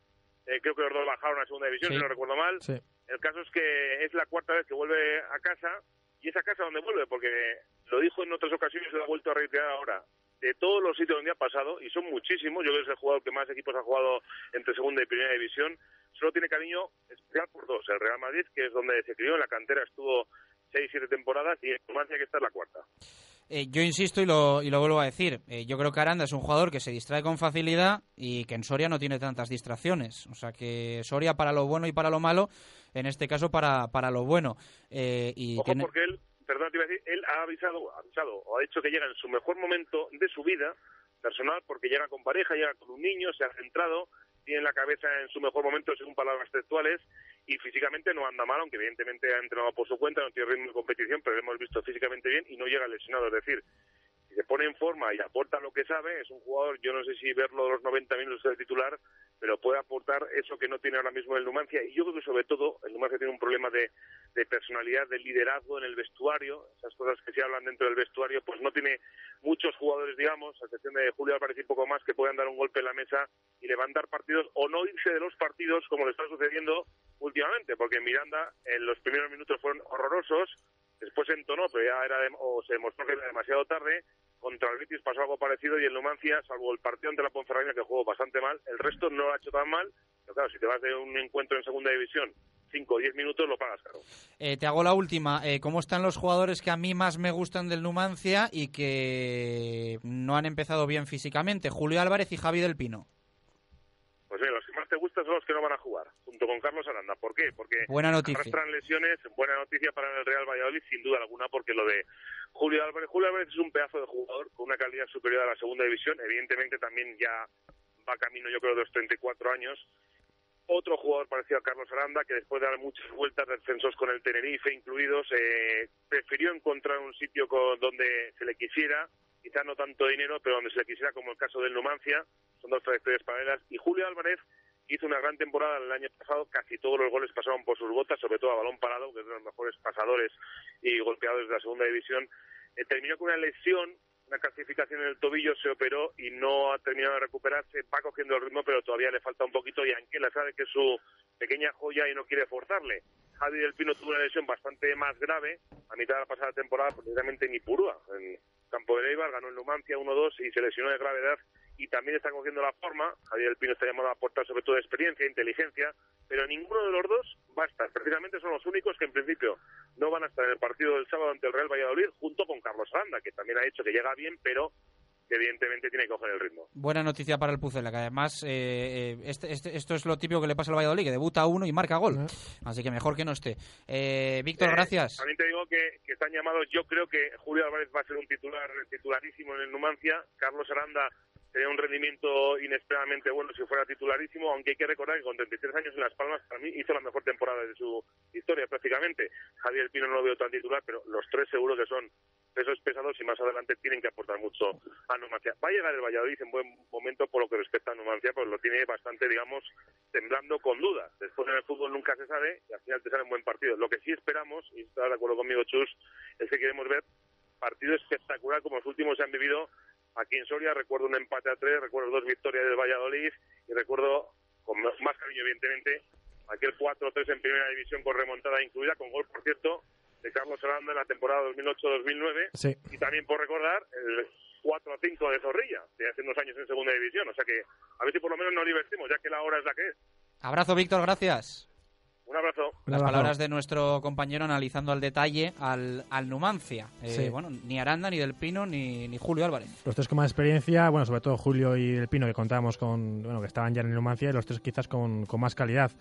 Eh, creo que los dos bajaron a segunda división, Sí. si no recuerdo mal. Sí. El caso es que es la cuarta vez que vuelve a casa y es a casa donde vuelve, porque lo dijo en otras ocasiones y lo ha vuelto a reiterar ahora. De todos los sitios donde ha pasado, y son muchísimos, yo creo que es el jugador que más equipos ha jugado entre segunda y primera división, solo tiene cariño especial por dos. El Real Madrid, que es donde se crió, en la cantera estuvo seis, siete temporadas, y el Numancia, que esta es la cuarta. Eh, yo insisto y lo, y lo vuelvo a decir. eh, yo creo que Aranda es un jugador que se distrae con facilidad y que en Soria no tiene tantas distracciones. O sea que Soria para lo bueno y para lo malo, en este caso para, para lo bueno. Eh, y Ojo, tiene- porque él, perdón, te iba a decir, él ha avisado, ha avisado o ha dicho que llega en su mejor momento de su vida personal, porque llega con pareja, llega con un niño, se ha centrado, tiene la cabeza en su mejor momento, según palabras textuales, y físicamente no anda mal, aunque evidentemente ha entrenado por su cuenta, no tiene ritmo de competición, pero lo hemos visto físicamente bien y no llega lesionado. Es decir, se pone en forma y aporta lo que sabe, es un jugador, yo no sé si verlo los 90 minutos de titular, pero puede aportar eso que no tiene ahora mismo el Numancia. Y yo creo que sobre todo el Numancia tiene un problema de, de personalidad, de liderazgo en el vestuario, esas cosas que se hablan dentro del vestuario, pues no tiene muchos jugadores, digamos, a excepción de Julio Álvarez y poco más, que puedan dar un golpe en la mesa y levantar partidos o no irse de los partidos como le está sucediendo últimamente, porque en Miranda en los primeros minutos fueron horrorosos, después se entonó, pero ya era de- o se demostró que era demasiado tarde. Contra el Betis pasó algo parecido y el Numancia, salvo el partido ante la Ponferradina que jugó bastante mal, el resto no lo ha hecho tan mal. Pero claro, si te vas de un encuentro en segunda división, 5 o 10 minutos lo pagas caro. Eh, te hago la última. Eh, ¿Cómo están los jugadores que a mí más me gustan del Numancia y que no han empezado bien físicamente? Julio Álvarez y Javi del Pino. Pues mira, los que más te gustan son los que no van a jugar, junto con Carlos Aranda. ¿Por qué? Porque Buena noticia. arrastran lesiones, buena noticia para el Real Valladolid, sin duda alguna, porque lo de Julio Álvarez, Julio Álvarez es un pedazo de jugador con una calidad superior a la segunda división, evidentemente también ya va camino, yo creo, de los 34 años. Otro jugador parecido a Carlos Aranda, que después de dar muchas vueltas de descensos con el Tenerife incluidos, eh, prefirió encontrar un sitio con, donde se le quisiera, quizá no tanto dinero, pero donde se le quisiera, como el caso del Numancia, son dos trayectorias paralelas. Y Julio Álvarez hizo una gran temporada el año pasado, casi todos los goles pasaron por sus botas, sobre todo a balón parado, que es de los mejores pasadores y golpeadores de la segunda división. Eh, terminó con una lesión, una calcificación en el tobillo, se operó y no ha terminado de recuperarse, va cogiendo el ritmo, pero todavía le falta un poquito y Anquela sabe que es su pequeña joya y no quiere forzarle. Javi del Pino tuvo una lesión bastante más grave a mitad de la pasada temporada, precisamente en Ipurúa, en campo de Leibar, ganó en Numancia 1-2 y se lesionó de gravedad y también está cogiendo la forma. Javier del Pino está llamado a aportar sobre todo experiencia, inteligencia, pero ninguno de los dos va a estar. Precisamente son los únicos que en principio no van a estar en el partido del sábado ante el Real Valladolid, junto con Carlos Aranda, que también ha hecho que llega bien, pero que evidentemente tiene que coger el ritmo. Buena noticia para el Pucela, que además eh, eh, este, este, esto es lo típico que le pasa al Valladolid, que debuta uno y marca gol. Así que mejor que no esté. Eh, Víctor, Eh, gracias. También te digo que, que están llamados, yo creo que Julio Álvarez va a ser un titular titularísimo en el Numancia, Carlos Aranda tenía un rendimiento inesperadamente bueno si fuera titularísimo, aunque hay que recordar que con 33 años en Las Palmas para mí hizo la mejor temporada de su historia prácticamente. Javier Pino no lo veo tan titular, pero los tres seguro que son pesos pesados y más adelante tienen que aportar mucho a Numancia. Va a llegar el Valladolid en buen momento por lo que respecta a Numancia, pues lo tiene bastante, digamos, temblando con dudas. Después en el fútbol nunca se sabe y al final te sale un buen partido. Lo que sí esperamos, y está de acuerdo conmigo Chus, es que queremos ver partido espectacular como los últimos se han vivido aquí en Soria. Recuerdo un empate a tres, recuerdo dos victorias del Valladolid y recuerdo, con más cariño evidentemente, aquel 4-3 en primera división con remontada incluida, con gol, por cierto, de Carlos Aranda en la temporada 2008-2009. Sí. Y también por recordar el 4-5 de Zorrilla, de hace unos años en segunda división. O sea que a ver si por lo menos nos divertimos, ya que la hora es la que es. Abrazo, Víctor, gracias. Un abrazo. Las palabras de nuestro compañero analizando al detalle al, al Numancia. Eh, Sí. Bueno, ni Aranda, ni Del Pino, ni, ni Julio Álvarez. Los tres con más experiencia, bueno, sobre todo Julio y El Pino, que contábamos con, bueno, que estaban ya en el Numancia, y los tres quizás con, con más calidad.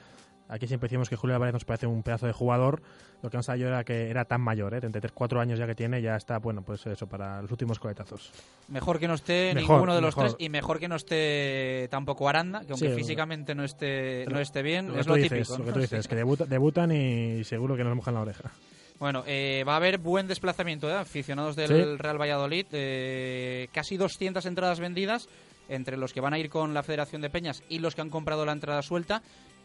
Aquí siempre decimos que Julio Álvarez nos parece un pedazo de jugador. Lo que no sabía yo era que era tan mayor, ¿eh? 33, 4 años ya que tiene, ya está, bueno, pues eso, para los últimos coletazos. Mejor que no esté Mejor, ninguno de los mejor. tres y mejor que no esté tampoco Aranda, que aunque Sí, físicamente no esté, no esté bien, Lo es lo dices, típico. Lo que tú dices, Sí. que debuta- debutan y seguro que nos mojan la oreja. Bueno, eh, va a haber buen desplazamiento de aficionados del Sí. Real Valladolid. eh, casi 200 entradas vendidas entre los que van a ir con la Federación de Peñas y los que han comprado la entrada suelta.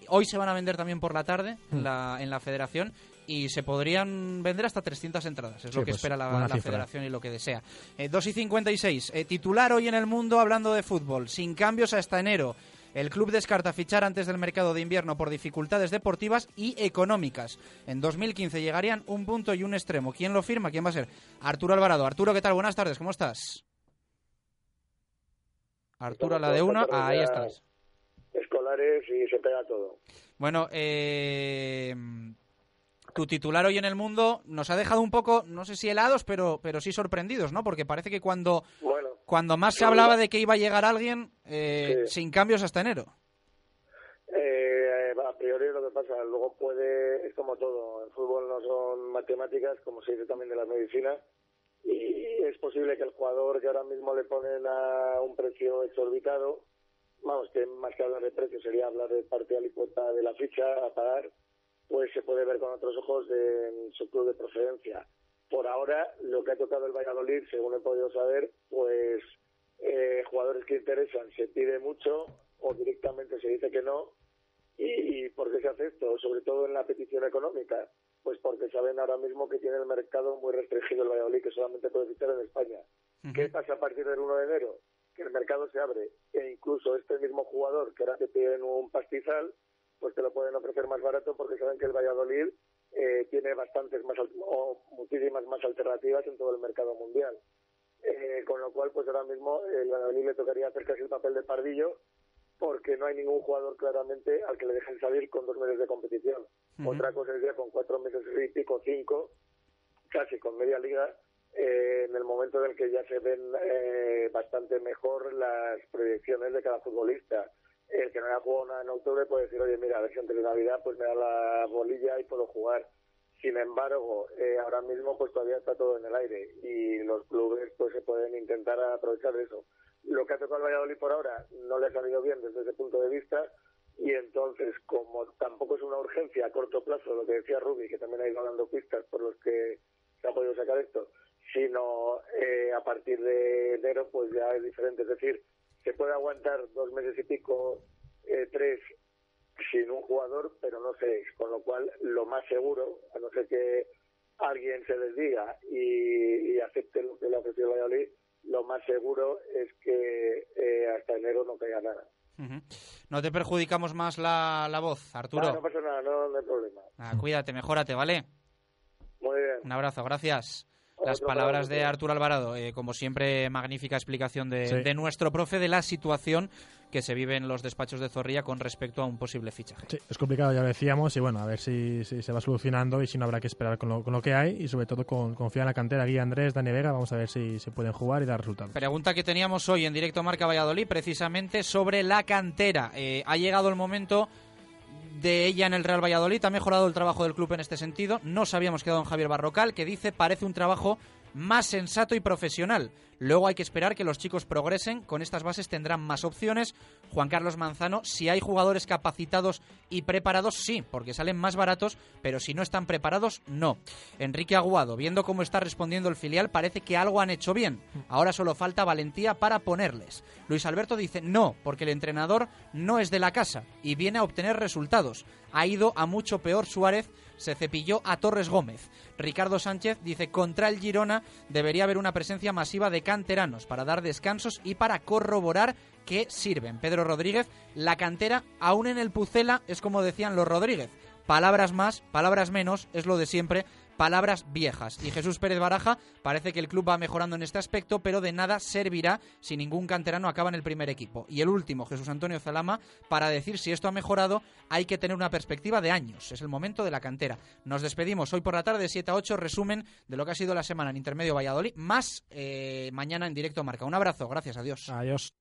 Hoy se van a vender también por la tarde en, Mm. la, en la Federación y se podrían vender hasta 300 entradas. Es Sí, lo que pues, espera la. Federación y lo que desea. Eh, 2 y 56. eh, titular hoy en el mundo hablando de fútbol. Sin cambios hasta enero. El club descarta fichar antes del mercado de invierno por dificultades deportivas y económicas. En 2015 llegarían un punto y un extremo. ¿Quién lo firma? ¿Quién va a ser? Arturo Alvarado. Arturo, ¿qué tal? Buenas tardes, ¿cómo estás? Arturo, a la de una, ahí estás. Escolares y se pega todo. Bueno, eh, tu titular hoy en el mundo nos ha dejado un poco, no sé si helados, pero, pero sí sorprendidos, ¿no? Porque parece que cuando, Bueno, cuando más se hablaba de que iba a llegar alguien, eh, Sí. sin cambios hasta enero. eh, a priori lo que pasa, luego puede, es como todo, el fútbol no son matemáticas, como se dice también de la medicina, y es posible que el jugador que ahora mismo le ponen a un precio exorbitado, vamos, que más que hablar de precio sería hablar de parte alícuota de la ficha a pagar, pues se puede ver con otros ojos de, en su club de procedencia. Por ahora, lo que ha tocado el Valladolid, según he podido saber, pues eh, jugadores que interesan se pide mucho o directamente se dice que no. ¿Y, y por qué se hace esto? Sobre todo en la petición económica. Pues porque saben ahora mismo que tiene el mercado muy restringido el Valladolid, que solamente puede fichar en España. ¿Qué pasa a partir del 1 de enero? Que el mercado se abre e incluso este mismo jugador que ahora te piden un pastizal, pues te lo pueden ofrecer más barato porque saben que el Valladolid eh, tiene bastantes más o muchísimas más alternativas en todo el mercado mundial. Eh, con lo cual, pues ahora mismo el Valladolid le tocaría hacer casi el papel de pardillo porque no hay ningún jugador claramente al que le dejen salir con dos meses de competición. Otra cosa es ya con cuatro meses y pico, cinco, casi con media liga, eh, en el momento en el que ya se ven eh, bastante mejor las proyecciones de cada futbolista. El que no haya jugado nada en octubre puede decir, oye, mira, a ver si de Navidad pues me da la bolilla y puedo jugar. Sin embargo, eh, ahora mismo pues todavía está todo en el aire y los clubes pues se pueden intentar aprovechar de eso. Lo que ha tocado al Valladolid por ahora no le ha salido bien desde ese punto de vista y entonces como tampoco es una urgencia a corto plazo, lo que decía Rubi, que también ha ido dando pistas por los que se ha podido sacar esto, sino eh, a partir de enero pues ya es diferente. Es decir, se puede aguantar dos meses y pico, eh, tres, sin un jugador, pero no sé, con lo cual lo más seguro, a no ser que alguien se desdiga y, y acepte lo que le ha ofrecido Valladolid, lo más seguro es que eh, hasta enero no caiga nada. No te perjudicamos más la, la voz, Arturo. Ah, no pasa nada, no, no hay problema. Ah, cuídate, mejórate, ¿vale? Muy bien. Un abrazo, gracias. Las palabras de. Arturo Alvarado, eh, como siempre, magnífica explicación de, Sí. de nuestro profe de la situación que se vive en los despachos de Zorrilla con respecto a un posible fichaje. Sí, es complicado, ya lo decíamos, y bueno, a ver si, si se va solucionando y si no habrá que esperar con lo, con lo que hay y sobre todo con confiar en la cantera. Guía Andrés, Dani Vega, vamos a ver si se pueden jugar y dar resultados. Pregunta que teníamos hoy en directo Marca Valladolid, precisamente sobre la cantera. Eh, ha llegado el momento de ella en el Real Valladolid. Ha mejorado el trabajo del club en este sentido. Nos habíamos quedado en Javier Barrocal, que dice parece un trabajo más sensato y profesional. Luego hay que esperar que los chicos progresen. Con estas bases tendrán más opciones. Juan Carlos Manzano, si hay jugadores capacitados y preparados, sí, porque salen más baratos, pero si no están preparados, no. Enrique Aguado, viendo cómo está respondiendo el filial, parece que algo han hecho bien. Ahora solo falta valentía para ponerles. Luis Alberto dice no, porque el entrenador no es de la casa y viene a obtener resultados. Ha ido a mucho peor Suárez, se cepilló a Torres Gómez. Ricardo Sánchez dice contra el Girona debería haber una presencia masiva de canteranos para dar descansos y para corroborar que sirven. Pedro Rodríguez, la cantera, aún en el Pucela, es como decían los Rodríguez. Palabras más, palabras menos, es lo de siempre, palabras viejas. Y Jesús Pérez Baraja parece que el club va mejorando en este aspecto, pero de nada servirá si ningún canterano acaba en el primer equipo. Y el último, Jesús Antonio Zalama, para decir si esto ha mejorado, hay que tener una perspectiva de años. Es el momento de la cantera. Nos despedimos hoy por la tarde, 7 a 8, resumen de lo que ha sido la semana en Intermedio Valladolid, más eh, mañana en directo Marca. Un abrazo, gracias, adiós. Adiós.